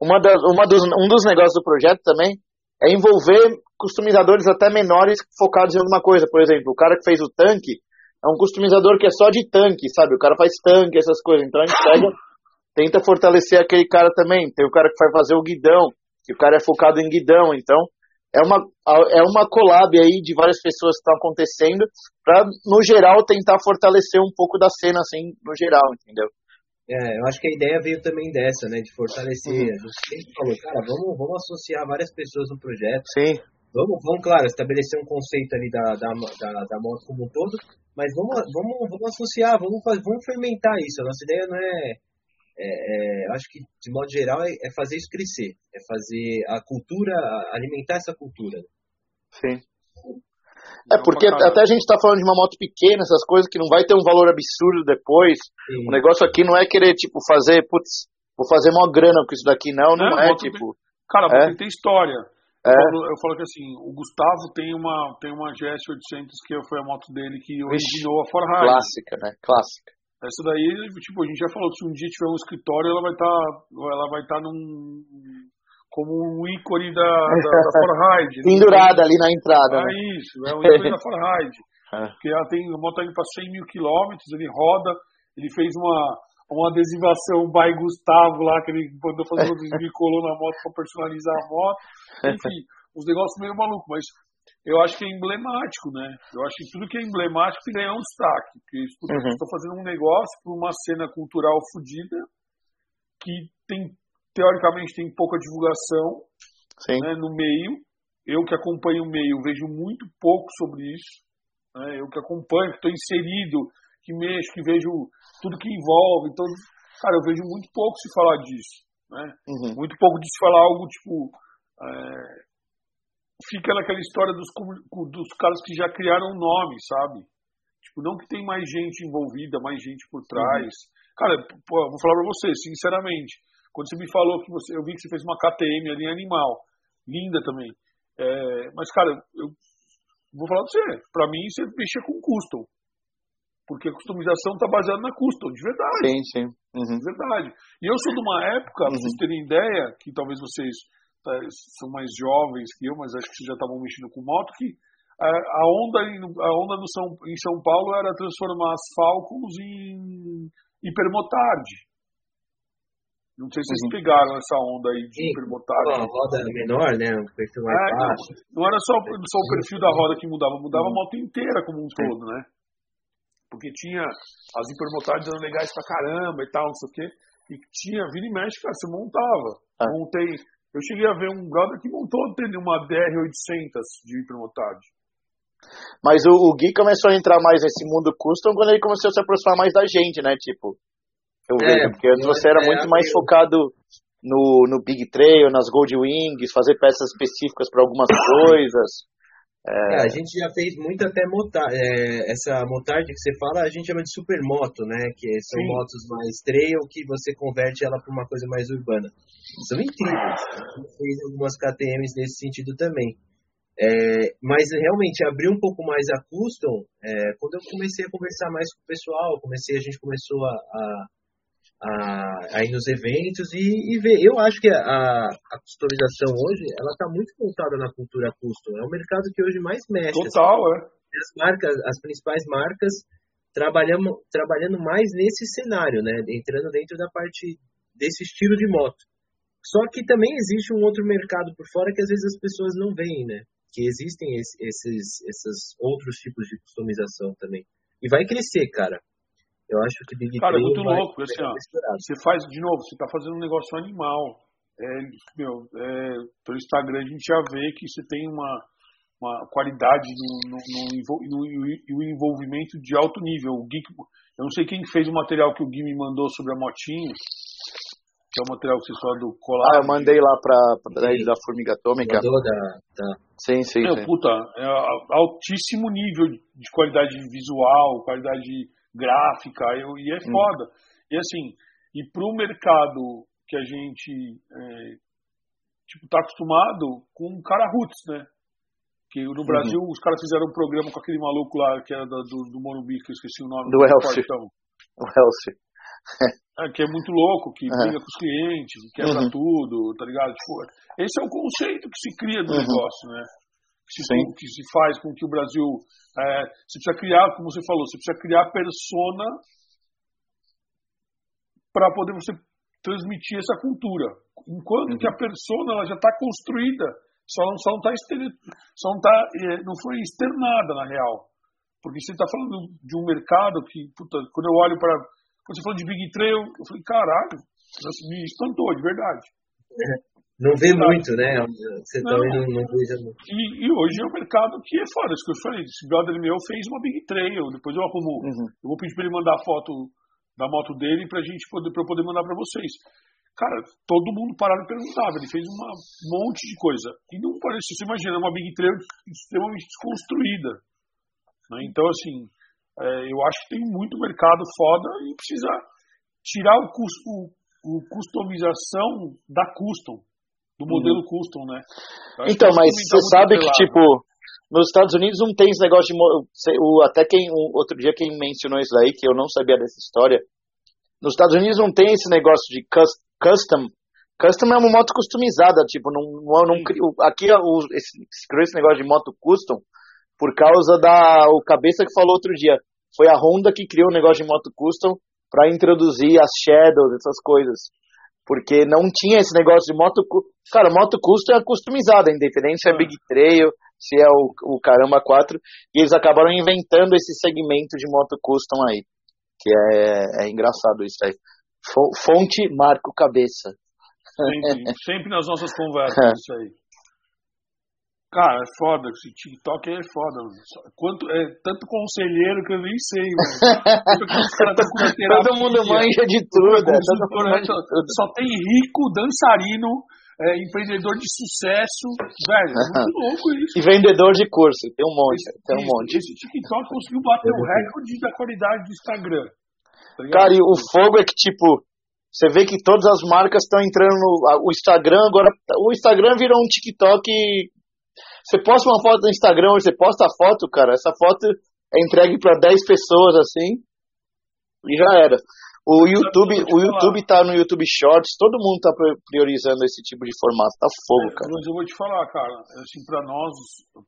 uma das, uma dos, um dos negócios do projeto também é envolver customizadores até menores focados em alguma coisa. Por exemplo, o cara que fez o tanque é um customizador que é só de tanque, sabe? O cara faz tanque, essas coisas. Então a gente pega, tenta fortalecer aquele cara também. Tem o cara que vai fazer o guidão, que o cara é focado em guidão. Então é uma, é uma collab aí de várias pessoas que estão acontecendo para, no geral, tentar fortalecer um pouco da cena, assim, no geral, entendeu? É, eu acho que a ideia veio também dessa, né? De fortalecer. Uhum. A gente sempre falou, cara, vamos, vamos associar várias pessoas no projeto. Sim. Vamos, vamos, claro, estabelecer um conceito ali da, da, da, da moto como um todo, mas vamos, vamos, vamos associar, vamos, vamos fermentar isso. A nossa ideia não é. é, é acho que, de modo geral, é, é, fazer isso crescer. É fazer a cultura, alimentar essa cultura. Sim. É, porque até a gente está falando de uma moto pequena, essas coisas que não vai ter um valor absurdo depois. Sim. O negócio aqui não é querer, tipo, fazer, putz, vou fazer uma grana com isso daqui, não, não é, é tipo. Cara, é? tem história. É. Eu, falo, eu, falo, que assim, o Gustavo tem uma, tem uma GS 800 que foi a moto dele que originou a Forride. Clássica, né? Clássica. Essa daí, tipo, a gente já falou que se um dia tiver um escritório, ela vai estar, tá, ela vai estar tá num como um ícone da, da, da Forride. Né? Pendurada ali na entrada. É né? isso, é um ícone da Forride. É. Porque ela tem, a moto para 100 mil quilômetros, ele roda, ele fez uma, uma adesivação by Gustavo lá, que ele mandou fazer um e colou na moto para personalizar a moto. Enfim, uns negócios meio malucos, mas eu acho que é emblemático, né? Eu acho que tudo que é emblemático tem que ganhar um destaque. Porque uhum. estou fazendo um negócio para uma cena cultural fodida que tem, teoricamente, tem pouca divulgação né, no meio. Eu que acompanho o meio vejo muito pouco sobre isso. Né? Eu que acompanho, que estou inserido, que mexo, que vejo tudo que envolve. Então, cara, eu vejo muito pouco se falar disso. Né? Uhum. Muito pouco de se falar algo tipo. É, fica naquela história dos, dos caras que já criaram um nome, sabe? Tipo, não que tem mais gente envolvida, mais gente por trás. Uhum. Cara, pô, vou falar pra você, sinceramente. Quando você me falou que você. Eu vi que você fez uma KTM ali animal. Linda também. É, mas, cara, eu vou falar pra você, pra mim você mexe com custom. Porque a customização está baseada na custom, de verdade. Sim, sim. Uhum. De verdade. E eu sou de uma época, uhum. pra vocês terem ideia, que talvez vocês tá, são mais jovens que eu, mas acho que vocês já estavam mexendo com moto, que a, a onda, a onda no São, em São Paulo era transformar as Falcons em hipermotard. Não sei se vocês uhum. pegaram essa onda aí de Sim, hipermotard. Uma roda menor, né? Um perfil mais é, baixo. Não, não, era só, só o perfil da roda que mudava, mudava uhum. a moto inteira como um todo, né? Porque tinha as hipermotards eram legais pra caramba e tal, não sei o quê. E tinha, vira e mexe, cara, você montava. Ah. Montei. Eu cheguei a ver um brother que montou uma DR800 de hipermotard. Mas o, o Gui começou a entrar mais nesse mundo custom quando ele começou a se aproximar mais da gente, né? Tipo, eu é, vejo, porque antes você era é, muito mais focado no, no Big Trail, nas Gold Wings, fazer peças específicas para algumas coisas. É... É, a gente já fez muito até motar, é, essa motard que você fala, a gente chama de supermoto, né? Que são Sim. motos mais trail que você converte ela para uma coisa mais urbana. São incríveis. A gente fez algumas KTMs nesse sentido também. É, mas realmente abrir um pouco mais a custom, é, quando eu comecei a conversar mais com o pessoal, comecei a gente começou a, a a, a ir nos eventos e, e ver. Eu acho que a, a customização hoje ela está muito voltada na cultura custom. É o mercado que hoje mais mexe. Total, assim. é. As marcas, as principais marcas trabalhando, trabalhando mais nesse cenário, né? Entrando dentro da parte desse estilo de moto. Só que também existe um outro mercado por fora que às vezes as pessoas não veem, né? Que existem esses, esses outros tipos de customização também. E vai crescer, cara. Eu acho que Big Cara, é muito louco. Assim, ó, você faz, de novo, você está fazendo um negócio animal. É, meu, é, pelo Instagram a gente já vê que você tem uma, uma qualidade no, no, no, no, envolvimento de alto nível. O Gui, eu não sei quem fez o material que o Gui me mandou sobre a motinha, que é o material que você falou do colar. Ah, eu mandei lá para pra da Formiga Atômica. Mandou da, da... Sim, sim, Meu, sim. Puta, é altíssimo nível de qualidade visual, qualidade gráfica, eu, e é hum. foda. Hum. E assim, e para o mercado que a gente é, tipo, tá acostumado com um cara roots, né? Que no uhum. Brasil os caras fizeram um programa com aquele maluco lá que era do, do Morumbi, que eu esqueci o nome. Do, do Elcio. O Elcio. é, que é muito louco, que uhum. briga com os clientes, quebra uhum. tudo, tá ligado? Tipo, esse é o conceito que se cria do uhum. negócio, né? Que se, faz com que o Brasil. É, você precisa criar, como você falou, você precisa criar persona para poder você transmitir essa cultura. Enquanto uhum. que a persona ela já está construída, só não só não está só não tá é, não foi externada na real, porque você está falando de um mercado que puta, quando eu olho para quando você falou de Big Trail, eu falei caralho, me espantou de verdade. É. Não vê muito, né? Você não, também não, não veja muito. E, e, hoje é um mercado que é fora, isso que eu falei. Esse brother meu fez uma Big Trail, depois eu arrumo. Uhum. Eu vou pedir para ele mandar a foto da moto dele pra gente poder, pra eu poder mandar para vocês. Cara, todo mundo parava e perguntava. Ele fez uma, um monte de coisa. E não parece, você imagina, uma Big Trail extremamente desconstruída. Né? Então, assim, é, eu acho que tem muito mercado foda e precisa tirar o, custo, o, o customização da custom do modelo uhum. custom, né? Então, mas você sabe que, tipo, nos Estados Unidos não tem esse negócio de. O, até quem. Outro dia quem mencionou isso aí, que eu não sabia dessa história. Nos Estados Unidos não tem esse negócio de custom. Custom é uma moto customizada, tipo, não, não, não aqui o, esse, esse negócio de moto custom por causa da o cabeça que falou outro dia. Foi a Honda que criou o negócio de moto custom para introduzir as shadows, essas coisas. Porque não tinha esse negócio de moto. Cara, moto custom é customizada, independente se é Big Trail, se é o, o Caramba 4. E eles acabaram inventando esse segmento de moto custom aí. Que é, é engraçado isso aí. Fonte Marco Cabeça. Sempre, sempre nas nossas conversas, isso aí. Cara, é foda, esse TikTok é foda, mano. Quanto, é tanto conselheiro que eu nem sei, mano. todo mundo manja de tudo. É, todo mundo manja de tudo. Só tem rico, dançarino, é, empreendedor de sucesso, velho, é muito louco isso. E vendedor de curso, tem um monte, esse, tem um monte. Esse TikTok conseguiu bater o recorde da qualidade do Instagram. Tá Cara, e o fogo é que, tipo, você vê que todas as marcas estão entrando no o Instagram agora. O Instagram virou um TikTok você posta uma foto no Instagram, você posta a foto, cara, essa foto é entregue para 10 pessoas assim e já era. O YouTube, o YouTube tá no YouTube Shorts, todo mundo tá priorizando esse tipo de formato, tá fogo, cara. Mas eu vou te falar, cara, assim, para nós,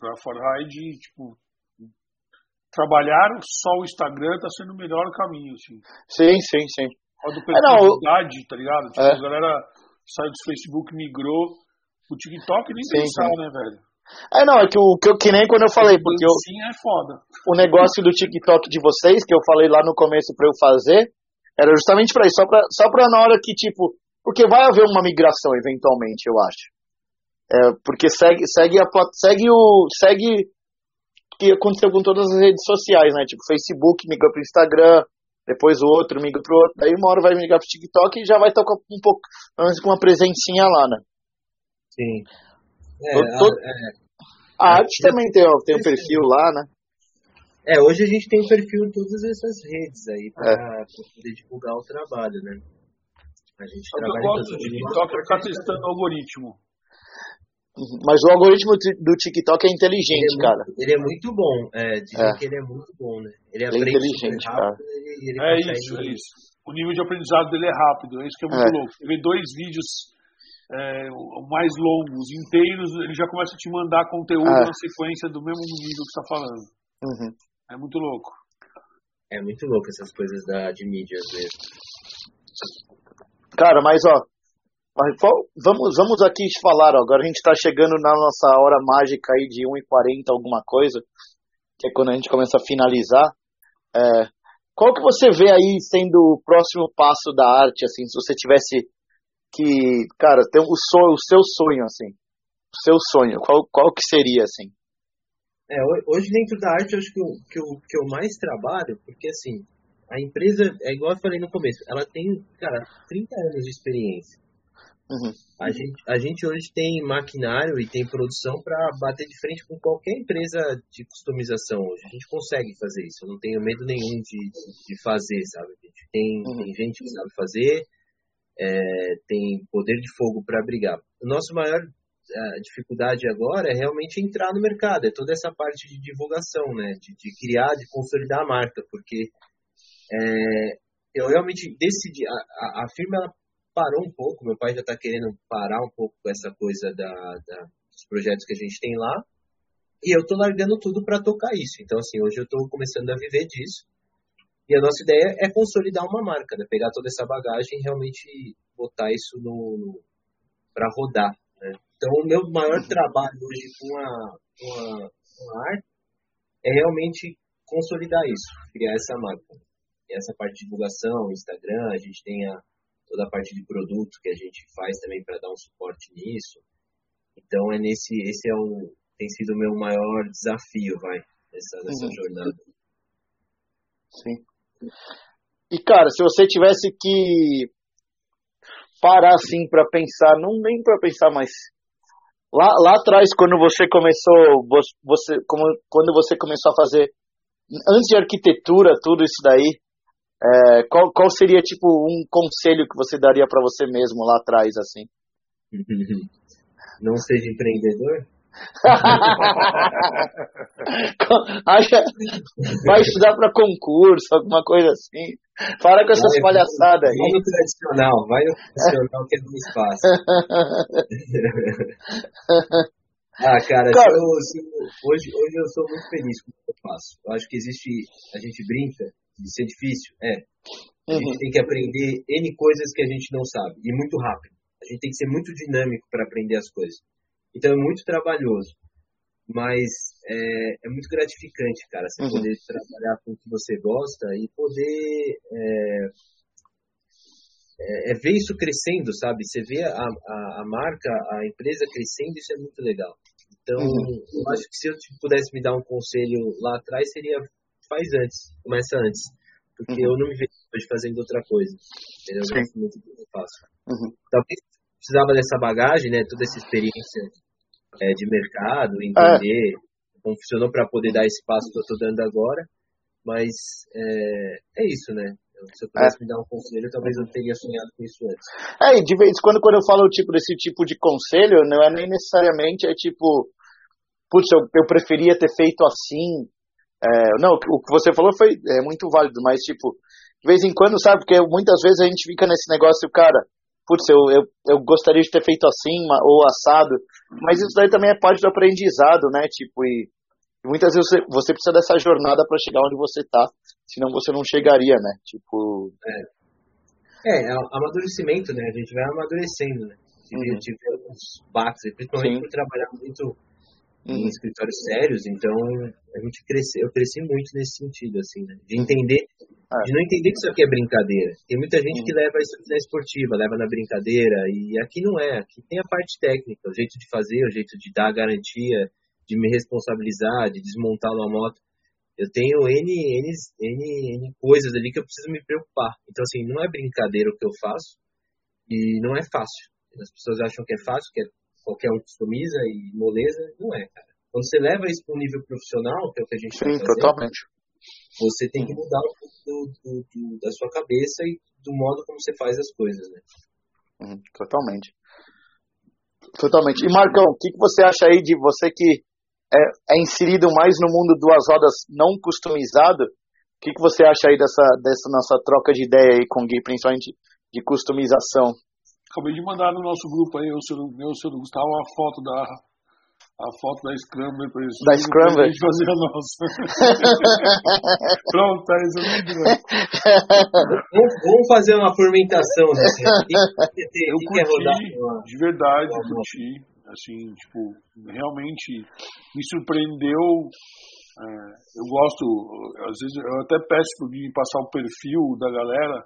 pra Forhide, tipo, trabalhar só o Instagram tá sendo o melhor caminho, assim. Sim, sim, sim. A do é, não, tá ligado? Tipo, é. a galera saiu do Facebook, migrou. O TikTok nem sim, pensar, sim. né, velho? É, não, é que, o, que, eu, que nem quando eu falei, porque eu, Sim, é foda. o negócio do TikTok de vocês, que eu falei lá no começo pra eu fazer, era justamente pra isso, só pra, só pra na hora que, tipo, porque vai haver uma migração eventualmente, eu acho. É, porque segue, segue, a, segue o, segue o que aconteceu com todas as redes sociais, né, tipo, Facebook migrou pro Instagram, depois o outro migra pro outro, daí uma hora vai migrar pro TikTok e já vai estar com um pouco, pelo menos com uma presencinha lá, né. Sim. É, a, é, a, arte também tem, tem um perfil lá, né? É, hoje a gente tem um perfil em todas essas redes aí para é. poder divulgar o trabalho, né? A gente eu trabalha gosto do TikTok ficar testando o algoritmo. Uhum. Mas o algoritmo do TikTok é inteligente, ele é cara. Muito, ele é muito bom. É, dizem é. que ele é muito bom, né? Ele, ele é inteligente, rápido, cara. Ele, ele é isso, é isso. O nível de aprendizado dele é rápido, é isso que é muito é. louco. Você vê dois vídeos é, mais longos, inteiros, ele já começa a te mandar conteúdo ah. na sequência do mesmo nível que você está falando. Uhum. É muito louco. É muito louco essas coisas da, de mídia às vezes. Cara, mas ó, vamos, vamos aqui falar, ó, agora a gente está chegando na nossa hora mágica aí de 1h40 alguma coisa, que é quando a gente começa a finalizar. É, qual que você vê aí sendo o próximo passo da arte, assim, se você tivesse que, cara, tem o, sonho, o seu sonho, assim. O seu sonho, qual, qual que seria, assim? É, hoje dentro da arte, eu acho que o que eu, que eu mais trabalho, porque assim, a empresa, é igual eu falei no começo, ela tem, cara, 30 anos de experiência. Uhum. A, gente, a gente hoje tem maquinário e tem produção para bater de frente com qualquer empresa de customização hoje. A gente consegue fazer isso, eu não tenho medo nenhum de, de fazer, sabe? A gente tem, uhum. tem gente que sabe fazer, é, tem poder de fogo para brigar. O nosso maior a dificuldade agora é realmente entrar no mercado, é toda essa parte de divulgação, né, de, de criar, de consolidar a marca, porque é, eu realmente decidi, a, a, a, firma ela parou um pouco, meu pai já está querendo parar um pouco com essa coisa da, da, dos projetos que a gente tem lá, e eu estou largando tudo para tocar isso. Então, assim, hoje eu estou começando a viver disso. E a nossa ideia é consolidar uma marca, né? pegar toda essa bagagem e realmente botar isso no, no para rodar. Né? Então, o meu maior trabalho hoje com a, com a, com a arte é realmente consolidar isso, criar essa marca. E essa parte de divulgação, Instagram, a gente tem a, toda a parte de produto que a gente faz também para dar um suporte nisso. Então, é nesse, esse é o, tem sido o meu maior desafio, vai, nessa, nessa uhum. jornada. Sim. E cara, se você tivesse que parar assim para pensar, não nem para pensar, mas lá, lá atrás quando você começou, você como, quando você começou a fazer antes de arquitetura, tudo isso daí, é, qual, qual seria tipo um conselho que você daria para você mesmo lá atrás assim? não seja empreendedor? Vai estudar para concurso, alguma coisa assim. Para com essas palhaçadas aí. Vai no tradicional, vai no tradicional que é mais fácil. ah, cara, cara eu, hoje, hoje eu sou muito feliz com o que eu faço. Eu acho que existe, a gente brinca de ser difícil, é. A uhum. gente tem que aprender N coisas que a gente não sabe, e muito rápido. A gente tem que ser muito dinâmico para aprender as coisas. Então é muito trabalhoso, mas é, é muito gratificante, cara, você uhum. poder trabalhar com o que você gosta e poder é, é, é, ver isso crescendo, sabe? Você vê a, a, a, marca, a empresa crescendo, isso é muito legal. Então, uhum. eu acho que se eu pudesse me dar um conselho lá atrás, seria faz antes, começa antes. Porque uhum. eu não me vejo hoje fazendo outra coisa. Eu gosto muito do que eu faço. Uhum. Talvez precisava dessa bagagem, né? Toda essa experiência é, de mercado, entender é. como funcionou para poder dar esse passo que eu estou dando agora. Mas é, é isso, né? Se eu pudesse é. me dar um conselho, talvez eu teria sonhado com isso antes. É, e de vez em quando, quando eu falo tipo desse tipo de conselho, não é nem necessariamente é tipo, putz, eu, eu preferia ter feito assim. É, não, o que você falou foi é muito válido, mas tipo, de vez em quando, sabe, porque muitas vezes a gente fica nesse negócio, cara, putz, eu, eu, eu gostaria de ter feito assim ou assado, mas isso daí também é parte do aprendizado, né? Tipo, e, muitas vezes você, você, precisa dessa jornada para chegar onde você tá, senão você não chegaria, né? Tipo. É, é, é amadurecimento, né? A gente vai amadurecendo, né? Tive, uhum. tive alguns baques, principalmente Sim. por trabalhar muito em uhum. escritórios sérios, então a gente cresceu, eu cresci muito nesse sentido, assim, né? De entender, ah. de não entender que isso aqui é brincadeira. Tem muita gente que leva isso na esportiva, leva na brincadeira, e aqui não é, aqui tem a parte técnica, o jeito de fazer, o jeito de dar a garantia, de me responsabilizar, de desmontar uma moto. Eu tenho N, N, N, N coisas ali que eu preciso me preocupar. Então, assim, não é brincadeira o que eu faço, e não é fácil. As pessoas acham que é fácil, que é qualquer um customiza e moleza, não é, cara. Quando você leva isso para um nível profissional, que é o que a gente Sim, totalmente. Você tem que mudar um pouco do, do, do, da sua cabeça e do modo como você faz as coisas, né? Uhum, totalmente. Totalmente. E Marcão, o que, que você acha aí de você que é, é inserido mais no mundo duas rodas não customizado? O que, que você acha aí dessa, dessa nossa troca de ideia aí com o Gui, principalmente de customização? Acabei de mandar no nosso grupo aí, o senhor, meu, o senhor Gustavo, a foto da, a foto da Scrambler para isso. Da Scrambler? gente fazer a nossa. Pronto, tá resolvido. vamos, vamos fazer uma fermentação, né? Eu curti, de verdade, eu curti. Assim, tipo, realmente me surpreendeu. É, eu gosto, às vezes, eu até peço para me passar o perfil da galera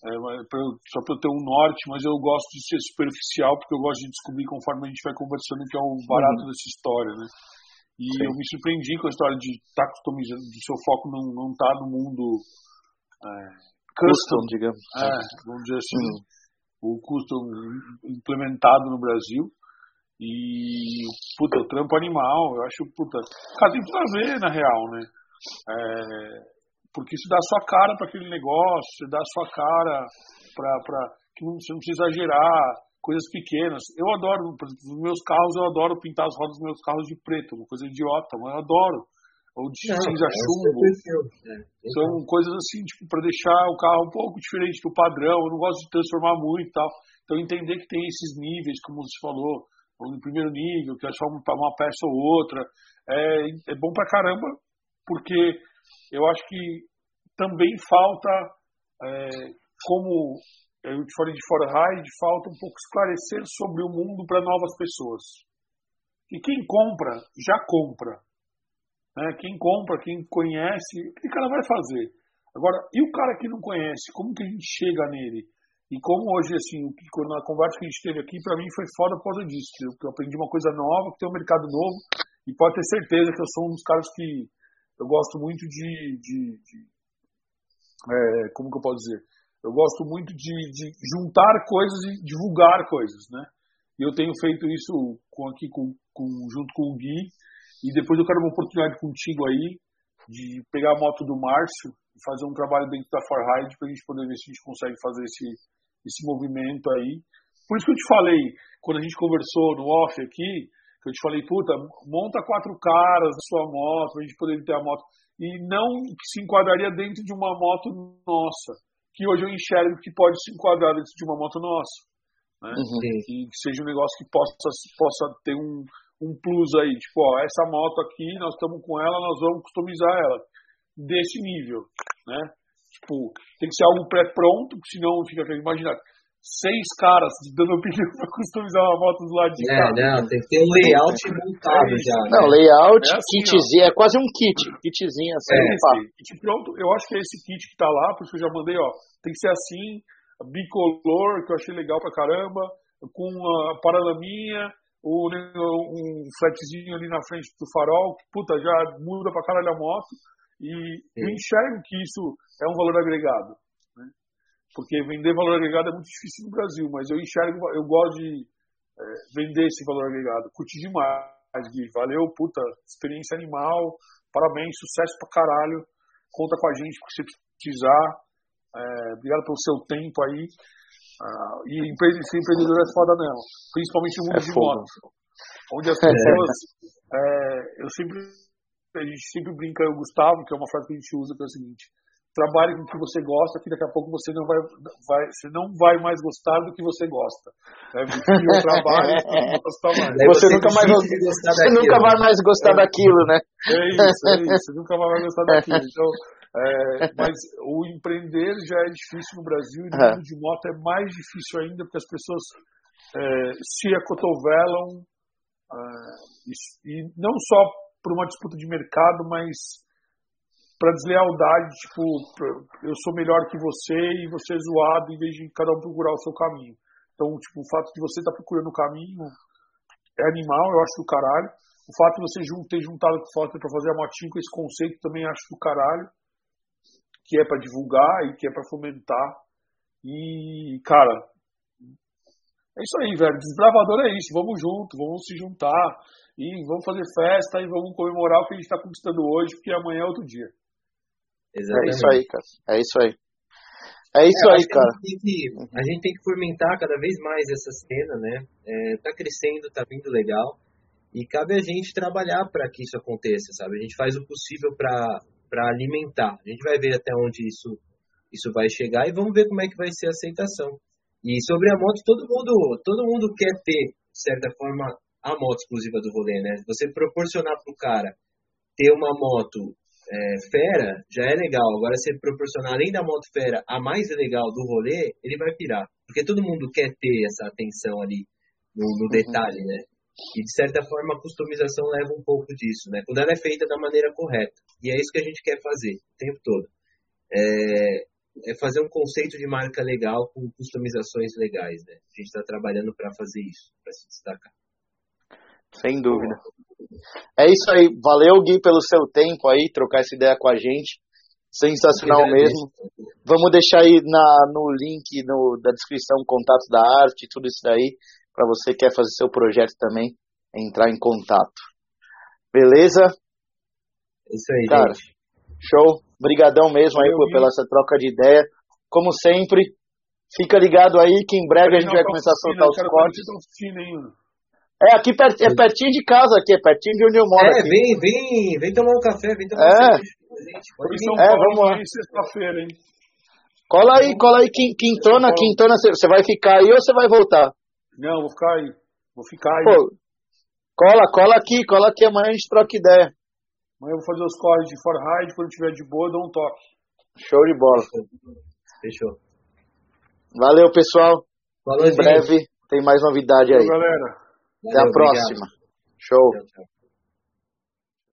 é, pra, só para eu ter um norte, mas eu gosto de ser superficial porque eu gosto de descobrir conforme a gente vai conversando que é o barato uhum. dessa história, né? E Sim. eu me surpreendi com a história de estar tá customizando, do seu foco não, não tá no mundo é, custom, digamos. É, vamos dizer assim, uhum. o custom implementado no Brasil. E, puta, o trampo animal, eu acho, puta, cara, tem tudo a ver, na real, né? É, porque isso dá a sua cara para aquele negócio, você dá a sua cara para que você não precisa exagerar, coisas pequenas. Eu adoro, por exemplo, nos meus carros, eu adoro pintar as rodas dos meus carros de preto, uma coisa idiota, mas eu adoro. Ou de não, cinza é chumbo. É, São coisas assim, tipo, para deixar o carro um pouco diferente do padrão. Eu não gosto de transformar muito e tal. Então, entender que tem esses níveis, como você falou, no primeiro nível, que é só uma peça ou outra, é, é bom pra caramba, porque eu acho que também falta, é, como eu te falei de Forehide, falta um pouco esclarecer sobre o mundo para novas pessoas. E quem compra, já compra. Né? Quem compra, quem conhece, o que o cara vai fazer? Agora, e o cara que não conhece, como que a gente chega nele? E como hoje, assim, na conversa que a gente teve aqui, para mim foi foda por causa disso. Eu aprendi uma coisa nova, que tem um mercado novo, e pode ter certeza que eu sou um dos caras que eu gosto muito de, de, de é, como que eu posso dizer? Eu gosto muito de, de, juntar coisas e divulgar coisas, né? E eu tenho feito isso com, aqui com, com, junto com o Gui. E depois eu quero uma oportunidade contigo aí de pegar a moto do Márcio e fazer um trabalho dentro da Forhide para a gente poder ver se a gente consegue fazer esse, esse movimento aí Por isso que eu te falei, quando a gente conversou no off aqui, que eu te falei, puta, monta quatro caras na sua moto, pra gente poder ter a moto. E não se enquadraria dentro de uma moto nossa, que hoje eu enxergo que pode se enquadrar dentro de uma moto nossa. Né? Uhum. Que, que seja um negócio que possa, possa ter um, um plus aí, tipo, ó, essa moto aqui, nós estamos com ela, nós vamos customizar ela desse nível, né? Tipo, tem que ser algo pré-pronto, senão fica, imagina, seis caras dando opinião para customizar uma moto do lado de cá. É, não, tem que ter um layout montado é já. Né? Não, layout, é assim, kitzinho, é quase um kit, kitzinho assim. É, esse, kit pronto, eu acho que é esse kit que tá lá, por isso que eu já mandei, ó, tem que ser assim, bicolor, que eu achei legal pra caramba, com a paralaminha, um, um flatzinho ali na frente do farol, que puta, já muda pra caralho a moto, e Sim. eu enxergo que isso é um valor agregado. Porque vender valor agregado é muito difícil no Brasil, mas eu enxergo, eu gosto de é, vender esse valor agregado. Curti demais, Gui. Valeu, puta, experiência animal. Parabéns, sucesso pra caralho. Conta com a gente se você precisar. É, obrigado pelo seu tempo aí. Uh, e empre ser empreendedor é foda mesmo. Principalmente no mundo é de moto. Onde as pessoas. É. eu sempre. A gente sempre brinca, o Gustavo, que é uma frase que a gente usa, que é o seguinte: trabalhe com o que você gosta, que daqui a pouco você não vai, vai, você não vai mais gostar do que você gosta. Né? O trabalho, você, você nunca mais você nunca vai mais gostar é, daquilo, né? É isso, é isso. Você nunca vai mais gostar daquilo. Então, é, mas o empreender já é difícil no Brasil e no mundo de moto é mais difícil ainda porque as pessoas é, se acotovelam é, e, e não só por uma disputa de mercado, mas para deslealdade, tipo, eu sou melhor que você e você é zoado, em vez de cada um procurar o seu caminho. Então, tipo, o fato de você estar tá procurando o caminho é animal, eu acho do caralho. O fato de você ter juntado com o Foster para fazer a motinha com esse conceito também acho do caralho. Que é para divulgar e que é para fomentar. E, cara, é isso aí, velho. Desbravador é isso. Vamos junto, vamos se juntar e vamos fazer festa e vamos comemorar o que a gente está conquistando hoje, porque amanhã é outro dia. Exatamente. É isso aí, cara. É isso aí. É isso é, aí, cara. A gente, que, a gente, tem que fomentar cada vez mais essa cena, né? É, tá crescendo, tá vindo legal. E cabe a gente trabalhar para que isso aconteça, sabe? A gente faz o possível para alimentar. A gente vai ver até onde isso, isso vai chegar e vamos ver como é que vai ser a aceitação. E sobre a moto, todo mundo, todo mundo quer ter, de certa forma, a moto exclusiva do rolê, né? Você proporcionar para o cara ter uma moto é, fera já é legal. Agora, se proporcionar além da moto fera a mais legal do rolê, ele vai pirar. Porque todo mundo quer ter essa atenção ali no, no uhum. detalhe, né? E de certa forma a customização leva um pouco disso, né? Quando ela é feita da maneira correta. E é isso que a gente quer fazer o tempo todo. É, é fazer um conceito de marca legal com customizações legais, né? A gente está trabalhando para fazer isso, para se destacar. Sem dúvida. É isso aí. Valeu, Gui, pelo seu tempo aí, trocar essa ideia com a gente. Sensacional mesmo. Vamos deixar aí na, no link no, da descrição contato da arte, tudo isso daí, para você que quer fazer seu projeto também, entrar em contato. Beleza? É isso aí, Cara, gente. Show. Obrigadão mesmo aí por, pela essa troca de ideia. Como sempre, fica ligado aí que em breve a gente vai começar a soltar os cortes. É aqui per, é pertinho de casa, aqui, é pertinho de onde eu moro. É, aqui. vem, vem, vem tomar um café, vem tomar é. um café. É, vamos lá. sexta-feira, hein? Cola aí, cola aí, Quintona, Quintona, você vai ficar aí ou você vai voltar? Não, vou ficar aí. Vou ficar aí. Pô, cola, cola aqui, cola aqui, amanhã a gente troca ideia. Amanhã eu vou fazer os corres de Forhide, quando tiver de boa, eu dou um toque. Show de bola. Fechou. Valeu, pessoal. Falou, em breve tem mais novidade aí. Valeu, galera. Até a próxima. Show. Tchau, tchau.